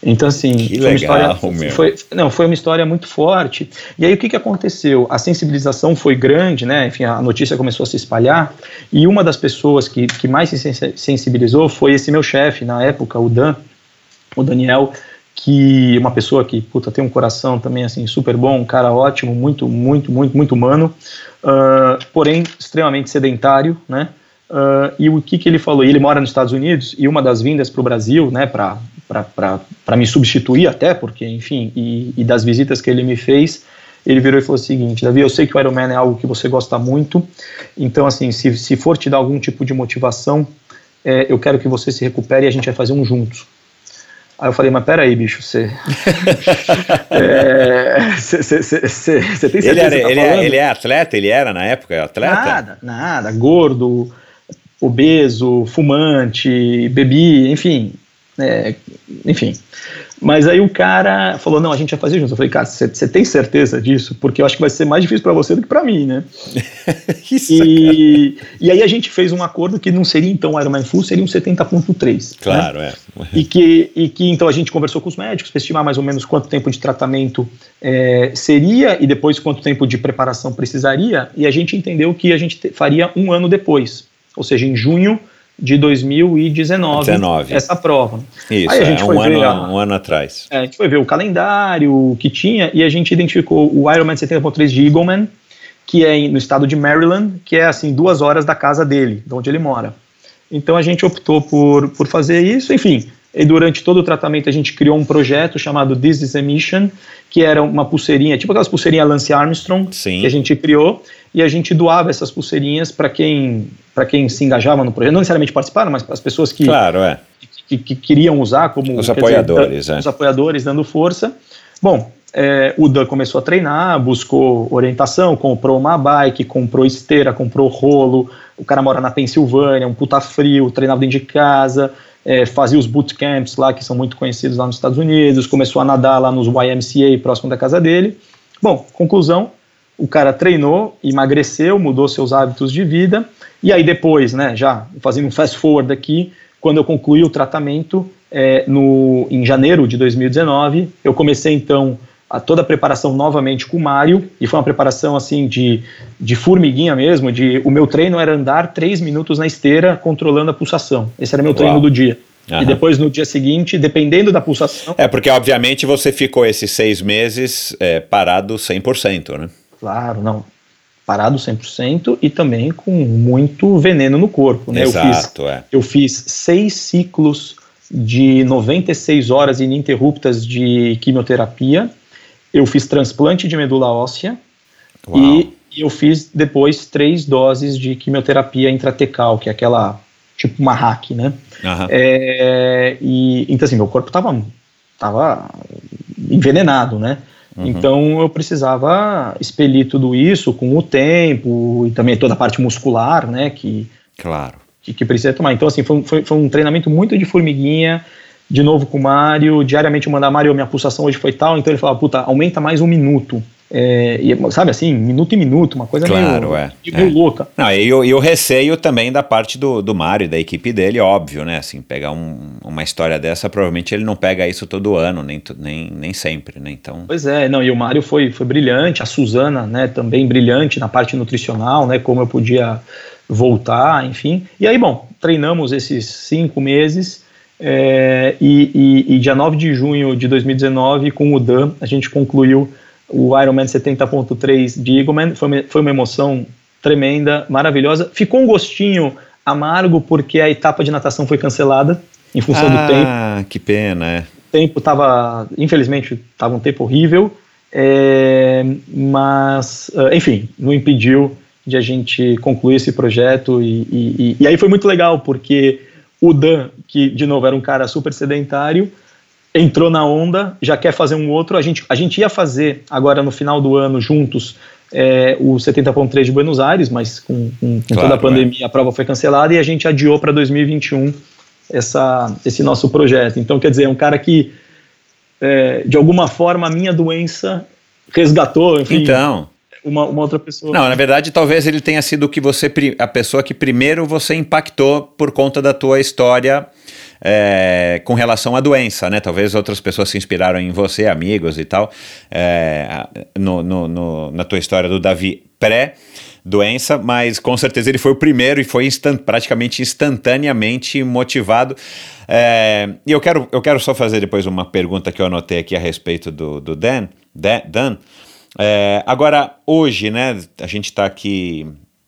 Speaker 1: Então, assim,
Speaker 2: que
Speaker 1: foi,
Speaker 2: legal,
Speaker 1: uma história, foi, não, foi uma história muito forte. E aí, o que, que aconteceu? A sensibilização foi grande, né? Enfim, a notícia começou a se espalhar. E uma das pessoas que, que mais se sensibilizou foi esse meu chefe, na época, o Dan, o Daniel, que uma pessoa que, puta, tem um coração também, assim, super bom, um cara ótimo, muito, muito, muito, muito humano, uh, porém, extremamente sedentário, né? Uh, e o que, que ele falou? Ele mora nos Estados Unidos e uma das vindas para o Brasil, né, para me substituir até, porque, enfim, e, e, das visitas que ele me fez, ele virou e falou o seguinte: Davi, eu sei que o Ironman é algo que você gosta muito, então, assim, se, se for te dar algum tipo de motivação, é, eu quero que você se recupere e a gente vai fazer um juntos. Aí eu falei, mas peraí, bicho, você. Você é, tem certeza
Speaker 2: ele, era, tá ele, é, ele, é, atleta? Ele era na época atleta?
Speaker 1: Nada, nada. Gordo, obeso, fumante, bebi, enfim, é, enfim. Mas aí o cara falou: não, a gente vai fazer junto. Eu falei, cara, você tem certeza disso? Porque eu acho que vai ser mais difícil para você do que para mim, né? Isso, e, e aí a gente fez um acordo que não seria então Ironman Full, seria um 70.3.
Speaker 2: Claro, né?
Speaker 1: é. E que, e que então a gente conversou com os médicos para estimar mais ou menos quanto tempo de tratamento é, seria e depois quanto tempo de preparação precisaria. E a gente entendeu que a gente te, faria um ano depois ou seja, em junho de 2019, 19. essa prova.
Speaker 2: Isso, Aí a gente é, foi um, ver ano, a, um ano atrás.
Speaker 1: É, a gente foi ver o calendário que tinha e a gente identificou o Ironman 70.3 de Eagleman, que é no estado de Maryland, que é assim duas horas da casa dele, de onde ele mora. Então a gente optou por, por fazer isso, enfim. E durante todo o tratamento a gente criou um projeto chamado This is a Mission, que era uma pulseirinha, tipo aquelas pulseirinhas Lance Armstrong,
Speaker 2: Sim.
Speaker 1: que a gente criou, e a gente doava essas pulseirinhas para quem, quem se engajava no projeto, não necessariamente participaram, mas para as pessoas que,
Speaker 2: Claro, é.
Speaker 1: que, que queriam usar como
Speaker 2: Os
Speaker 1: dizer,
Speaker 2: apoiadores,
Speaker 1: dan-
Speaker 2: é.
Speaker 1: os apoiadores dando força. Bom, é, o Dan começou a treinar, buscou orientação, comprou uma bike, comprou esteira, comprou rolo. O cara mora na Pensilvânia, um puta frio, treinava dentro de casa, é, fazia os bootcamps lá, que são muito conhecidos lá nos Estados Unidos, começou a nadar lá nos YMCA próximo da casa dele. Bom, conclusão, o cara treinou, emagreceu, mudou seus hábitos de vida, e aí depois, né, já fazendo um fast forward aqui, quando eu concluí o tratamento, é, no, em janeiro de 2019, eu comecei então a toda a preparação novamente com o Mário, e foi uma preparação assim de, de formiguinha mesmo, de o meu treino era andar três minutos na esteira controlando a pulsação. Esse era meu treino
Speaker 2: Uau.
Speaker 1: do dia.
Speaker 2: Aham.
Speaker 1: E depois no dia seguinte, dependendo da pulsação,
Speaker 2: É, porque obviamente você ficou esses seis meses é, parado 100%, né?
Speaker 1: Claro, não. Parado 100% e também com muito veneno no corpo. Né? Eu, fiz,
Speaker 2: Exato, é.
Speaker 1: eu fiz seis ciclos de 96 horas ininterruptas de quimioterapia. Eu fiz transplante de medula óssea
Speaker 2: Uau.
Speaker 1: e eu fiz depois três doses de quimioterapia intratecal, que é aquela tipo uma hack, né?
Speaker 2: Aham.
Speaker 1: É, e então assim, meu corpo tava, tava envenenado, né?
Speaker 2: Uhum.
Speaker 1: Então eu precisava expelir tudo isso com o tempo e também toda a parte muscular, né? Que,
Speaker 2: Claro.
Speaker 1: que, que precisa tomar. Então assim, foi, foi, foi um treinamento muito de formiguinha, de novo com o Mário, diariamente eu mandava, Mário, minha pulsação hoje foi tal, então ele falava, puta, aumenta mais um minuto. É, e, sabe assim, minuto em minuto, uma coisa
Speaker 2: Claro,
Speaker 1: meio,
Speaker 2: é,
Speaker 1: meio
Speaker 2: é.
Speaker 1: louca.
Speaker 2: Não, e, o- e o receio também da parte do, do Mário, da equipe dele, óbvio, né? Assim, pegar um- uma história dessa, provavelmente ele não pega isso todo ano, nem, nem, nem sempre, né? Então,
Speaker 1: Pois é, não, e o Mário foi, foi brilhante, a Suzana, né, também brilhante na parte nutricional, né, como eu podia voltar, enfim. E aí, bom, treinamos esses cinco meses é, e, e, e dia 9 de junho de 2019, com o Dan, a gente concluiu o Ironman 70.3 de Eagleman, foi, uma- foi uma emoção tremenda, maravilhosa. Ficou um gostinho amargo porque a etapa de natação foi cancelada em função do tempo
Speaker 2: ah, que pena, é.
Speaker 1: tempo estava, infelizmente, estava um tempo horrível, é, mas, ah, enfim, não impediu de a gente concluir esse projeto e, e- e aí foi muito legal porque o Dan, que de novo era um cara super sedentário, entrou na onda, já quer fazer um outro, a gente, a gente ia fazer agora no final do ano juntos é, o 70.3 de Buenos Aires, mas com, com- com
Speaker 2: Claro,
Speaker 1: toda a pandemia a prova foi cancelada e a gente adiou para 2021 essa, esse nosso projeto. Então, quer dizer, é um cara que, é, de alguma forma, a minha doença resgatou, enfim,
Speaker 2: Então,
Speaker 1: uma, uma outra pessoa.
Speaker 2: não, na verdade, talvez ele tenha sido que você, a pessoa que primeiro você impactou por conta da tua história é, com relação à doença, né? Talvez outras pessoas se inspiraram em você, amigos e tal, é, no, no- no- na tua história do Davi pré doença, mas com certeza ele foi o primeiro e foi praticamente instantaneamente motivado. É, e eu quero, eu quero só fazer depois uma pergunta que eu anotei aqui a respeito do, do Dan. Dan, Dan. É, agora, hoje, né, a gente está aqui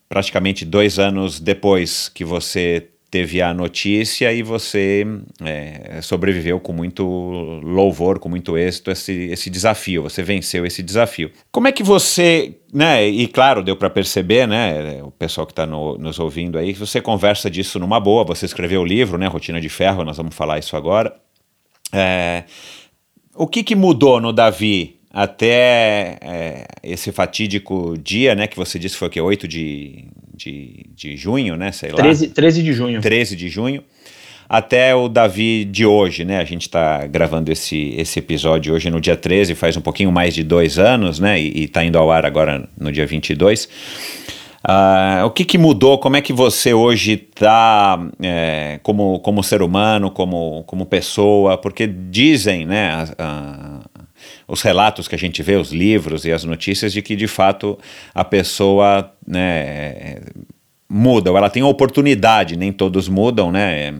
Speaker 2: praticamente dois anos depois que você teve a notícia e você é, sobreviveu com muito louvor, com muito êxito esse, esse desafio, você venceu esse desafio. Como é que você, né, e claro, deu para perceber, né, o pessoal que está no, nos ouvindo aí, você conversa disso numa boa, você escreveu o livro, né, Rotina de Ferro, nós vamos falar isso agora. É, o que, que mudou no Davi até é, esse fatídico dia, né, que você disse foi o que, 8 de, de, de junho, né, sei lá?
Speaker 1: 13, 13 de junho.
Speaker 2: 13 de junho, até o Davi de hoje, né? A gente está gravando esse, esse episódio hoje no dia 13, faz um pouquinho mais de dois anos, né? E, está indo ao ar agora no dia 22. Ah, o que, que mudou? Como é que você hoje está como, como ser humano, como, como pessoa? Porque dizem, né? a- os relatos que a gente vê, os livros e as notícias de que de fato a pessoa né, muda, ou ela tem oportunidade, nem todos mudam, né?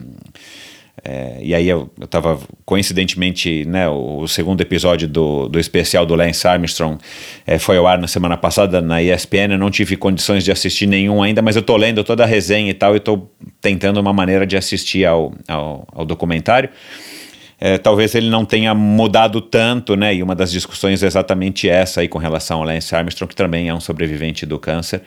Speaker 2: É, e aí eu, estava coincidentemente, né, o, o, segundo episódio do, do especial do Lance Armstrong é, foi ao ar na semana passada na ESPN, eu não tive condições de assistir nenhum ainda, mas eu estou lendo toda a resenha e tal, e estou tentando uma maneira de assistir ao, ao, ao documentário é, talvez ele não tenha mudado tanto, né? E uma das discussões é exatamente essa aí com relação ao Lance Armstrong, que também é um sobrevivente do câncer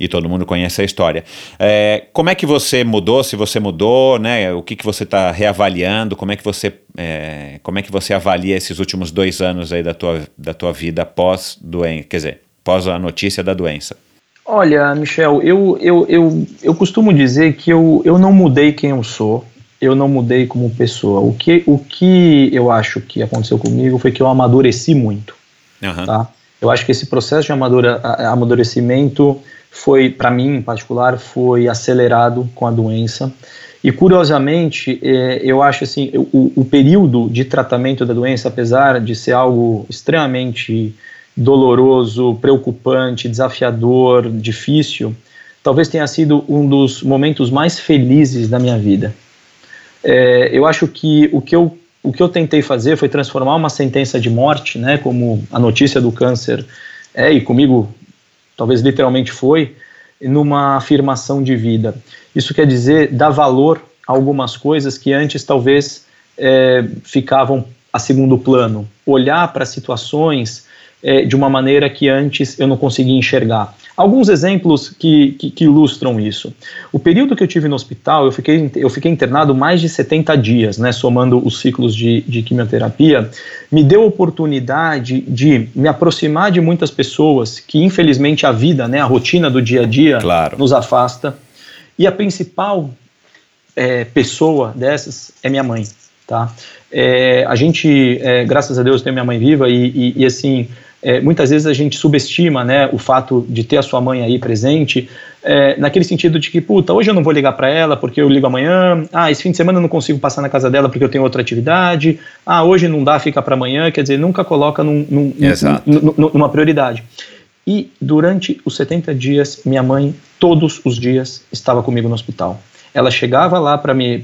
Speaker 2: e todo mundo conhece a história. É, como é que você mudou? Se você mudou, né? O que, que você está reavaliando? Como é que você é, como é que você avalia esses últimos dois anos aí da tua, da tua vida pós doença, quer dizer, pós a notícia da doença?
Speaker 1: Olha, Michel, eu, eu, eu, eu costumo dizer que eu, eu não mudei quem eu sou eu não mudei como pessoa. O que, o que eu acho que aconteceu comigo foi que eu amadureci muito. Uhum. Tá? Eu acho que esse processo de amadurecimento foi, para mim em particular, foi acelerado com a doença. E curiosamente, é, eu acho assim, o, o período de tratamento da doença, apesar de ser algo extremamente doloroso, preocupante, desafiador, difícil, talvez tenha sido um dos momentos mais felizes da minha vida. É, eu acho que o que eu, o que eu tentei fazer foi transformar uma sentença de morte, né, como a notícia do câncer é, e comigo talvez literalmente foi, numa afirmação de vida. Isso quer dizer dar valor a algumas coisas que antes talvez é, ficavam a segundo plano. Olhar para situações é, de uma maneira que antes eu não conseguia enxergar. Alguns exemplos que, que, que, ilustram isso. O período que eu tive no hospital, eu fiquei, eu fiquei internado mais de 70 dias, né, somando os ciclos de, de quimioterapia, me deu oportunidade de me aproximar de muitas pessoas que, infelizmente, a vida, né, a rotina do dia a dia claro. nos afasta. E a principal é, pessoa dessas é minha mãe. Tá? É, a gente, é, graças a Deus, tem minha mãe viva e, e, e assim é, muitas vezes a gente subestima né, o fato de ter a sua mãe aí presente, é, naquele sentido de que, puta, hoje eu não vou ligar para ela porque eu ligo amanhã, ah, esse fim de semana eu não consigo passar na casa dela porque eu tenho outra atividade, ah, hoje não dá, fica para amanhã, quer dizer, nunca coloca num, num, num, numa prioridade. E durante os 70 dias, minha mãe, todos os dias, estava comigo no hospital. Ela chegava lá para me,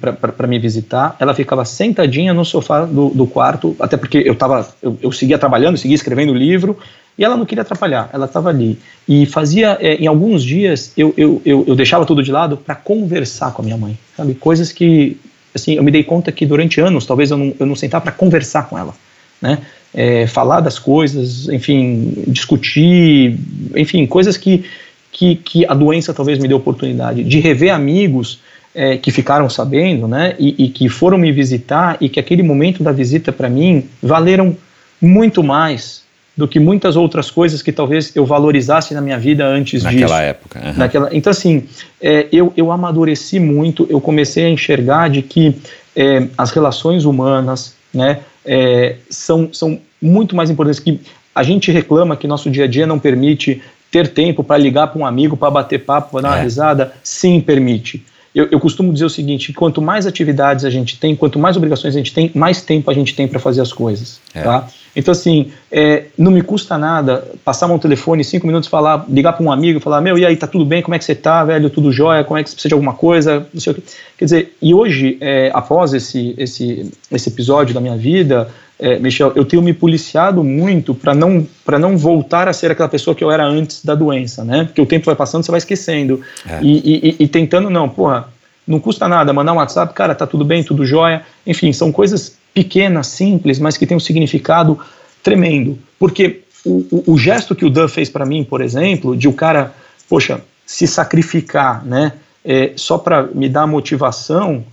Speaker 1: me visitar, ela ficava sentadinha no sofá do, do quarto, até porque eu, tava, eu, eu seguia trabalhando, seguia escrevendo livro, e ela não queria atrapalhar, ela estava ali. E fazia, é, em alguns dias, eu, eu, eu, eu deixava tudo de lado para conversar com a minha mãe, sabe? Coisas que, assim, eu me dei conta que durante anos, talvez eu não, eu não sentava para conversar com ela, né? É, falar das coisas, enfim, discutir, enfim, coisas que, que, que a doença talvez me deu oportunidade de rever amigos é, que ficaram sabendo, né, e, e, que foram me visitar e que aquele momento da visita para mim valeram muito mais do que muitas outras coisas que talvez eu valorizasse na minha vida antes
Speaker 2: Naquela
Speaker 1: disso.
Speaker 2: época. Uhum.
Speaker 1: Naquela Então, assim, é, eu, eu amadureci muito, eu comecei a enxergar de que é, as relações humanas né, é, são, são muito mais importantes que a gente reclama que nosso dia a dia não permite ter tempo para ligar para um amigo, para bater papo, para dar uma é. risada. Sim, permite eu, eu, costumo dizer o seguinte: quanto mais atividades a gente tem, quanto mais obrigações a gente tem, mais tempo a gente tem para fazer as coisas. É. Tá? Então, assim, é, não me custa nada passar um telefone, cinco minutos, falar, ligar para um amigo, falar: Meu, e aí, tá tudo bem? Como é que você tá, velho? Tudo jóia? Como é que você precisa de alguma coisa? Não sei o quê. Quer dizer, e hoje, é, após esse, esse, esse episódio da minha vida, é, Michel, eu tenho me policiado muito para não para não voltar a ser aquela pessoa que eu era antes da doença, né? Porque o tempo vai passando, você vai esquecendo é. e, e, e, tentando não, porra, não custa nada mandar um WhatsApp, cara, tá tudo bem, tudo jóia. Enfim, são coisas pequenas, simples, mas que têm um significado tremendo. Porque o, o, o gesto que o Dan fez para mim, por exemplo, de o cara, poxa, se sacrificar, né? É, só para me dar motivação,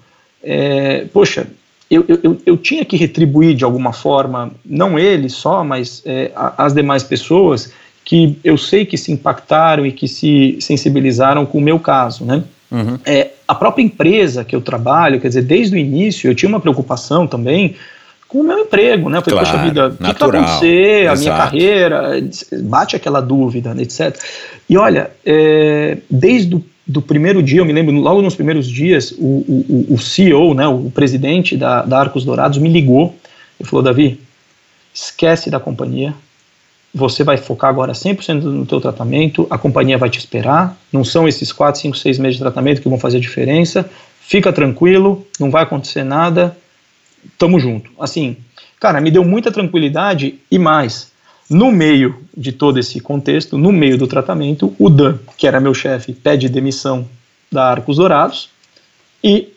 Speaker 1: é, poxa, eu, eu, eu, tinha que retribuir de alguma forma, não ele só, mas é, as demais pessoas que eu sei que se impactaram e que se sensibilizaram com o meu caso, né? Uhum. É, a própria empresa que eu trabalho, quer dizer, desde o início eu tinha uma preocupação também com o meu emprego, né? Eu falei, claro, poxa vida, o que, que vai acontecer? A minha carreira, bate aquela dúvida, etc. E olha, é, desde o do primeiro dia, eu me lembro, logo nos primeiros dias, o, o, o CEO, né, o presidente da, da Arcos Dourados, me ligou e falou, Davi, esquece da companhia, você vai focar agora 100% no teu tratamento, a companhia vai te esperar, não são esses 4, 5, 6 meses de tratamento que vão fazer a diferença, fica tranquilo, não vai acontecer nada, tamo junto. Assim, cara, me deu muita tranquilidade e mais. No meio de todo esse contexto, no meio do tratamento, o Dan, que era meu chefe, pede demissão da Arcos Dourados e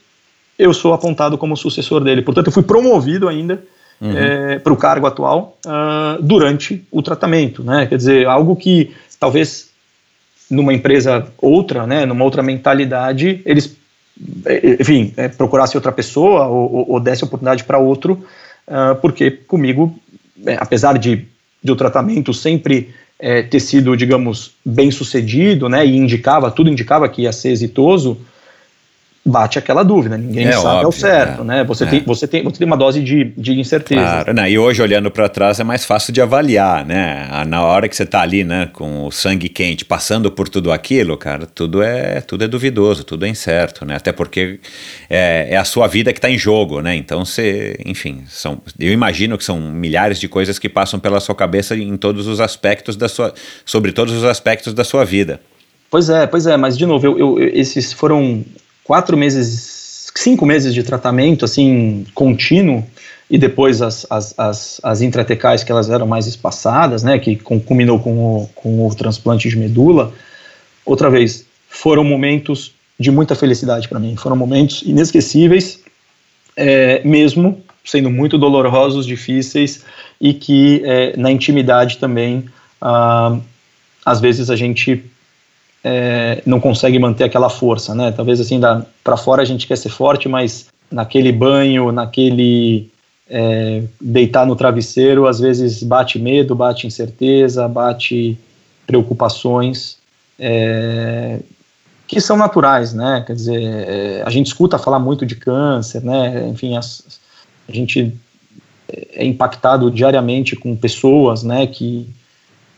Speaker 1: eu sou apontado como sucessor dele. Portanto, eu fui promovido ainda uhum. é, para o cargo atual uh, durante o tratamento, né? Quer dizer, algo que talvez numa empresa outra, né, numa outra mentalidade, eles, enfim, é, procurassem outra pessoa ou, ou, ou desse oportunidade para outro, uh, porque comigo, é, apesar de, de o tratamento sempre é, ter sido, digamos, bem sucedido, né, e indicava, tudo indicava que ia ser exitoso, bate aquela dúvida, ninguém é sabe óbvio, ao certo, é, né? Você, é. tem, você, tem, você tem uma dose de, de incerteza.
Speaker 2: Claro, né? E hoje, olhando para trás, é mais fácil de avaliar, né? Na hora que você está ali, né, com o sangue quente, passando por tudo aquilo, cara, tudo é, tudo é duvidoso, tudo é incerto, né? Até porque é, é a sua vida que está em jogo, né? Então, você, enfim, são, eu imagino que são milhares de coisas que passam pela sua cabeça em todos os aspectos da sua, sobre todos os aspectos da sua vida.
Speaker 1: Pois é, pois é, mas de novo, eu, eu, esses foram quatro meses, cinco meses de tratamento, assim, contínuo, e depois as, as, as, as intratecais que elas eram mais espaçadas, né, que culminou com o, com o transplante de medula, outra vez, foram momentos de muita felicidade para mim, foram momentos inesquecíveis, é, mesmo sendo muito dolorosos, difíceis, e que é, na intimidade também, ah, às vezes a gente é, não consegue manter aquela força, né? Talvez assim, para fora a gente quer ser forte, mas naquele banho, naquele é, deitar no travesseiro, às vezes bate medo, bate incerteza, bate preocupações é, que são naturais, né? Quer dizer, é, a gente escuta falar muito de câncer, né? Enfim, as, a gente é impactado diariamente com pessoas, né? Que,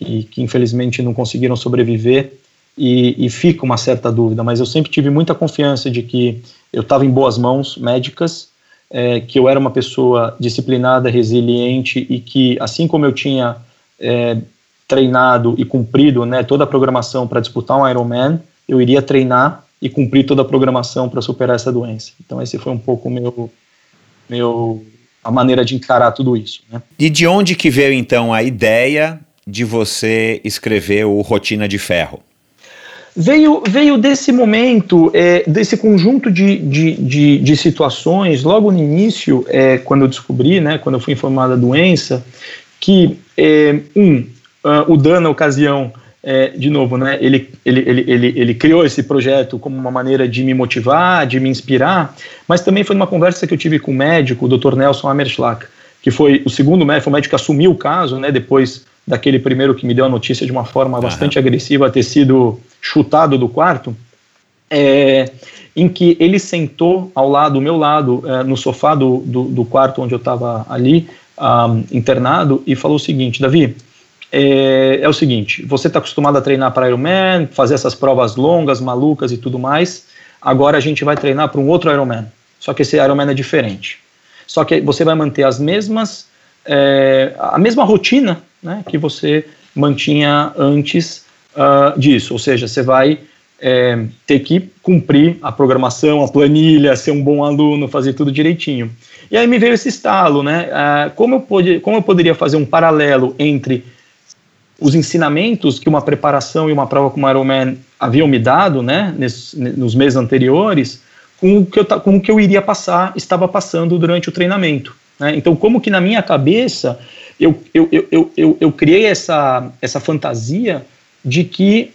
Speaker 1: e, que infelizmente não conseguiram sobreviver e, e fica uma certa dúvida, mas eu sempre tive muita confiança de que eu estava em boas mãos médicas, é, que eu era uma pessoa disciplinada, resiliente e que, assim como eu tinha é, treinado e cumprido né, toda a programação para disputar um Ironman, eu iria treinar e cumprir toda a programação para superar essa doença. Então esse foi um pouco meu meu a maneira de encarar tudo isso. Né?
Speaker 2: E de onde que veio então a ideia de você escrever o Rotina de Ferro?
Speaker 1: Veio, veio desse momento, é, desse conjunto de, de, de, de, situações, logo no início, é, quando eu descobri, né, quando eu fui informado da doença, que, é, um, uh, o Dan, na ocasião, é, de novo, né, ele, ele, ele, ele, ele criou esse projeto como uma maneira de me motivar, de me inspirar, mas também foi uma conversa que eu tive com o médico, o Dr. Nelson Hammerschlag, que foi o segundo médico, o médico que assumiu o caso, né, depois daquele primeiro que me deu a notícia de uma forma bastante agressiva ter sido chutado do quarto, é, em que ele sentou ao lado, do meu lado, é, no sofá do, do, do, quarto onde eu estava ali, um, internado, e falou o seguinte, Davi, é, é o seguinte, você está acostumado a treinar para Ironman, fazer essas provas longas, malucas e tudo mais, agora a gente vai treinar para um outro Ironman, só que esse Ironman é diferente. Só que você vai manter as mesmas, é, a mesma rotina né, que você mantinha antes uh, disso. Ou seja, você vai é, ter que cumprir a programação, a planilha, ser um bom aluno, fazer tudo direitinho. E aí me veio esse estalo, né? Uh, como, eu como eu poderia fazer um paralelo entre os ensinamentos que uma preparação e uma prova como Ironman haviam me dado, né, nos meses anteriores, com o que eu, com o que eu iria passar, estava passando durante o treinamento. Né? Então, como que na minha cabeça eu, eu, eu, eu, eu, criei essa, essa fantasia de que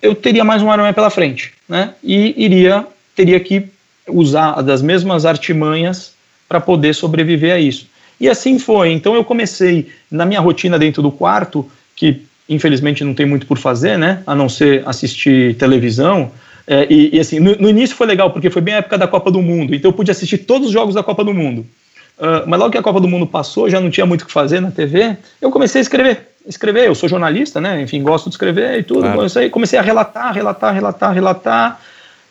Speaker 1: eu teria mais um Ironman pela frente, né? E iria teria que usar das mesmas artimanhas para poder sobreviver a isso. E assim foi. Então eu comecei na minha rotina dentro do quarto, que infelizmente não tem muito por fazer, né? A não ser assistir televisão. É, e, e, assim, no, no, início foi legal, porque foi bem a época da Copa do Mundo, então eu pude assistir todos os jogos da Copa do Mundo. Uh, mas logo que a Copa do Mundo passou, já não tinha muito o que fazer na TV, eu comecei a escrever. Escrever, eu sou jornalista, né? Enfim, gosto de escrever e tudo. Claro. Comecei, comecei a relatar, relatar, relatar, relatar,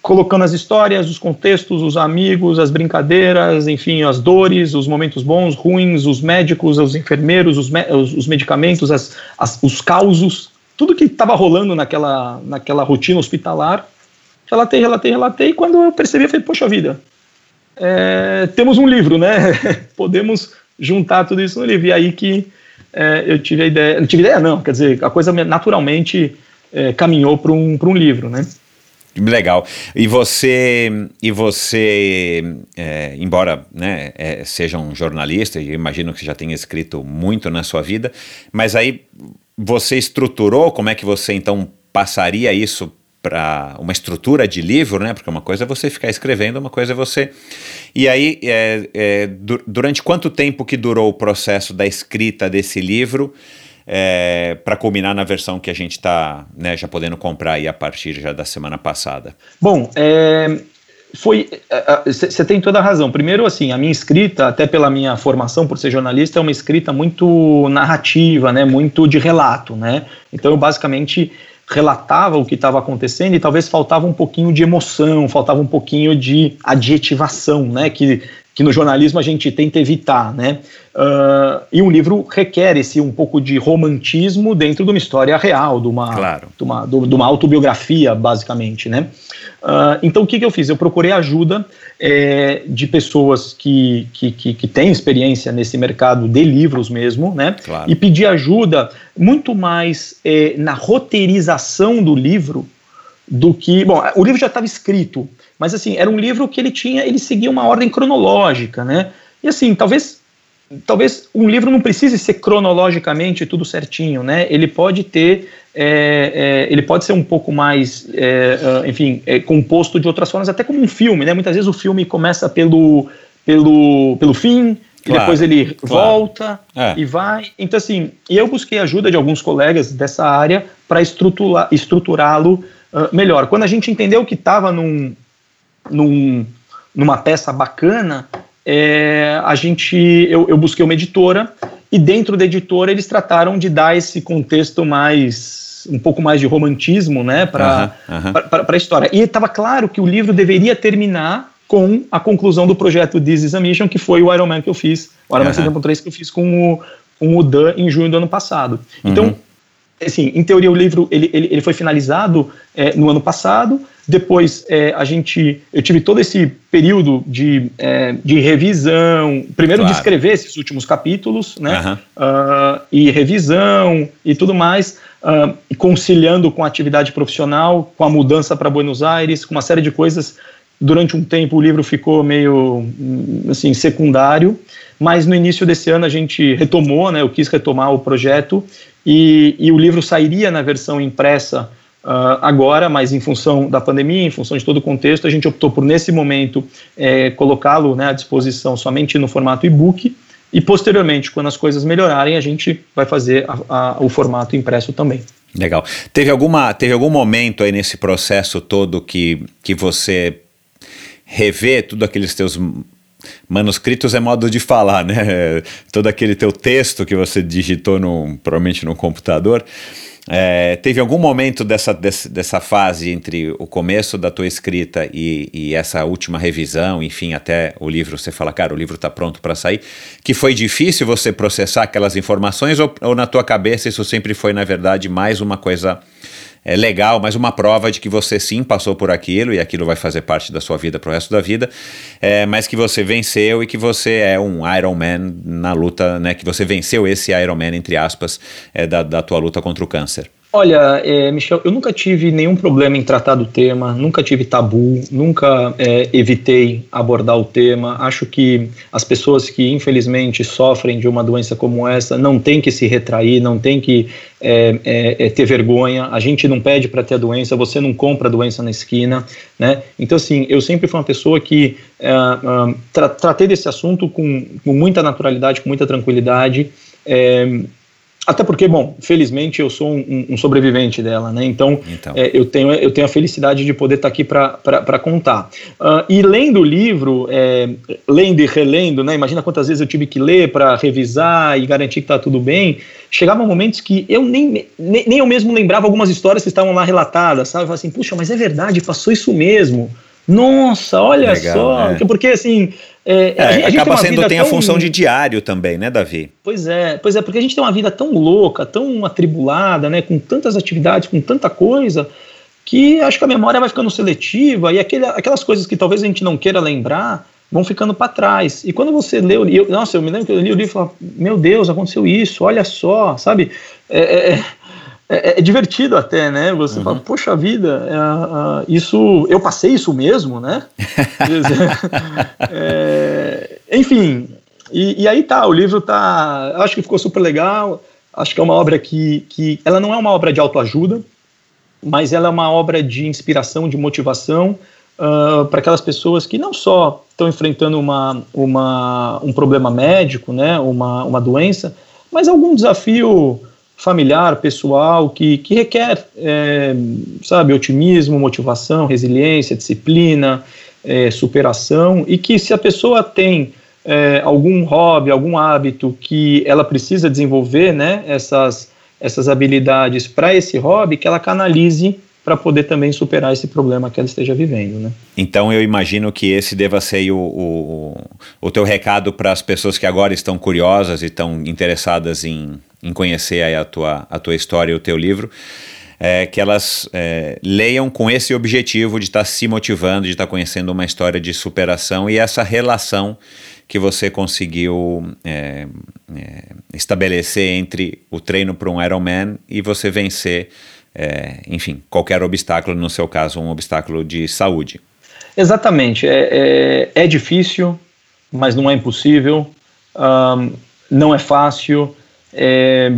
Speaker 1: colocando as histórias, os contextos, os amigos, as brincadeiras, enfim, as dores, os momentos bons, ruins, os médicos, os enfermeiros, os, me os, os medicamentos, as, as, os causos, tudo que estava rolando naquela, naquela rotina hospitalar relatei, relatei, relatei, e quando eu percebi, eu falei, poxa vida, é, temos um livro, né? Podemos juntar tudo isso no livro. E aí que é, eu tive a ideia, não tive ideia não, quer dizer, a coisa naturalmente é, caminhou para um, um livro, né?
Speaker 2: Legal. E você, e você, é, embora né, é, seja um jornalista, e imagino que você já tenha escrito muito na sua vida, mas aí você estruturou como é que você então passaria isso para uma estrutura de livro, né? Porque uma coisa é você ficar escrevendo, uma coisa é você. E aí, é, é, durante quanto tempo que durou o processo da escrita desse livro é, para culminar na versão que a gente está né, já podendo comprar aí a partir já da semana passada?
Speaker 1: Bom, é, foi. Você é, tem toda a razão. Primeiro, assim, a minha escrita, até pela minha formação por ser jornalista, é uma escrita muito narrativa, né? Muito de relato, né? Então, eu basicamente relatava o que estava acontecendo e talvez faltava um pouquinho de emoção, faltava um pouquinho de adjetivação, né, que, que no jornalismo a gente tenta evitar, né, uh, e um livro requer esse um pouco de romantismo dentro de uma história real, de uma, claro. de uma, de uma autobiografia, basicamente, né, uh, então o que, que eu fiz? Eu procurei ajuda é, de pessoas que, que, que, que, têm experiência nesse mercado de livros mesmo, né? Claro. E pedir ajuda muito mais é, na roteirização do livro do que. Bom, o livro já estava escrito, mas assim, era um livro que ele tinha, ele seguia uma ordem cronológica, né? E assim, talvez talvez um livro não precise ser cronologicamente tudo certinho, né? Ele pode ter, é, é, ele pode ser um pouco mais, é, é enfim, é, composto de outras formas, até como um filme, né? Muitas vezes o filme começa pelo, pelo, pelo fim, Claro, e depois ele claro. volta é. e vai. Então, assim, eu busquei ajuda de alguns colegas dessa área para estruturá-lo uh, melhor. Quando a gente entendeu que estava num, num, numa peça bacana, é, a gente, eu, eu busquei uma editora e dentro da editora eles trataram de dar esse contexto mais um pouco mais de romantismo, né, para a história. E estava claro que o livro deveria terminar com a conclusão do projeto This is a Mission, que foi o Iron Man que eu fiz, o Iron Man 7.3 que eu fiz com o, com o Dan em junho do ano passado. Então, uhum assim, em teoria o livro ele, ele, ele foi finalizado é, no ano passado. Depois é, a gente, eu tive todo esse período de, é, de revisão, primeiro claro. de escrever esses últimos capítulos, né? Uhum. Uh, e revisão e tudo mais, uh, conciliando com a atividade profissional, com a mudança para Buenos Aires, com uma série de coisas. Durante um tempo o livro ficou meio assim secundário, mas no início desse ano a gente retomou, né? Eu quis retomar o projeto e, e o livro sairia na versão impressa uh, agora, mas em função da pandemia, em função de todo o contexto, a gente optou por, nesse momento, é, colocá-lo né, à disposição somente no formato e-book. E posteriormente, quando as coisas melhorarem, a gente vai fazer a, a, o formato impresso também.
Speaker 2: Legal. Teve, alguma, teve algum momento aí nesse processo todo que, que você revê tudo aqueles teus Manuscritos é modo de falar, né? Todo aquele teu texto que você digitou no, provavelmente no computador. É, teve algum momento dessa, dessa, fase entre o começo da tua escrita e, e, essa última revisão, enfim, até o livro, você fala, cara, o livro está pronto para sair, que foi difícil você processar aquelas informações ou, ou na tua cabeça isso sempre foi, na verdade, mais uma coisa é legal, mas uma prova de que você sim passou por aquilo e aquilo vai fazer parte da sua vida para o resto da vida, é, mas que você venceu e que você é um Iron Man na luta, né? Que você venceu esse Iron Man, entre aspas, é, da, da tua luta contra o câncer.
Speaker 1: Olha, é, Michel, eu nunca tive nenhum problema em tratar do tema, nunca tive tabu, nunca é, evitei abordar o tema. Acho que as pessoas que infelizmente sofrem de uma doença como essa não têm que se retrair, não têm que é, é, é ter vergonha. A gente não pede para ter a doença, você não compra a doença na esquina, né? Então, assim, eu sempre fui uma pessoa que é, tra tratei desse assunto com, com muita naturalidade, com muita tranquilidade. É, até porque, bom, felizmente eu sou um, um sobrevivente dela, né? Então, então. É, eu, tenho, eu tenho a felicidade de poder estar aqui para contar. Uh, e lendo o livro, é, lendo e relendo, né? Imagina quantas vezes eu tive que ler para revisar e garantir que está tudo bem. Chegavam momentos que eu nem, nem, nem, eu mesmo lembrava algumas histórias que estavam lá relatadas, sabe? Eu falava assim, puxa, mas é verdade, passou isso mesmo. Nossa, olha Legal, só. É. Porque assim.
Speaker 2: É, é, a gente, a acaba sendo, tem tão... a função de diário também, né, Davi?
Speaker 1: Pois é, pois é, porque a gente tem uma vida tão louca, tão atribulada, né, com tantas atividades, com tanta coisa, que acho que a memória vai ficando seletiva e aquele, aquelas coisas que talvez a gente não queira lembrar vão ficando para trás. E quando você lê o livro, nossa, eu me lembro que eu li o livro e falei, meu Deus, aconteceu isso, olha só, sabe? É, é, é, é, divertido até, né? Você uhum. fala, poxa vida, é, isso, eu passei isso mesmo, né? É, enfim, e, e, aí tá, o livro tá, acho que ficou super legal, acho que é uma obra que, que ela não é uma obra de autoajuda, mas ela é uma obra de inspiração, de motivação, uh, para aquelas pessoas que não só estão enfrentando uma, uma, um problema médico, né, uma, uma doença, mas algum desafio familiar, pessoal, que, que requer, é, sabe, otimismo, motivação, resiliência, disciplina, é, superação, e que se a pessoa tem é, algum hobby, algum hábito que ela precisa desenvolver, né, essas, essas habilidades para esse hobby, que ela canalize para poder também superar esse problema que ela esteja vivendo. Né?
Speaker 2: Então eu imagino que esse deva ser o, o, o teu recado para as pessoas que agora estão curiosas e estão interessadas em, em conhecer a, tua, a tua história e o teu livro. É, que elas é, leiam com esse objetivo de estar tá se motivando, de estar tá conhecendo uma história de superação e essa relação que você conseguiu é, é estabelecer entre o treino para um Ironman e você vencer é, enfim, qualquer obstáculo, no seu caso, um obstáculo de saúde.
Speaker 1: Exatamente. É, é, é difícil, mas não é impossível. Um, não é fácil. É,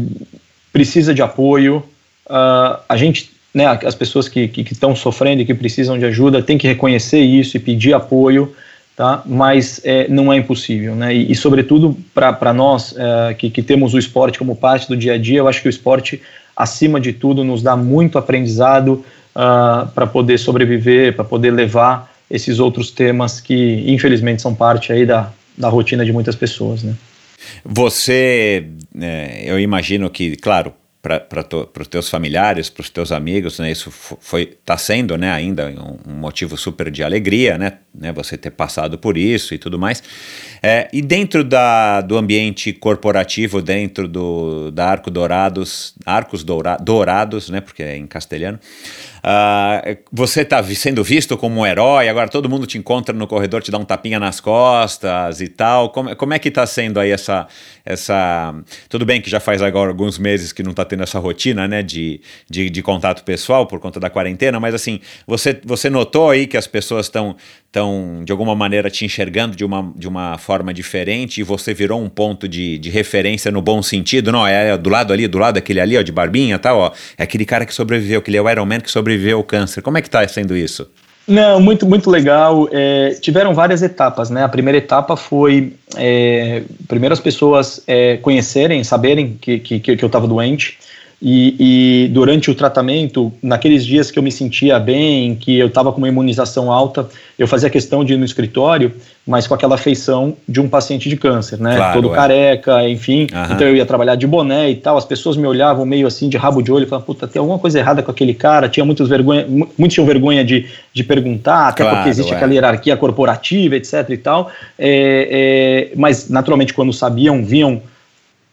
Speaker 1: precisa de apoio. Uh, a gente, né, as pessoas que estão sofrendo e que precisam de ajuda, tem que reconhecer isso e pedir apoio. Tá? Mas é, não é impossível, né? E, e sobretudo para nós é, que, que temos o esporte como parte do dia a dia, eu acho que o esporte acima de tudo, nos dá muito aprendizado uh, ah, para poder sobreviver, para poder levar esses outros temas que, infelizmente, são parte aí da, da rotina de muitas pessoas, né?
Speaker 2: Você, é, eu imagino que, claro, para os teus familiares, para os teus amigos, né? Isso foi está sendo, né? Ainda um, um, motivo super de alegria, né? né? Você ter passado por isso e tudo mais. É, e dentro da, do ambiente corporativo, dentro do da Arco Dourados, Arcos Doura, Dourados, né? Porque é em castelhano. Uh, você está sendo visto como um herói, agora todo mundo te encontra no corredor, te dá um tapinha nas costas e tal. Como, como é que está sendo aí essa, essa. Tudo bem que já faz agora alguns meses que não está tendo essa rotina né, de, de, de, contato pessoal por conta da quarentena, mas assim, você, você notou aí que as pessoas estão estão de alguma maneira te enxergando de uma, de uma forma diferente e você virou um ponto de, de referência no bom sentido, não, é, é do lado ali, do lado daquele ali, ó, de barbinha tal, ó, é aquele cara que sobreviveu, aquele é o Iron Man que sobreviveu ao câncer. Como é que está sendo isso?
Speaker 1: Não, muito, muito legal. É, tiveram várias etapas, né? A primeira etapa foi é, primeiro as pessoas é, conhecerem, saberem que, que, que eu estava doente. E, e, durante o tratamento, naqueles dias que eu me sentia bem, que eu estava com uma imunização alta, eu fazia questão de ir no escritório, mas com aquela feição de um paciente de câncer, né? Claro, Todo é. careca, enfim. Uhum. Então eu ia trabalhar de boné e tal. As pessoas me olhavam meio assim de rabo de olho, falavam, puta, tem alguma coisa errada com aquele cara. Tinha muitos vergonha, muitos tinham vergonha de, de perguntar, até claro, porque existe é. aquela hierarquia corporativa, etc. e tal. É, é, mas naturalmente quando sabiam, vinham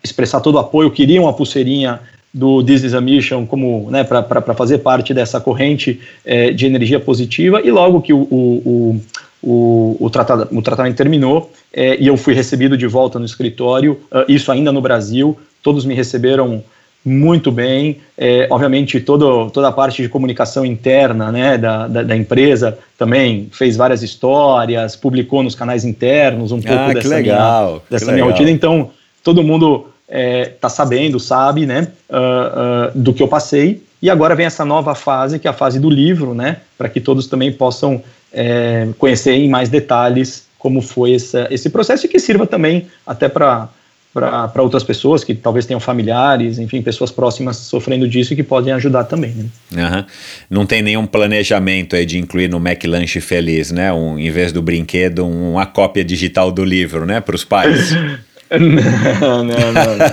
Speaker 1: expressar todo o apoio, queriam a pulseirinha do This is a Mission como né, para fazer parte dessa corrente é, de energia positiva. E logo que o, o, o, o, tratado, o tratamento terminou é, e eu fui recebido de volta no escritório, uh, isso ainda no Brasil, todos me receberam muito bem, é, obviamente todo, toda a parte de comunicação interna né, da, da, da, empresa também fez várias histórias, publicou nos canais internos um pouco
Speaker 2: ah,
Speaker 1: dessa,
Speaker 2: legal,
Speaker 1: minha, dessa minha rotina, então todo mundo está é, sabendo, sabe, né, uh, uh, do que eu passei. E agora vem essa nova fase, que é a fase do livro, né, para que todos também possam é, conhecer em mais detalhes como foi essa, esse processo e que sirva também até para para outras pessoas que talvez tenham familiares, enfim, pessoas próximas sofrendo disso e que podem ajudar também. Né?
Speaker 2: Uhum. Não tem nenhum planejamento aí de incluir no McLanche Feliz, né? Um, em vez do brinquedo, uma cópia digital do livro, né? Para os pais.
Speaker 1: Não, não, não. não.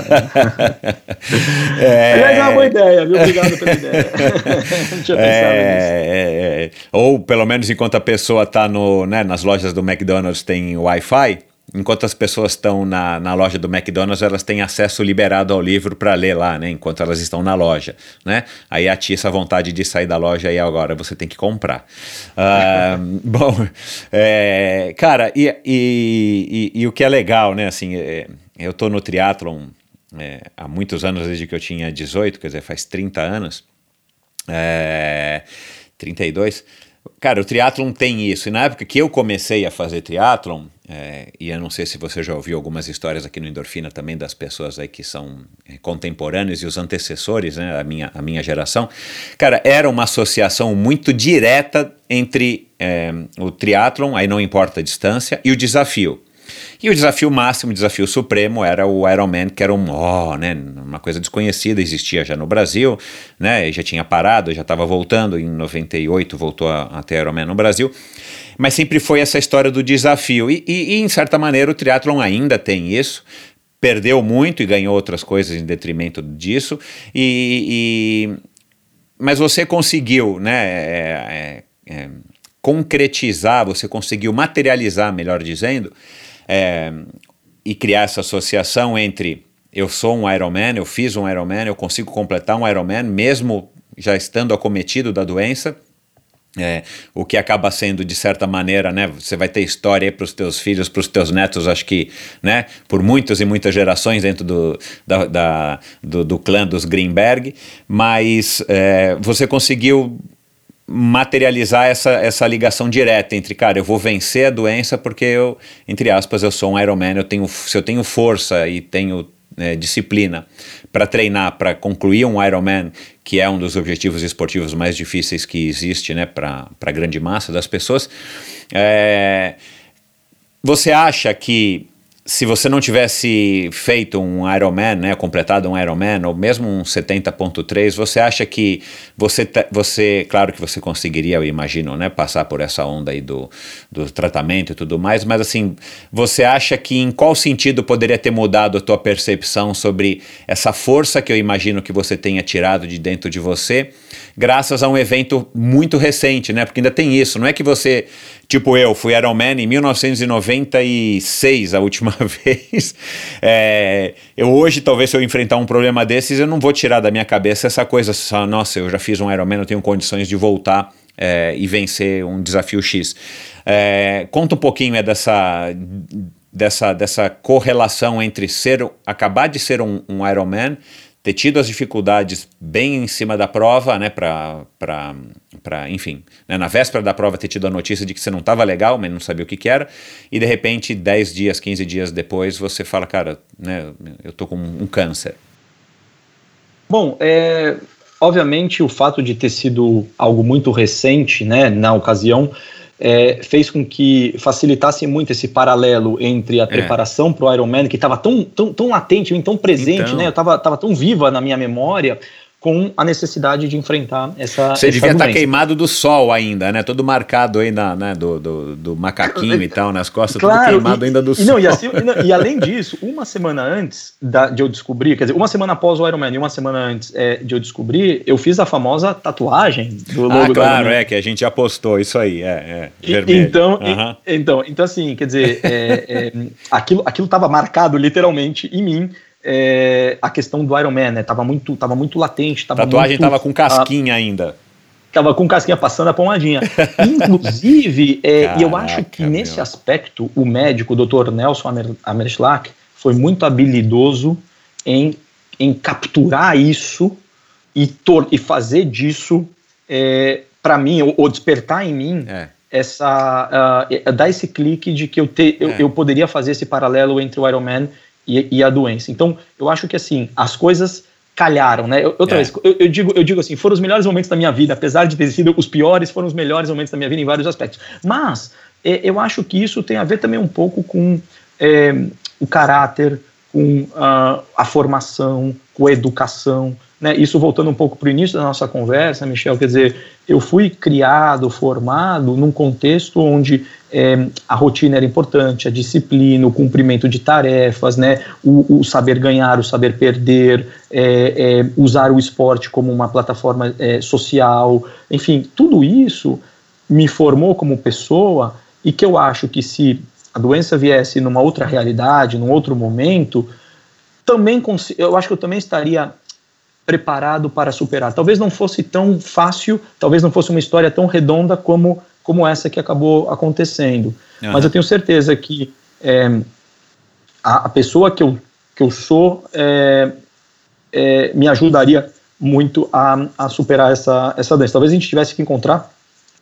Speaker 1: É... Aliás, é uma boa ideia, viu? Obrigado pela ideia. não tinha pensado é, nisso.
Speaker 2: É, é. Ou, pelo menos, enquanto a pessoa está né, nas lojas do McDonald's tem Wi-Fi, enquanto as pessoas estão na, na loja do McDonald's, elas têm acesso liberado ao livro para ler lá, né? Enquanto elas estão na loja, né? Aí atiça a vontade de sair da loja e agora você tem que comprar. Uh, bom, é, cara, e, e, e, e, o que é legal, né? Assim, é, eu tô no triatlon é, há muitos anos, desde que eu tinha 18, quer dizer, faz 30 anos. É, 32. Cara, o triatlon tem isso. E na época que eu comecei a fazer triatlon, é, e eu não sei se você já ouviu algumas histórias aqui no Endorfina também das pessoas aí que são é, contemporâneos e os antecessores, né, a minha, a minha geração. Cara, era uma associação muito direta entre é, o triatlon, aí não importa a distância, e o desafio. E o desafio máximo, o desafio supremo era o Ironman, que era um, oh, né, uma coisa desconhecida, existia já no Brasil, né, já tinha parado, já estava voltando, em 98 voltou a, a ter Ironman no Brasil, mas sempre foi essa história do desafio, e, e, e em certa maneira o triatlon ainda tem isso, perdeu muito e ganhou outras coisas em detrimento disso, e, e mas você conseguiu, né, é, é, é, concretizar, você conseguiu materializar, melhor dizendo, é, e criar essa associação entre eu sou um Ironman, eu fiz um Ironman, eu consigo completar um Ironman, mesmo já estando acometido da doença. É, o que acaba sendo de certa maneira, né? Você vai ter história para os teus filhos, para os teus netos, acho que, né? Por muitas e muitas gerações dentro do, da, da do, do, clã dos Greenberg, mas é, você conseguiu materializar essa, essa ligação direta entre, cara, eu vou vencer a doença porque eu, entre aspas, eu sou um Ironman, eu tenho, se eu tenho força e tenho é, disciplina para treinar, para concluir um Ironman, que é um dos objetivos esportivos mais difíceis que existe, né, para a grande massa das pessoas, é, você acha que se você não tivesse feito um Ironman, né, completado um Ironman, ou mesmo um 70.3, você acha que você, você, claro que você conseguiria, eu imagino, né, passar por essa onda aí do, do tratamento e tudo mais, mas assim, você acha que em qual sentido poderia ter mudado a tua percepção sobre essa força que eu imagino que você tenha tirado de dentro de você, graças a um evento muito recente, né, porque ainda tem isso, não é que você Tipo eu, fui Ironman em 1996 a última vez. É, eu hoje, talvez, se eu enfrentar um problema desses, eu não vou tirar da minha cabeça essa coisa, só, nossa, eu já fiz um Ironman, eu tenho condições de voltar é, e vencer um desafio X. É, conta um pouquinho é, dessa, dessa, dessa correlação entre ser, acabar de ser um, um Ironman ter tido as dificuldades bem em cima da prova, né, para, enfim, né, na véspera da prova ter tido a notícia de que você não estava legal, mas não sabia o que, que era, e de repente, 10 dias, 15 dias depois, você fala, cara, né, eu tô com um câncer.
Speaker 1: Bom, é, obviamente o fato de ter sido algo muito recente, né, na ocasião, é, fez com que facilitasse muito esse paralelo entre a é. preparação para o Ironman, que estava tão, tão, tão latente, tão presente, então. né? Eu estava tava tão viva na minha memória, com a necessidade de enfrentar essa.
Speaker 2: Você essa devia estar tá queimado do sol ainda, né? Todo marcado aí na, né? do, do, do macaquinho e tal, nas costas, claro, tudo queimado
Speaker 1: e,
Speaker 2: ainda do
Speaker 1: e,
Speaker 2: sol.
Speaker 1: Não, e, assim, e, não, e, além disso, uma semana antes da, de eu descobrir, quer dizer, uma semana após o Ironman e uma semana antes é, de eu descobrir, eu fiz a famosa tatuagem
Speaker 2: do logo Ah, claro, é, que a gente apostou, isso aí, é, é
Speaker 1: vermelho. Então, uhum. então, então, assim, quer dizer, é, é, aquilo estava marcado literalmente em mim é, a questão do Iron Man, né? Tava muito, tava muito latente. Tava
Speaker 2: Tatuagem
Speaker 1: muito,
Speaker 2: tava com casquinha ainda.
Speaker 1: Tava com casquinha passando a pomadinha. Inclusive, é, Caraca, eu acho que meu. nesse aspecto, o médico, o Dr. Nelson Amerschlak, foi muito habilidoso em, em capturar isso e, tor e fazer disso, é, para mim, ou, ou, despertar em mim, é. essa uh, dar esse clique de que eu, te, eu, é. eu poderia fazer esse paralelo entre o Iron Man e, e, a doença. Então, eu acho que assim, as coisas calharam, né? outra é. vez, eu, eu, digo, eu digo assim, foram os melhores momentos da minha vida, apesar de ter sido os piores, foram os melhores momentos da minha vida em vários aspectos. Mas é, eu acho que isso tem a ver também um pouco com é, o caráter, com uh, a formação, com a educação, né, isso voltando um pouco para o início da nossa conversa, Michel, quer dizer, eu fui criado, formado num contexto onde é, a rotina era importante, a disciplina, o cumprimento de tarefas, né, o, o saber ganhar, o saber perder, é, é, usar o esporte como uma plataforma é, social, enfim, tudo isso me formou como pessoa e que eu acho que se a doença viesse numa outra realidade, num outro momento, também eu acho que eu também estaria preparado para superar. Talvez não fosse tão fácil, talvez não fosse uma história tão redonda como, como essa que acabou acontecendo. Uhum. Mas eu tenho certeza que é, a, a, pessoa que eu, que eu sou é, é, me ajudaria muito a, a superar essa, essa doença. Talvez a gente tivesse que encontrar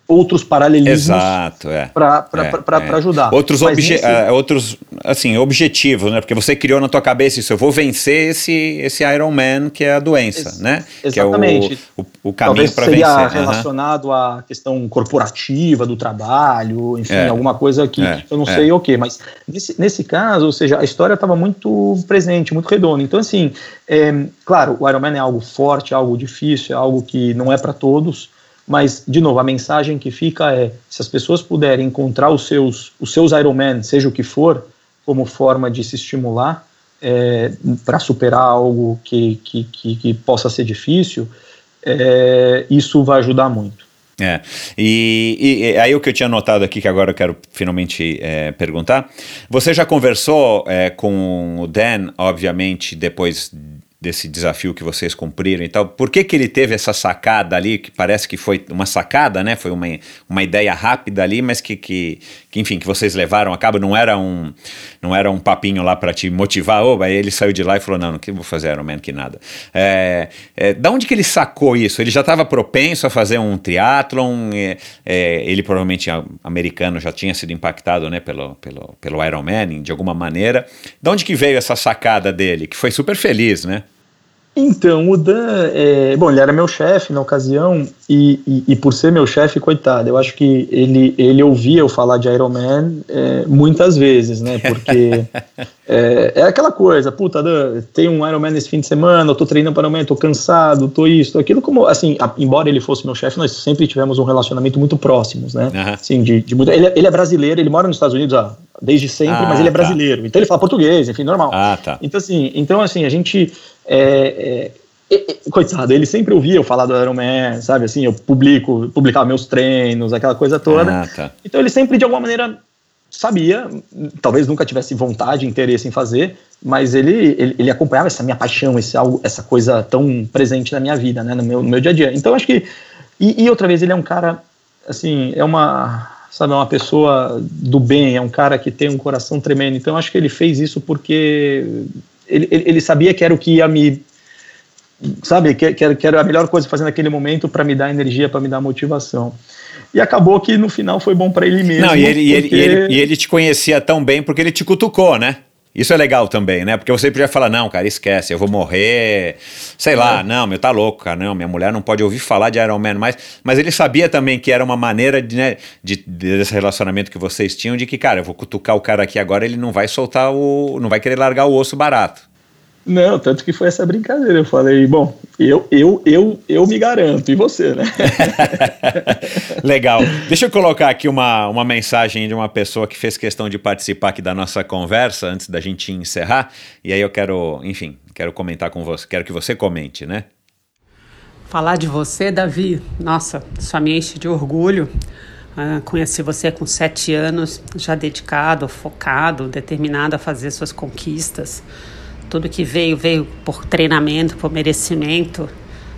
Speaker 1: outros paralelismos
Speaker 2: Exato, é.
Speaker 1: para
Speaker 2: é,
Speaker 1: é. ajudar.
Speaker 2: Outros, obje nesse... uh, outros assim, objetivos, né? Porque você criou na tua cabeça isso, eu vou vencer esse, esse Iron Man que é a doença, Ex né?
Speaker 1: Exatamente.
Speaker 2: Que é o, o, o caminho para vencer.
Speaker 1: seria relacionado uhum. à questão corporativa do trabalho, enfim, é. alguma coisa que é. eu não é. sei o okay, que, mas nesse, nesse caso, ou seja, a história estava muito presente, muito redonda. Então, assim, é, claro, o Iron Man é algo forte, algo difícil, é algo que não é para todos, mas, de novo, a mensagem que fica é: se as pessoas puderem encontrar os seus, os seus Ironman, seja o que for, como forma de se estimular é, para superar algo que, que, que, que, possa ser difícil, é, isso vai ajudar muito.
Speaker 2: É, e, e, aí o que eu tinha notado aqui, que agora eu quero finalmente é, perguntar, você já conversou é, com o Dan, obviamente, depois desse desafio que vocês cumpriram e tal. Por que, que ele teve essa sacada ali, que parece que foi uma sacada, né? Foi uma, uma ideia rápida ali, mas que, que, que enfim, que vocês levaram a cabo, não era um, não era um papinho lá para te motivar, oh, aí ele saiu de lá e falou, não, não que vou fazer Iron Man que nada. É, é, da onde que ele sacou isso? Ele já estava propenso a fazer um triatlon, é, é, ele provavelmente americano já tinha sido impactado, né, pelo, pelo, pelo Iron Man, de alguma maneira. Da onde que veio essa sacada dele, que foi super feliz, né?
Speaker 1: Então, o Dan, é, bom, ele era meu chefe na ocasião, e, e, e, por ser meu chefe, coitado, eu acho que ele, ele ouvia eu falar de Iron Man é, muitas vezes, né? Porque é, é, aquela coisa, puta, Dan, tem um Iron Man nesse fim de semana, eu tô treinando para Iron Man, tô cansado, tô isso, tô aquilo, como, assim, a, embora ele fosse meu chefe, nós sempre tivemos um relacionamento muito próximos, né? Uhum. Assim, de, de ele, ele é brasileiro, ele mora nos Estados Unidos há desde sempre, ah, mas ele é tá. brasileiro, tá. então ele fala português, enfim, normal.
Speaker 2: Ah, tá.
Speaker 1: Então, assim, então, assim a gente é, é, coitado, ele sempre ouvia eu falar do Iron Man, sabe? Assim, eu publico, publicava meus treinos, aquela coisa toda. Ah, tá. Então ele sempre, de alguma maneira, sabia, talvez nunca tivesse vontade, interesse em fazer, mas ele, ele, ele acompanhava essa minha paixão, esse, algo, essa coisa tão presente na minha vida, né? No meu, no meu dia a dia. Então acho que. E, e outra vez, ele é um cara, assim, é uma. Sabe, é uma pessoa do bem, é um cara que tem um coração tremendo. Então acho que ele fez isso porque ele, ele sabia que era o que ia me sabe, que, que, era, que era a melhor coisa fazer naquele momento para me dar energia, para me dar motivação. E acabou que no final foi bom para ele mesmo.
Speaker 2: Não, e ele, porque... e, ele, e, ele, e ele te conhecia tão bem porque ele te cutucou, né? Isso é legal também, né? Porque você podia falar, não, cara, esquece, eu vou morrer, sei lá, é. não, meu, tá louco, cara, não, minha mulher não pode ouvir falar de Iron Man mais. Mas ele sabia também que era uma maneira de, né, de, desse relacionamento que vocês tinham, de que, cara, eu vou cutucar o cara aqui agora, ele não vai soltar o. não vai querer largar o osso barato.
Speaker 1: Não, tanto que foi essa brincadeira. Eu falei, bom, eu, eu, eu, eu me garanto, e você, né?
Speaker 2: Legal. Deixa eu colocar aqui uma, uma mensagem de uma pessoa que fez questão de participar aqui da nossa conversa antes da gente encerrar. E aí eu quero, enfim, quero comentar com você, quero que você comente, né?
Speaker 3: Falar de você, Davi, nossa, só me enche de orgulho. Uh, conheci você com sete anos, já dedicado, focado, determinado a fazer suas conquistas. Tudo que veio, veio por treinamento, por merecimento,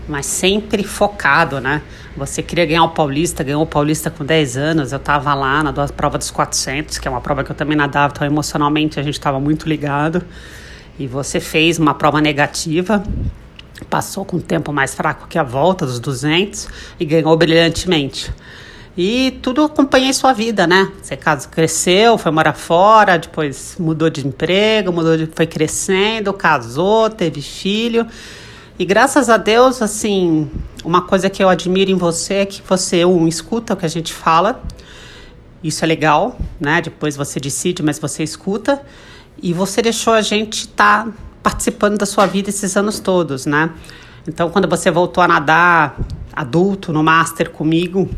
Speaker 3: mas sempre focado, né? Você queria ganhar o Paulista, ganhou o Paulista com 10 anos. Eu estava lá na prova dos 400, que é uma prova que eu também nadava, então emocionalmente a gente estava muito ligado. E você fez uma prova negativa, passou com um tempo mais fraco que a volta dos 200 e ganhou brilhantemente. E tudo acompanhei sua vida, né? Você caso cresceu, foi morar fora, depois mudou de emprego, mudou de, foi crescendo, casou, teve filho. E graças a Deus, assim, uma coisa que eu admiro em você é que você, um, escuta o que a gente fala. Isso é legal, né? Depois você decide, mas você escuta. E você deixou a gente estar tá participando da sua vida esses anos todos, né? Então, quando você voltou a nadar adulto no Master comigo,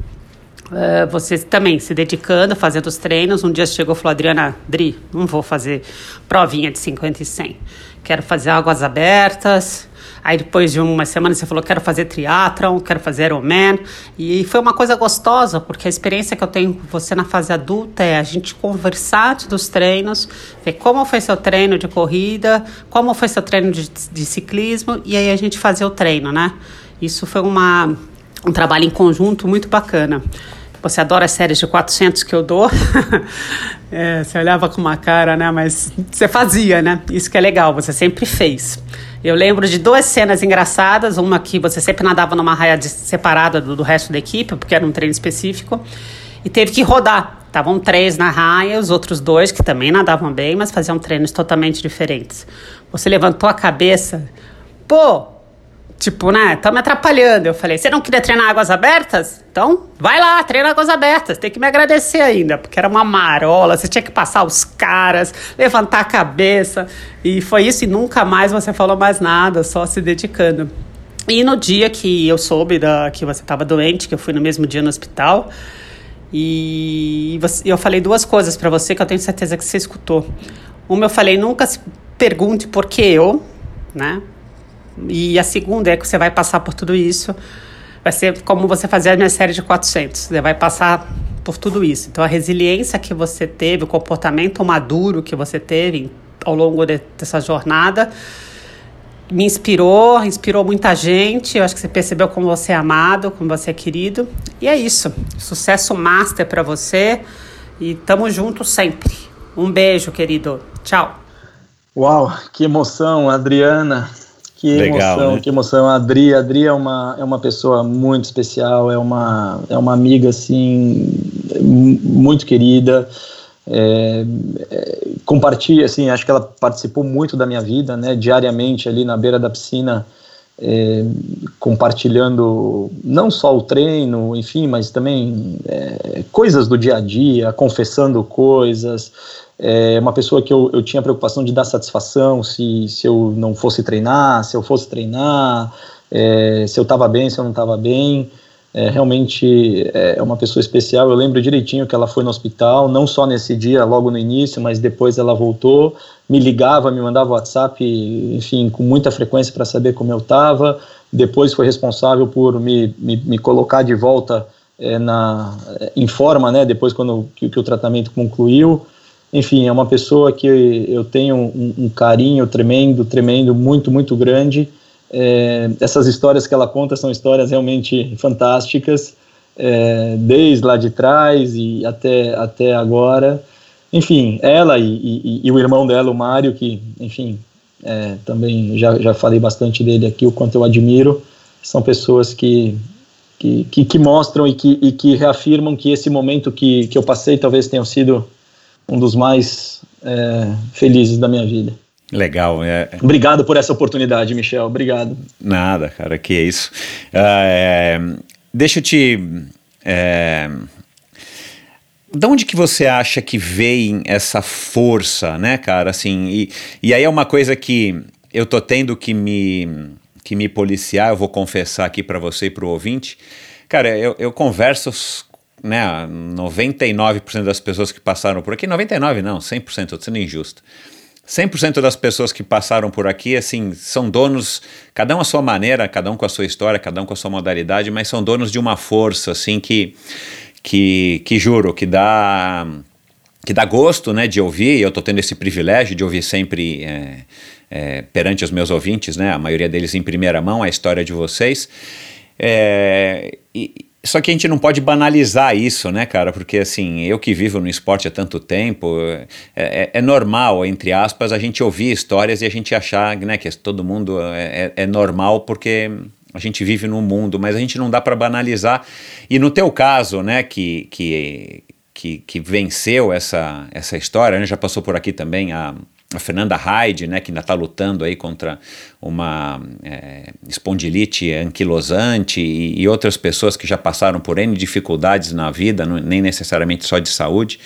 Speaker 3: Uh, você também se dedicando, fazendo os treinos. Um dia chegou e falou: Adriana, Dri, não vou fazer provinha de 50 e 100. Quero fazer águas abertas, Aí depois de uma semana você falou, quero fazer triatlon, quero fazer Ironman. E foi uma coisa gostosa, porque a experiência que eu tenho com você na fase adulta é a gente conversar dos treinos, ver como foi seu treino de corrida, como foi seu treino de, de ciclismo, e aí a gente fazer o treino, né? Isso foi uma, um trabalho em conjunto muito bacana. Você adora as séries de 400 que eu dou. é, você olhava com uma cara, né? Mas você fazia, né? Isso que é legal, você sempre fez. Eu lembro de duas cenas engraçadas. Uma que você sempre nadava numa raia separada do, do resto da equipe, porque era um treino específico. E teve que rodar. Estavam três na raia, os outros dois, que também nadavam bem, mas faziam treinos totalmente diferentes. Você levantou a cabeça. Pô, Tipo, né? Tá me atrapalhando. Eu falei, você não queria treinar águas abertas? Então, vai lá, treina águas abertas. Tem que me agradecer ainda, porque era uma marola, você tinha que passar os caras, levantar a cabeça. E foi isso, e nunca mais você falou mais nada, só se dedicando. E no dia que eu soube da, que você estava doente, que eu fui no mesmo dia no hospital, e você, eu falei duas coisas para você que eu tenho certeza que você escutou. Uma, eu falei, nunca se pergunte por que eu, né? E a segunda é que você vai passar por tudo isso. Vai ser como você fazer a minha série de 400. Você vai passar por tudo isso. Então, a resiliência que você teve, o comportamento maduro que você teve ao longo de, dessa jornada, me inspirou, inspirou muita gente. Eu acho que você percebeu como você é amado, como você é querido. E é isso. Sucesso master para você. E tamo junto sempre. Um beijo, querido. Tchau.
Speaker 1: Uau, que emoção, Adriana. Que Legal, emoção, né? que emoção. A Adri, a Adri é uma, é uma pessoa muito especial, é uma, é uma amiga, assim, muito querida. É, é, compartilha, assim, acho que ela participou muito da minha vida, né, diariamente ali na beira da piscina, é, compartilhando não só o treino, enfim, mas também é, coisas do dia a dia, confessando coisas, é uma pessoa que eu, eu tinha preocupação de dar satisfação se, se eu não fosse treinar, se eu fosse treinar, é, se eu estava bem, se eu não estava bem. É, realmente é, é uma pessoa especial. Eu lembro direitinho que ela foi no hospital, não só nesse dia, logo no início, mas depois ela voltou, me ligava, me mandava WhatsApp, enfim, com muita frequência para saber como eu estava. Depois foi responsável por me, me, me colocar de volta é, na, em forma, né? Depois quando que, que o tratamento concluiu enfim, é uma pessoa que eu tenho um, um carinho tremendo, tremendo, muito, muito grande. É, essas histórias que ela conta são histórias realmente fantásticas, é, desde lá de trás e até, até agora. Enfim, ela e, e, e o irmão dela, o Mário, que, enfim, é, também já, já falei bastante dele aqui, o quanto eu admiro, são pessoas que, que, que, que mostram e que, e que reafirmam que esse momento que, que eu passei talvez tenha sido um dos mais é, felizes da minha vida.
Speaker 2: Legal. É...
Speaker 1: Obrigado por essa oportunidade, Michel. Obrigado.
Speaker 2: Nada, cara, que é isso. Uh, deixa eu te. É, de onde que você acha que vem essa força, né, cara? Assim, e, e aí é uma coisa que eu tô tendo que me, que me policiar, eu vou confessar aqui para você e para o ouvinte. Cara, eu, eu converso né, 99% das pessoas que passaram por aqui, 99 não, 100%, estou sendo injusto. 100% das pessoas que passaram por aqui, assim, são donos, cada um à sua maneira, cada um com a sua história, cada um com a sua modalidade, mas são donos de uma força, assim, que, que, que juro, que dá, que dá gosto, né, de ouvir, eu estou tendo esse privilégio de ouvir sempre é, é, perante os meus ouvintes, né, a maioria deles em primeira mão, a história de vocês, é, e, só que a gente não pode banalizar isso, né, cara? Porque assim, eu que vivo no esporte há tanto tempo, é, é, é normal, entre aspas, a gente ouvir histórias e a gente achar né, que todo mundo é, é, é normal porque a gente vive num mundo, mas a gente não dá para banalizar. E no teu caso, né, que, que, que, que venceu essa, essa história, né, já passou por aqui também a a Fernanda Hyde, né, que ainda está lutando aí contra uma é, espondilite anquilosante e, e, outras pessoas que já passaram por N dificuldades na vida, não, nem necessariamente só de saúde.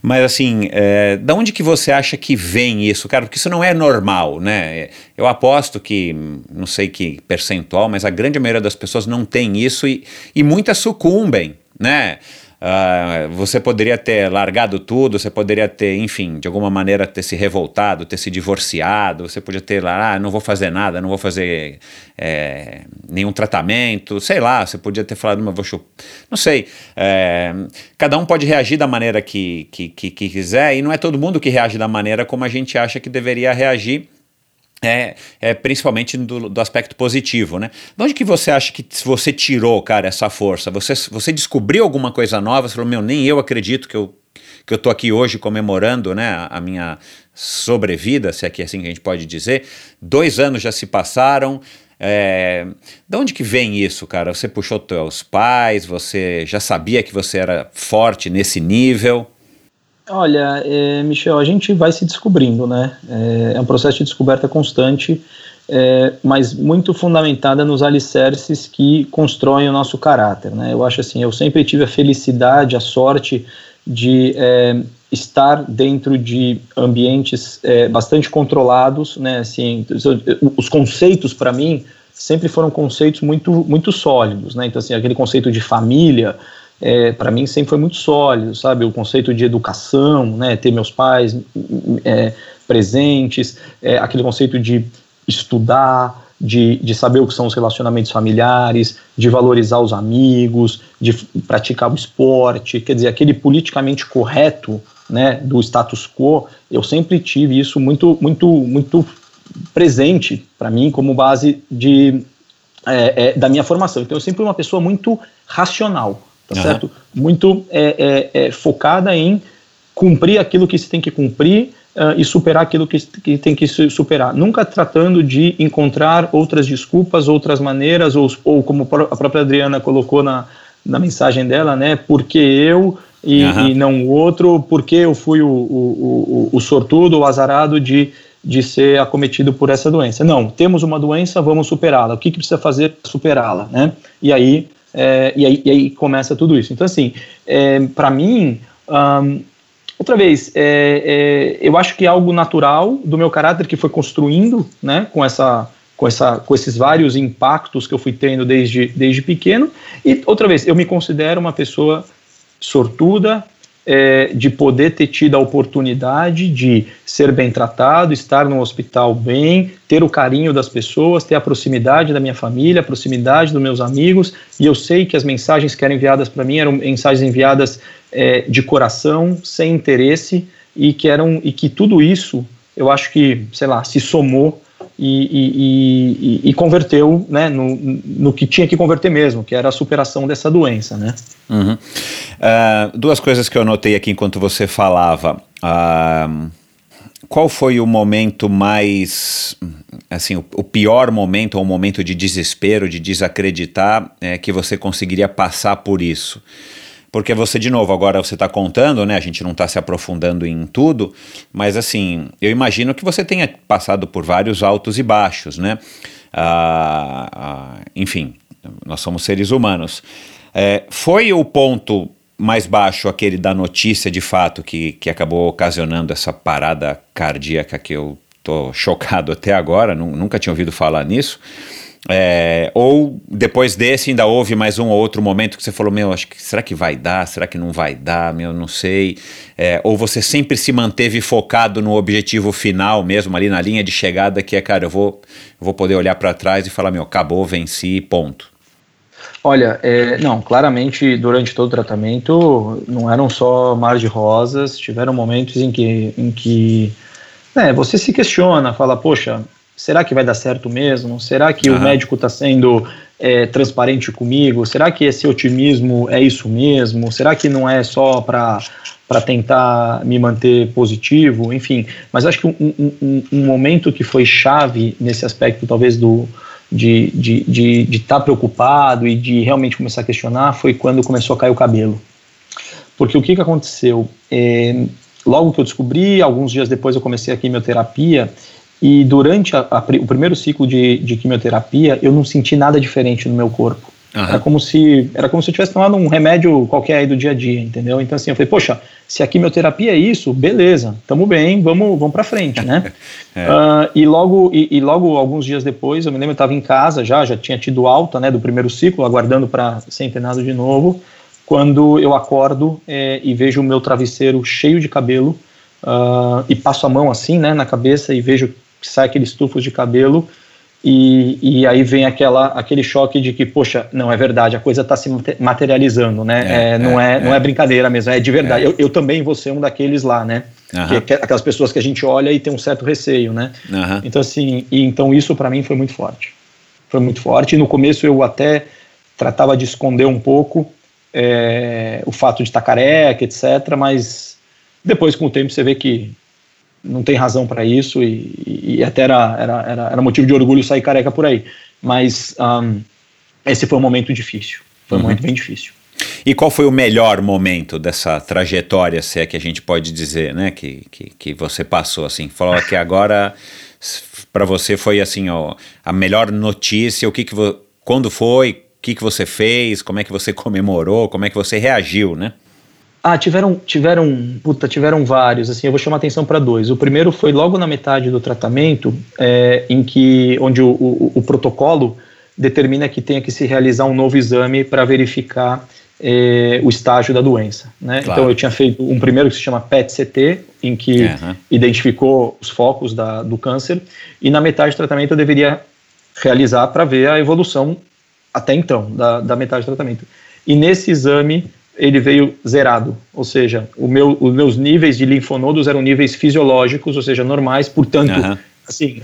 Speaker 2: Mas assim, é, da onde que você acha que vem isso, cara? Porque isso não é normal, né? Eu aposto que, não sei que percentual, mas a grande maioria das pessoas não tem isso e, e muitas sucumbem, né? Uh, você poderia ter largado tudo, você poderia ter, enfim, de alguma maneira ter se revoltado, ter se divorciado, você podia ter lá, ah, não vou fazer nada, não vou fazer é, nenhum tratamento, sei lá, você podia ter falado, mas vou chupar. Não sei. É, cada um pode reagir da maneira que, que, que, que quiser, e não é todo mundo que reage da maneira como a gente acha que deveria reagir é, é, principalmente do, do, aspecto positivo, né? De onde que você acha que você tirou, cara, essa força? Você, você descobriu alguma coisa nova? Você falou, meu, nem eu acredito que eu, que eu tô aqui hoje comemorando, né, a, minha sobrevida, se é que é assim que a gente pode dizer. Dois anos já se passaram, é, de onde que vem isso, cara? Você puxou teus pais, você já sabia que você era forte nesse nível?
Speaker 1: Olha, é, Michel, a gente vai se descobrindo, né? É, é um processo de descoberta constante, é, mas muito fundamentada nos alicerces que constroem o nosso caráter, né? Eu acho assim, eu sempre tive a felicidade, a sorte de é, estar dentro de ambientes é, bastante controlados, né? Assim, os conceitos para mim sempre foram conceitos muito muito sólidos, né? Então assim, aquele conceito de família é, para mim sempre foi muito sólido, sabe? O conceito de educação, né? Ter meus pais é, presentes, é, aquele conceito de estudar, de, de saber o que são os relacionamentos familiares, de valorizar os amigos, de praticar o esporte, quer dizer, aquele politicamente correto, né? Do status quo, eu sempre tive isso muito, muito, muito presente para mim como base de é, é, da minha formação. Então eu sempre fui uma pessoa muito racional tá uhum. certo? Muito é, é, é, focada em cumprir aquilo que se tem que cumprir uh, e superar aquilo que, que tem que superar. Nunca tratando de encontrar outras desculpas, outras maneiras, ou, ou como a própria Adriana colocou na, na mensagem dela, né? Porque eu e, uhum. e não o outro, porque eu fui o, o, o, o sortudo, o azarado de de ser acometido por essa doença. Não, temos uma doença, vamos superá-la. O que, que precisa fazer para superá-la, né? E aí é, e, aí, e, aí, começa tudo isso. Então, assim, é, para mim, um, outra vez, é, é, eu acho que é algo natural do meu caráter que foi construindo, né, com essa com, essa, com esses vários impactos que eu fui tendo desde, desde pequeno. E, outra vez, eu me considero uma pessoa sortuda, é, de poder ter tido a oportunidade de ser bem tratado, estar no hospital bem, ter o carinho das pessoas, ter a proximidade da minha família, a proximidade dos meus amigos, e eu sei que as mensagens que eram enviadas para mim eram mensagens enviadas é, de coração, sem interesse, e que eram e que tudo isso eu acho que, sei lá, se somou e, e, e, e, converteu né, no, no que tinha que converter mesmo, que era a superação dessa doença. Né?
Speaker 2: Uhum. Uh, duas coisas que eu anotei aqui enquanto você falava. Uh, qual foi o momento mais, assim, o, o, pior momento, ou o momento de desespero, de desacreditar, é, que você conseguiria passar por isso? Porque você, de novo, agora você está contando, né? A gente não está se aprofundando em tudo, mas assim, eu imagino que você tenha passado por vários altos e baixos, né? Ah, ah, enfim, nós somos seres humanos. É, foi o ponto mais baixo aquele da notícia de fato que, que acabou ocasionando essa parada cardíaca que eu tô chocado até agora, nunca tinha ouvido falar nisso. É, ou depois desse ainda houve mais um ou outro momento que você falou, meu, acho que será que vai dar? Será que não vai dar? Meu, não sei. É, ou você sempre se manteve focado no objetivo final mesmo, ali na linha de chegada, que é, cara, eu vou, vou poder olhar para trás e falar, meu, acabou, venci, ponto.
Speaker 1: Olha, é, não, claramente durante todo o tratamento não eram só mar de rosas, tiveram momentos em que, em que né, você se questiona, fala, poxa, será que vai dar certo mesmo? Será que uhum. o médico está sendo é, transparente comigo? Será que esse otimismo é isso mesmo? Será que não é só para para tentar me manter positivo, enfim. Mas acho que um, um, um, momento que foi chave nesse aspecto, talvez, do de estar de, de, de tá preocupado e de realmente começar a questionar, foi quando começou a cair o cabelo. Porque o que, que aconteceu? É, logo que eu descobri, alguns dias depois eu comecei a quimioterapia, e durante a, a, o primeiro ciclo de, de, quimioterapia, eu não senti nada diferente no meu corpo. Uhum. Era como se era como se eu tivesse tomado um remédio qualquer aí do dia a dia, entendeu? Então assim, eu falei, poxa, se a quimioterapia é isso, beleza, tamo bem, vamos, vamos para frente, né? é. uh, e logo e, e, logo alguns dias depois, eu me lembro, eu estava em casa já, já tinha tido alta, né, do primeiro ciclo, aguardando para ser internado de novo. quando eu acordo é, e vejo o meu travesseiro cheio de cabelo uh, e passo a mão assim, né, na cabeça e vejo que sai aqueles tufos de cabelo e, e aí vem aquela, aquele choque de que, poxa, não é verdade, a coisa está se materializando, né? É, é, não, é, é, não é brincadeira mesmo, é de verdade. É. Eu, eu, também vou ser um daqueles lá, né? Uhum. Que, aquelas pessoas que a gente olha e tem um certo receio, né? Uhum. Então, assim, e, então isso para mim foi muito forte. Foi muito forte. E no começo eu até tratava de esconder um pouco é, o fato de estar careca, etc. Mas depois, com o tempo, você vê que não tem razão para isso e, e, até era, era, era, era, motivo de orgulho sair careca por aí. Mas um, esse foi um momento difícil, foi um uhum. momento bem difícil.
Speaker 2: E qual foi o melhor momento dessa trajetória, se é que a gente pode dizer, né, que, que, que você passou, assim, falou que agora para você foi assim, ó, a melhor notícia, o que que quando foi, o que que você fez, como é que você comemorou, como é que você reagiu, né?
Speaker 1: Ah, tiveram, tiveram, puta, tiveram vários. Assim, eu vou chamar atenção para dois. O primeiro foi logo na metade do tratamento, é, em que, onde o, o, o, protocolo determina que tenha que se realizar um novo exame para verificar é, o estágio da doença. Né? Claro. Então eu tinha feito um primeiro que se chama PET-CT, em que uhum. identificou os focos da, do câncer, e na metade do tratamento eu deveria realizar para ver a evolução até então da, da metade do tratamento. E nesse exame ele veio zerado, ou seja, meu, os meus níveis de linfonodos eram níveis fisiológicos, ou seja, normais, portanto, uhum. assim,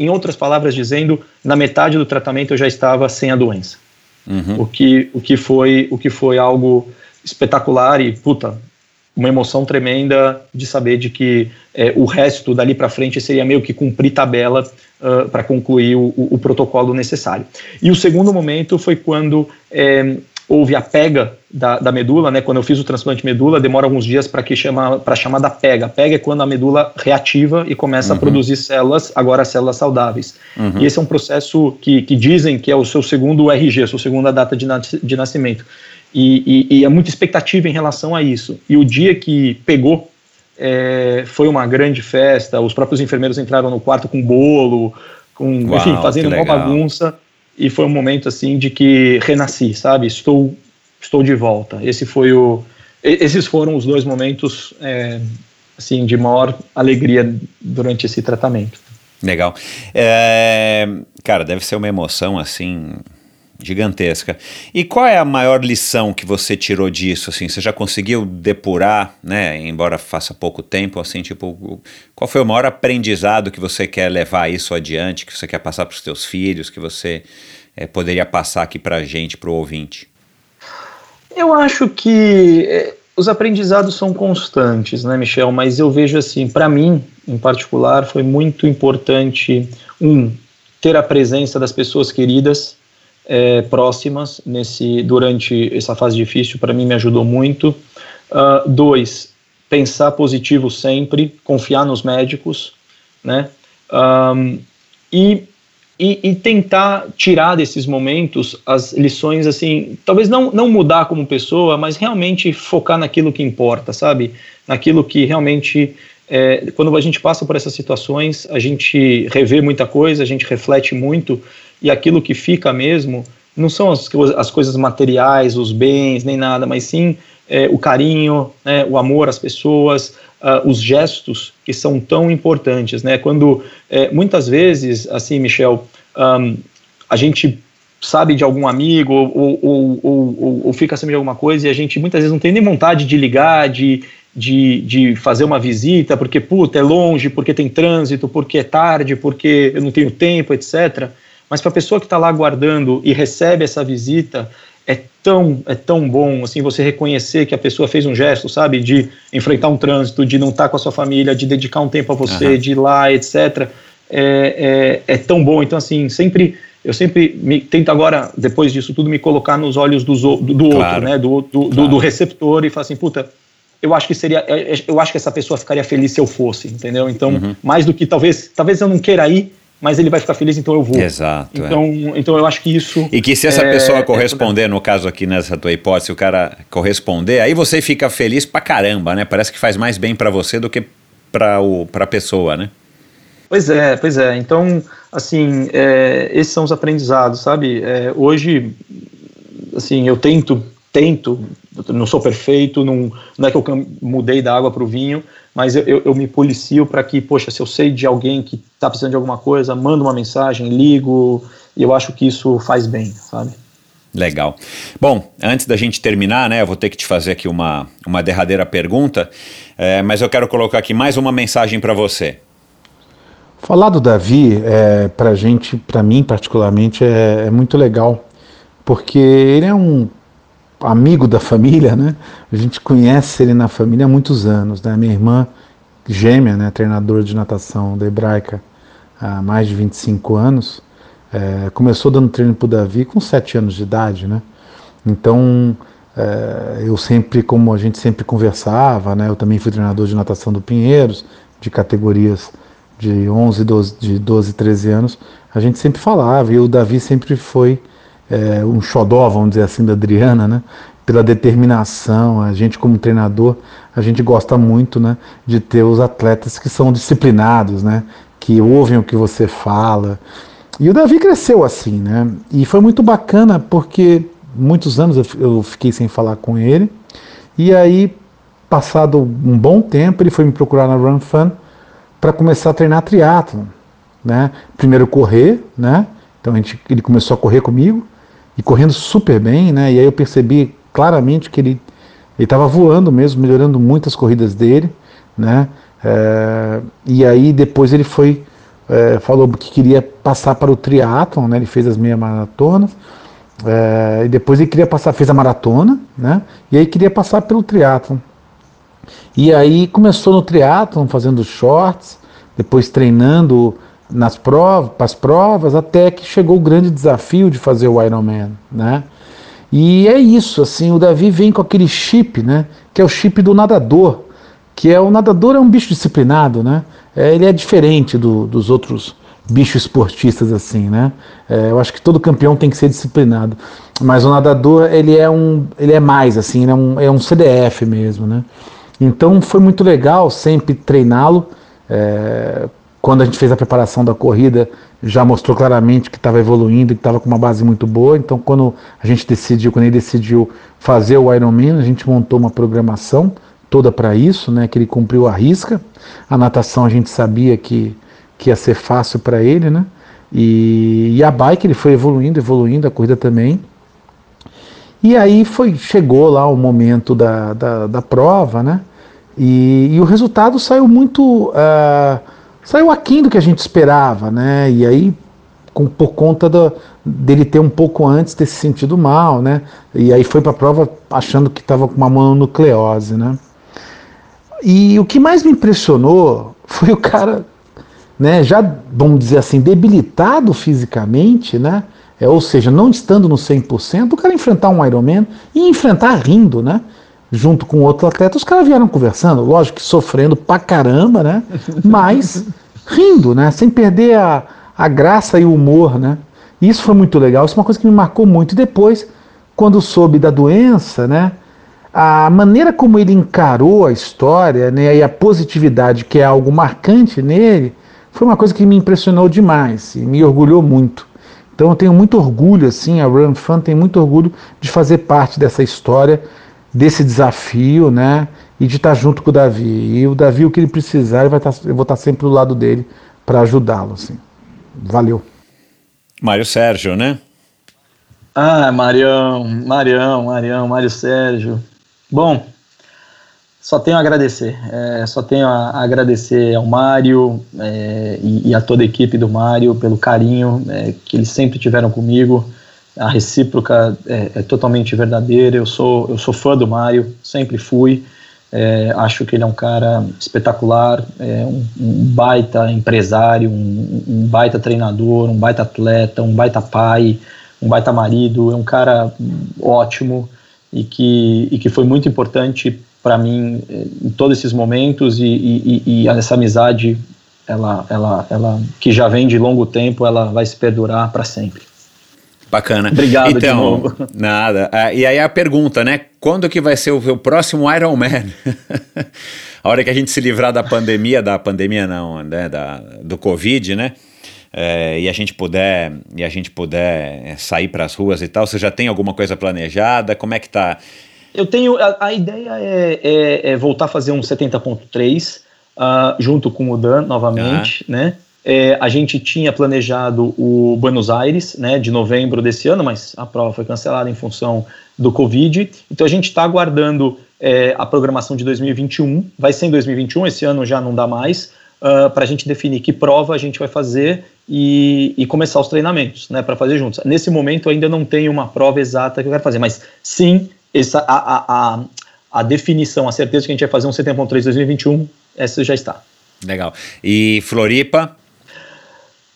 Speaker 1: em outras palavras dizendo, na metade do tratamento eu já estava sem a doença, uhum. o, que, o, que foi, o que foi algo espetacular e, puta, uma emoção tremenda de saber de que é, o resto dali para frente seria meio que cumprir tabela uh, para concluir o, o, o, protocolo necessário. E o segundo momento foi quando é, houve a pega da, da, medula, né? Quando eu fiz o transplante de medula, demora alguns dias para que chama para chamar da pega. A pega é quando a medula reativa e começa uhum. a produzir células, agora células saudáveis. Uhum. E esse é um processo que, que dizem que é o seu segundo RG, a sua segunda data de, de nascimento. E, e, e, é muita expectativa em relação a isso. E o dia que pegou é, foi uma grande festa. Os próprios enfermeiros entraram no quarto com bolo, com, Uau, enfim, fazendo uma bagunça e foi um momento assim de que renasci, sabe? Estou estou de volta. Esse foi o esses foram os dois momentos é, assim de maior alegria durante esse tratamento.
Speaker 2: Legal, é, cara, deve ser uma emoção assim gigantesca. E qual é a maior lição que você tirou disso? Assim, você já conseguiu depurar, né? Embora faça pouco tempo, assim, tipo, qual foi o maior aprendizado que você quer levar isso adiante, que você quer passar para os seus filhos, que você é, poderia passar aqui para a gente, para o ouvinte?
Speaker 1: Eu acho que é, os aprendizados são constantes, né, Michel? Mas eu vejo assim, para mim, em particular, foi muito importante um ter a presença das pessoas queridas é, próximas nesse durante essa fase difícil para mim me ajudou muito. Uh, dois pensar positivo sempre confiar nos médicos né? Um, e, e, e, tentar tirar desses momentos as lições assim talvez não não mudar como pessoa mas realmente focar naquilo que importa sabe? Naquilo que realmente é, quando a gente passa por essas situações a gente revê muita coisa a gente reflete muito e aquilo que fica mesmo não são as, as coisas materiais, os bens, nem nada, mas sim é, o carinho, né, o amor às pessoas, uh, os gestos que são tão importantes, né? Quando é, muitas vezes, assim, Michel, um, a gente sabe de algum amigo ou, ou, ou, ou, fica sabendo de alguma coisa e a gente muitas vezes não tem nem vontade de ligar, de, de, de fazer uma visita, porque, puta, é longe, porque tem trânsito, porque é tarde, porque eu não tenho tempo, etc. Mas para a pessoa que está lá aguardando e recebe essa visita, é tão, é tão bom assim você reconhecer que a pessoa fez um gesto, sabe, de enfrentar um trânsito, de não estar tá com a sua família, de dedicar um tempo a você, uhum. de ir lá, etc. É, é, é, tão bom. Então, assim, sempre eu sempre me, tento agora, depois disso tudo, me colocar nos olhos do, do, do claro. outro, né, do, do, claro. do, receptor e falar assim, puta, eu acho que seria, eu acho que essa pessoa ficaria feliz se eu fosse, entendeu? Então, uhum. mais do que talvez, talvez eu não queira ir, mas ele vai ficar feliz, então eu vou.
Speaker 2: Exato.
Speaker 1: É. Então, é. então eu acho que isso.
Speaker 2: E que se essa é, pessoa é corresponder, é no caso aqui nessa tua hipótese, o cara corresponder, aí você fica feliz pra caramba, né? Parece que faz mais bem para você do que pra, o, pra pessoa, né?
Speaker 1: Pois é, pois é. Então, assim, é, esses são os aprendizados, sabe? Hoje, assim, eu tento, tento não sou perfeito, não, não é que eu mudei da água para o vinho, mas eu, eu, eu me policio para que, poxa, se eu sei de alguém que está precisando de alguma coisa, mando uma mensagem, ligo, e eu acho que isso faz bem, sabe?
Speaker 2: Legal. Bom, antes da gente terminar, né, eu vou ter que te fazer aqui uma, uma derradeira pergunta, é, mas eu quero colocar aqui mais uma mensagem para você.
Speaker 4: Falar do Davi, é, para gente, para mim particularmente, é, é, muito legal, porque ele é um amigo da família, né? A gente conhece ele na família há muitos anos, né? Minha irmã gêmea, né, treinadora de natação da Hebraica há mais de 25 anos, é, começou dando treino para o Davi com 7 anos de idade, né? Então, é, eu sempre, como a gente sempre conversava, né? Eu também fui treinador de natação do Pinheiros, de categorias de 11, 12, de 12, 13 anos, a gente sempre falava, e o Davi sempre foi é, um xodó, vamos dizer assim, da Adriana, né? Pela determinação, a gente como treinador, a gente gosta muito, né? De ter os atletas que são disciplinados, né? Que ouvem o que você fala. E o Davi cresceu assim, né? E foi muito bacana porque muitos anos eu fiquei sem falar com ele. E aí, passado um bom tempo, ele foi me procurar na Run Fun para começar a treinar triatlo, né? Primeiro correr, né? Então a gente, ele começou a correr comigo e correndo super bem, né? E aí eu percebi claramente que ele estava voando mesmo, melhorando muito as corridas dele, né? É, e aí depois ele foi é, falou que queria passar para o triatlon, né? Ele fez as meia maratonas é, e depois ele queria passar, fez a maratona, né? E aí queria passar pelo triatlon. E aí começou no triatlon, fazendo shorts, depois treinando nas provas, para as provas, até que chegou o grande desafio de fazer o Ironman, né? E é isso, assim, o Davi vem com aquele chip, né? Que é o chip do nadador, que é o nadador é um bicho disciplinado, né? É, ele é diferente do, dos outros bichos esportistas assim, né? É, eu acho que todo campeão tem que ser disciplinado, mas o nadador ele é um, ele é mais assim, é um, é um CDF mesmo, né? Então foi muito legal sempre treiná-lo. É, quando a gente fez a preparação da corrida, já mostrou claramente que estava evoluindo, que estava com uma base muito boa. Então, quando a gente decidiu, quando ele decidiu fazer o Ironman, a gente montou uma programação toda para isso, né? Que ele cumpriu a risca. A natação a gente sabia que, que ia ser fácil para ele, né? E, e a bike ele foi evoluindo, evoluindo, a corrida também. E aí foi, chegou lá o momento da, da, da prova, né? E, e, o resultado saiu muito. Uh, saiu aquém do que a gente esperava, né? E aí, com, por conta do, dele ter um pouco antes ter se sentido mal, né? E aí foi para a prova achando que estava com uma mononucleose, né? E o que mais me impressionou foi o cara, né? Já, vamos dizer assim, debilitado fisicamente, né? É, ou seja, não estando no 100%, o cara enfrentar um Ironman e enfrentar rindo, né? Junto com outro atleta, os caras vieram conversando, lógico que sofrendo pra caramba, né? Mas rindo, né? Sem perder a, a graça e o humor, né? Isso foi muito legal, isso é uma coisa que me marcou muito. E depois, quando soube da doença, né? A maneira como ele encarou a história, né? E a positividade, que é algo marcante nele, foi uma coisa que me impressionou demais e me orgulhou muito. Então eu tenho muito orgulho, assim, a Run Fun tem muito orgulho de fazer parte dessa história, desse desafio, né? E de estar junto com o Davi. E o Davi, o que ele precisar, ele vai estar, eu vou estar sempre do lado dele para ajudá-lo, assim. Valeu.
Speaker 2: Mário Sérgio, né?
Speaker 1: Ah, Marião, Marião, Marião, Mário Sérgio. Bom, só tenho a agradecer, é, só tenho a, agradecer ao Mário é, e, e, a toda a equipe do Mário pelo carinho é, que eles sempre tiveram comigo. A recíproca é, é, totalmente verdadeira. Eu sou, eu sou fã do Mário, sempre fui. É, acho que ele é um cara espetacular, é um, um baita empresário, um, um baita treinador, um baita atleta, um baita pai, um baita marido. É um cara ótimo e que, e que foi muito importante para mim eh, em todos esses momentos e, e, e, essa amizade ela, ela, ela que já vem de longo tempo ela vai se perdurar para sempre
Speaker 2: bacana.
Speaker 1: Obrigado
Speaker 2: então,
Speaker 1: de novo.
Speaker 2: nada. Ah, e aí a pergunta né? Quando que vai ser o, o próximo Iron Man? A hora que a gente se livrar da pandemia da pandemia não né? Da, do covid né? É, e a gente puder e a gente puder sair para as ruas e tal você já tem alguma coisa planejada? Como é que tá?
Speaker 1: Eu tenho. A, a ideia é, é, é, voltar a fazer um 70.3 uh, junto com o Dan novamente, ah. né? É, a gente tinha planejado o Buenos Aires, né, de novembro desse ano, mas a prova foi cancelada em função do Covid. Então a gente está aguardando é, a programação de 2021. Vai ser em 2021, esse ano já não dá mais, uh, ah, para a gente definir que prova a gente vai fazer e, e começar os treinamentos, né, para fazer juntos. Nesse momento ainda não tenho uma prova exata que eu quero fazer, mas sim, essa, a, a, a, a definição, a certeza que a gente vai fazer um CT.3 2021, essa já está.
Speaker 2: Legal. E Floripa?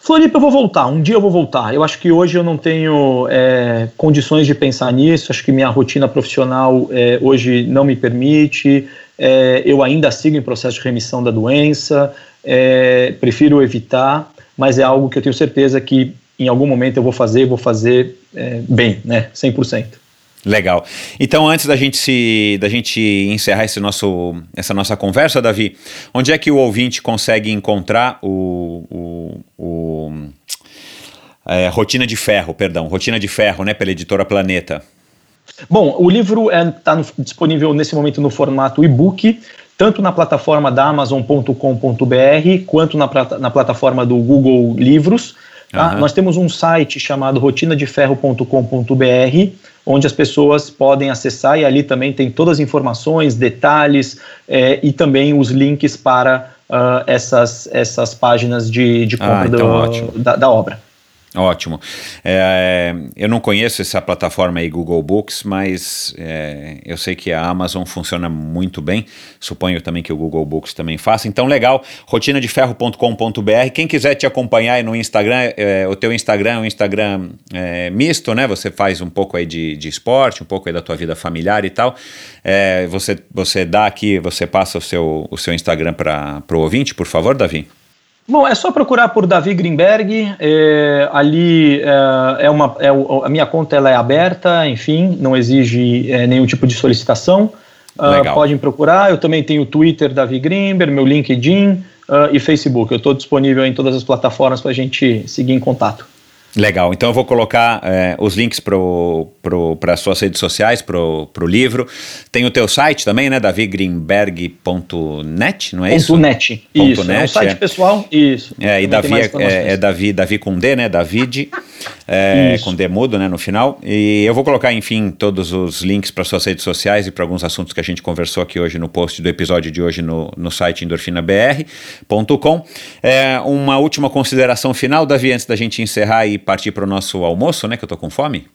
Speaker 1: Floripa eu vou voltar, um dia eu vou voltar. Eu acho que hoje eu não tenho é, condições de pensar nisso, acho que minha rotina profissional é, hoje não me permite, é, eu ainda sigo em processo de remissão da doença, é, prefiro evitar, mas é algo que eu tenho certeza que em algum momento eu vou fazer vou fazer é, bem, né, 100%.
Speaker 2: Legal. Então, antes da gente se, da gente encerrar esse nosso, essa nossa conversa, Davi, onde é que o ouvinte consegue encontrar o, o, o é, Rotina de Ferro, perdão, Rotina de Ferro, né, pela editora Planeta?
Speaker 1: Bom, o livro está é, disponível nesse momento no formato e-book, tanto na plataforma da Amazon.com.br quanto na, na plataforma do Google Livros. Tá? Uhum. Nós temos um site chamado rotinadeferro.com.br, onde as pessoas podem acessar e ali também tem todas as informações, detalhes é, e também os links para uh, essas, essas páginas de, de compra ah, então do, da, da obra.
Speaker 2: Ótimo. É, eu não conheço essa plataforma aí, Google Books, mas é, eu sei que a Amazon funciona muito bem. Suponho também que o Google Books também faça. Então, legal. Rotinadeferro.com.br. Quem quiser te acompanhar aí no Instagram, é, o teu Instagram é um Instagram é, misto, né? Você faz um pouco aí de, de esporte, um pouco aí da tua vida familiar e tal. É, você, você dá aqui, você passa o seu, o seu Instagram para o ouvinte, por favor, Davi?
Speaker 1: Bom, é só procurar por Davi Greenberg. É, ali é, é uma, é, a minha conta ela é aberta, enfim, não exige é, nenhum tipo de solicitação. Uh, podem procurar. Eu também tenho Twitter Davi Greenberg, meu LinkedIn uh, e Facebook. Eu estou disponível em todas as plataformas para a gente seguir em contato.
Speaker 2: Legal, então eu vou colocar é, os links para as suas redes sociais, para o livro. Tem o teu site também, né? davigreenberg.net, não é isso?
Speaker 1: .net,
Speaker 2: Ponto
Speaker 1: isso,
Speaker 2: net,
Speaker 1: é um site é. pessoal, isso.
Speaker 2: É, e Davi é, é, é, Davi, Davi com D, né? David, é, com D mudo, né? No final. E eu vou colocar, enfim, todos os links para suas redes sociais e para alguns assuntos que a gente conversou aqui hoje no post do episódio de hoje no, no site endorfinabr.com. É, uma última consideração final, Davi, antes da gente encerrar e partir para o nosso almoço, né? Que eu tô com fome.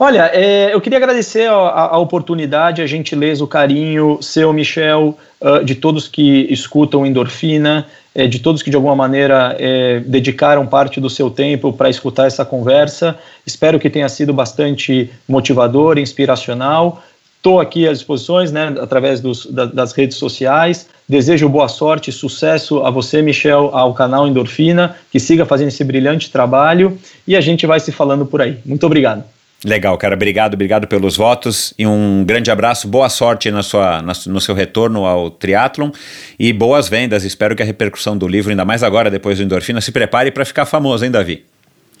Speaker 1: Olha, é, eu queria agradecer a, a, oportunidade, a gentileza, o carinho, seu Michel, uh, de todos que escutam Endorfina, é, de todos que de alguma maneira é, dedicaram parte do seu tempo para escutar essa conversa. Espero que tenha sido bastante motivador, inspiracional. Estou aqui às disposições, né, através dos, da, das redes sociais. Desejo boa sorte sucesso a você, Michel, ao canal Endorfina, que siga fazendo esse brilhante trabalho e a gente vai se falando por aí. Muito obrigado.
Speaker 2: Legal, cara. Obrigado, obrigado pelos votos e um grande abraço. Boa sorte na sua, na, no seu retorno ao triatlon e boas vendas. Espero que a repercussão do livro, ainda mais agora, depois do Endorfina, se prepare para ficar famoso, hein, Davi?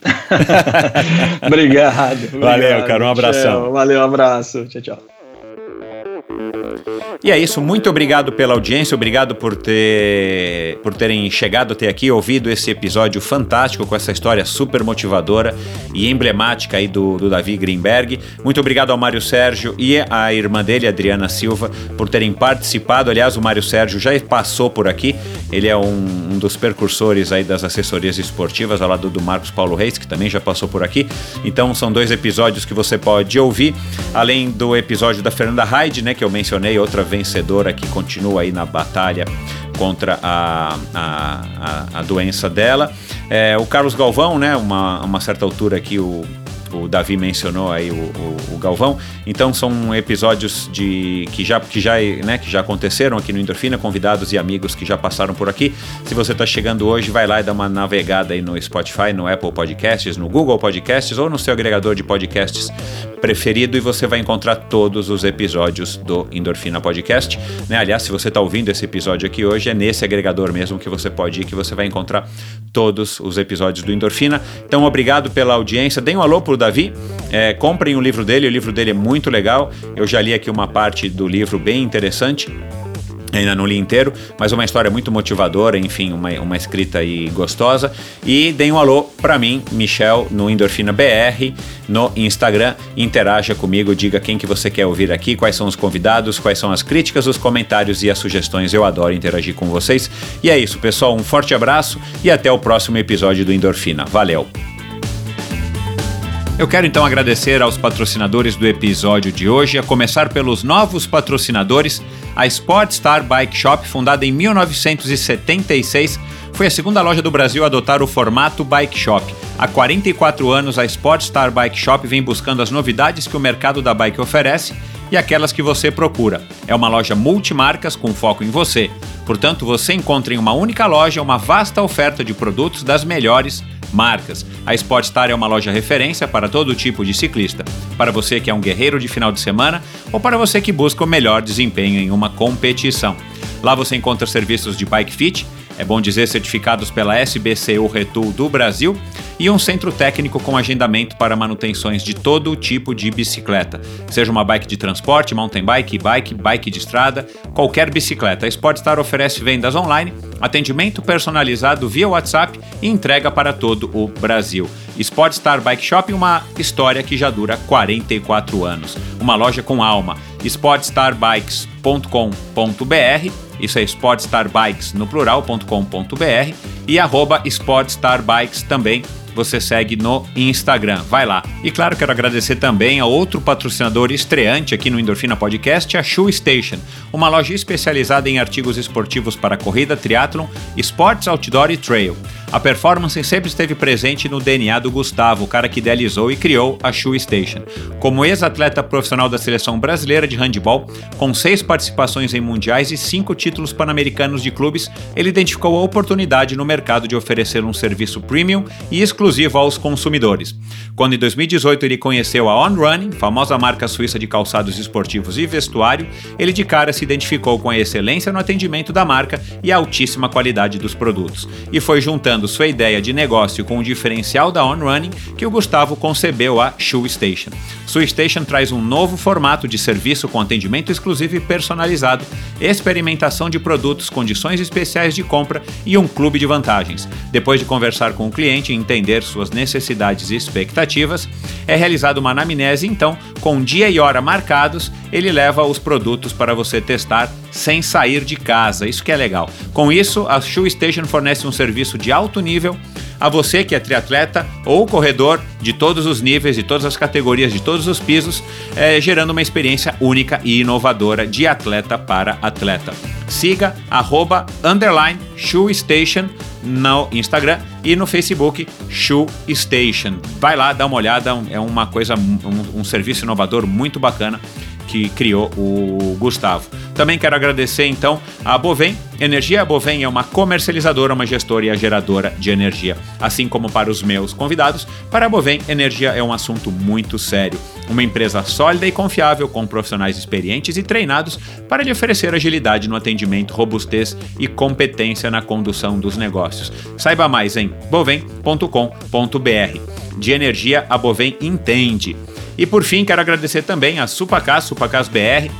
Speaker 1: obrigado.
Speaker 2: Valeu,
Speaker 1: obrigado,
Speaker 2: cara. Um abração.
Speaker 1: Tchau, valeu, um abraço. Tchau, tchau.
Speaker 2: E é isso, muito obrigado pela audiência, obrigado por, ter, por terem chegado até aqui, ouvido esse episódio fantástico com essa história super motivadora e emblemática aí do, do Davi Greenberg. Muito obrigado ao Mário Sérgio e à irmã dele, Adriana Silva, por terem participado. Aliás, o Mário Sérgio já passou por aqui, ele é um, um dos percursores aí das assessorias esportivas, ao lado do Marcos Paulo Reis, que também já passou por aqui. Então, são dois episódios que você pode ouvir, além do episódio da Fernanda Hyde, né, que eu mencionei, outra vencedora que continua aí na batalha contra a, a, a, a doença dela. É, o Carlos Galvão, né, uma, uma certa altura aqui o o Davi mencionou aí o, o, o, Galvão. Então são episódios de que já, que, já, né, que já aconteceram aqui no Endorfina, convidados e amigos que já passaram por aqui. Se você está chegando hoje, vai lá e dá uma navegada aí no Spotify, no Apple Podcasts, no Google Podcasts ou no seu agregador de podcasts preferido e você vai encontrar todos os episódios do Endorfina Podcast. Né? Aliás, se você está ouvindo esse episódio aqui hoje, é nesse agregador mesmo que você pode ir, que você vai encontrar todos os episódios do Endorfina. Então, obrigado pela audiência. Dê um alô pro Davi É, comprem o livro dele, o livro dele é muito legal. Eu já li aqui uma parte do livro bem interessante. Ainda não li inteiro, mas uma história muito motivadora, enfim, uma, uma escrita aí gostosa. E deem um alô para mim, Michel, no Endorfina BR, no Instagram. Interaja comigo, diga quem que você quer ouvir aqui, quais são os convidados, quais são as críticas, os comentários e as sugestões. Eu adoro interagir com vocês. E é isso, pessoal. Um forte abraço e até o próximo episódio do Endorfina. Valeu! Eu quero então agradecer aos patrocinadores do episódio de hoje, a começar pelos novos patrocinadores. A Sportstar Bike Shop, fundada em 1976, foi a segunda loja do Brasil a adotar o formato Bike Shop. Há 44 anos, a Sportstar Bike Shop vem buscando as novidades que o mercado da bike oferece e aquelas que você procura. É uma loja multimarcas com foco em você. Portanto, você encontra em uma única loja uma vasta oferta de produtos das melhores. A Sportstar é uma loja referência para todo tipo de ciclista. Para você que é um guerreiro de final de semana ou para você que busca o melhor desempenho em uma competição. Lá você encontra serviços de bike fit, é bom dizer certificados pela SBCU Retool do Brasil, e um centro técnico com agendamento para manutenções de todo tipo de bicicleta, seja uma bike de transporte, mountain bike, bike, bike de estrada, qualquer bicicleta. A Sportstar oferece vendas online, atendimento personalizado via WhatsApp e entrega para todo o Brasil. Sportstar Bike Shop, uma história que já dura 44 anos. Uma loja com alma. sportstarbikes.com.br isso é sportstarbikes no plural.com.br e arroba sportstarbikes também você segue no Instagram. Vai lá. E claro, quero agradecer também a outro patrocinador estreante aqui no Endorfina Podcast, a Shoe Station, uma loja especializada em artigos esportivos para corrida, triatlon, esportes outdoor e trail. A performance sempre esteve presente no DNA do Gustavo, o cara que idealizou e criou a Shoe Station. Como ex-atleta profissional da seleção brasileira de handball, com seis participações em mundiais e cinco títulos pan-americanos de clubes, ele identificou a oportunidade no mercado de oferecer um serviço premium e exclusivo aos consumidores. Quando em 2018 ele conheceu a On Running, famosa marca suíça de calçados esportivos e vestuário, ele de cara se identificou com a excelência no atendimento da marca e a altíssima qualidade dos produtos, e foi juntando sua ideia de negócio com o diferencial da On Running que o Gustavo concebeu a Shoe Station. Shoe Station traz um novo formato de serviço com atendimento exclusivo e personalizado, experimentação de produtos, condições especiais de compra e um clube de vantagens. Depois de conversar com o cliente e entender suas necessidades e expectativas, é realizada uma anamnese, então, com dia e hora marcados, ele leva os produtos para você testar sem sair de casa. Isso que é legal. Com isso, a Shoe Station fornece um serviço de alto nível a você que é triatleta ou corredor de todos os níveis, de todas as categorias, de todos os pisos, é, gerando uma experiência única e inovadora de atleta para atleta. Siga arroba underline Shoe Station no Instagram e no Facebook Shoe Station. Vai lá, dá uma olhada, é uma coisa, um, um serviço inovador muito bacana que criou o Gustavo. Também quero agradecer então a Bovem Energia. Bovem é uma comercializadora, uma gestora e a geradora de energia. Assim como para os meus convidados, para a Bovem, energia é um assunto muito sério. Uma empresa sólida e confiável, com profissionais experientes e treinados para lhe oferecer agilidade no atendimento, robustez e competência na condução dos negócios. Saiba mais em bovem.com.br. De energia, a Bovem entende. E por fim, quero agradecer também a Supacas, Supacas BR,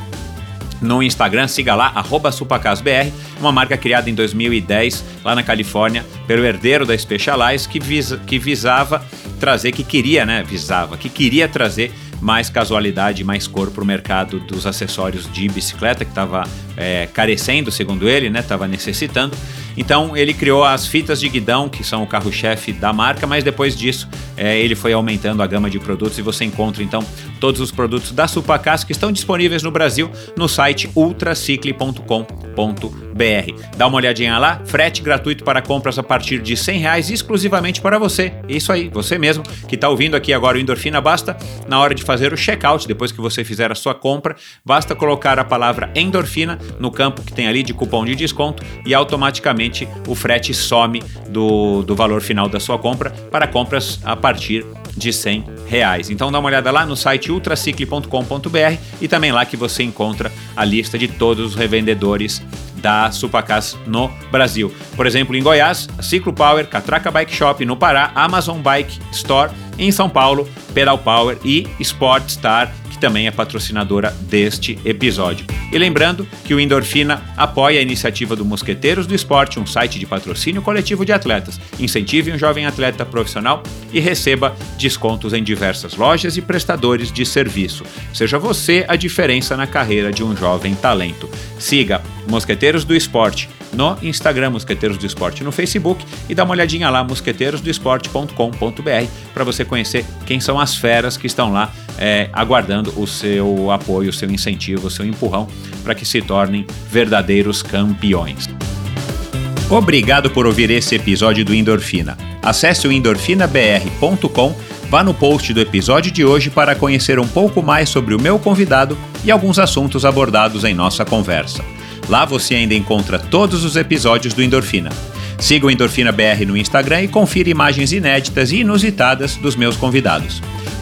Speaker 2: no Instagram, siga lá, SupacasBR, uma marca criada em 2010 lá na Califórnia pelo herdeiro da Specialized que, que visava trazer, que queria, né, visava, que queria trazer mais casualidade, mais cor para o mercado dos acessórios de bicicleta que estava é, carecendo, segundo ele, né, estava necessitando. Então ele criou as fitas de guidão, que são o carro-chefe da marca, mas depois disso é, ele foi aumentando a gama de produtos e você encontra então todos os produtos da Supacas que estão disponíveis no Brasil no site ultracicle.com.br. Dá uma olhadinha lá, frete gratuito para compras a partir de 100 reais exclusivamente para você. Isso aí, você mesmo que está ouvindo aqui agora o Endorfina, basta na hora de fazer o checkout, depois que você fizer a sua compra, basta colocar a palavra endorfina no campo que tem ali de cupom de desconto e automaticamente o frete some do, do valor final da sua compra para compras a partir de 100 reais. Então dá uma olhada lá no site ultracicle.com.br e também lá que você encontra a lista de todos os revendedores da Supacas no Brasil. Por exemplo, em Goiás, Ciclo Power, Catraca Bike Shop, no Pará, Amazon Bike Store em São Paulo, Pedal Power e Sportstar, que também é patrocinadora deste episódio. E lembrando que o Endorfina apoia a iniciativa do Mosqueteiros do Esporte, um site de patrocínio coletivo de atletas. Incentive um jovem atleta profissional e receba descontos em diversas lojas e prestadores de serviço. Seja você a diferença na carreira de um jovem talento. Siga Mosqueteiros do Esporte no Instagram Mosqueteiros do Esporte no Facebook e dá uma olhadinha lá mosqueteirosdoesporte.com.br para você conhecer quem são as feras que estão lá é, aguardando o seu apoio, o seu incentivo, o seu empurrão para que se tornem verdadeiros campeões. Obrigado por ouvir esse episódio do Endorfina. Acesse o endorfinabr.com, vá no post do episódio de hoje para conhecer um pouco mais sobre o meu convidado e alguns assuntos abordados em nossa conversa. Lá você ainda encontra todos os episódios do Endorfina. Siga o Endorfina BR no Instagram e confira imagens inéditas e inusitadas dos meus convidados.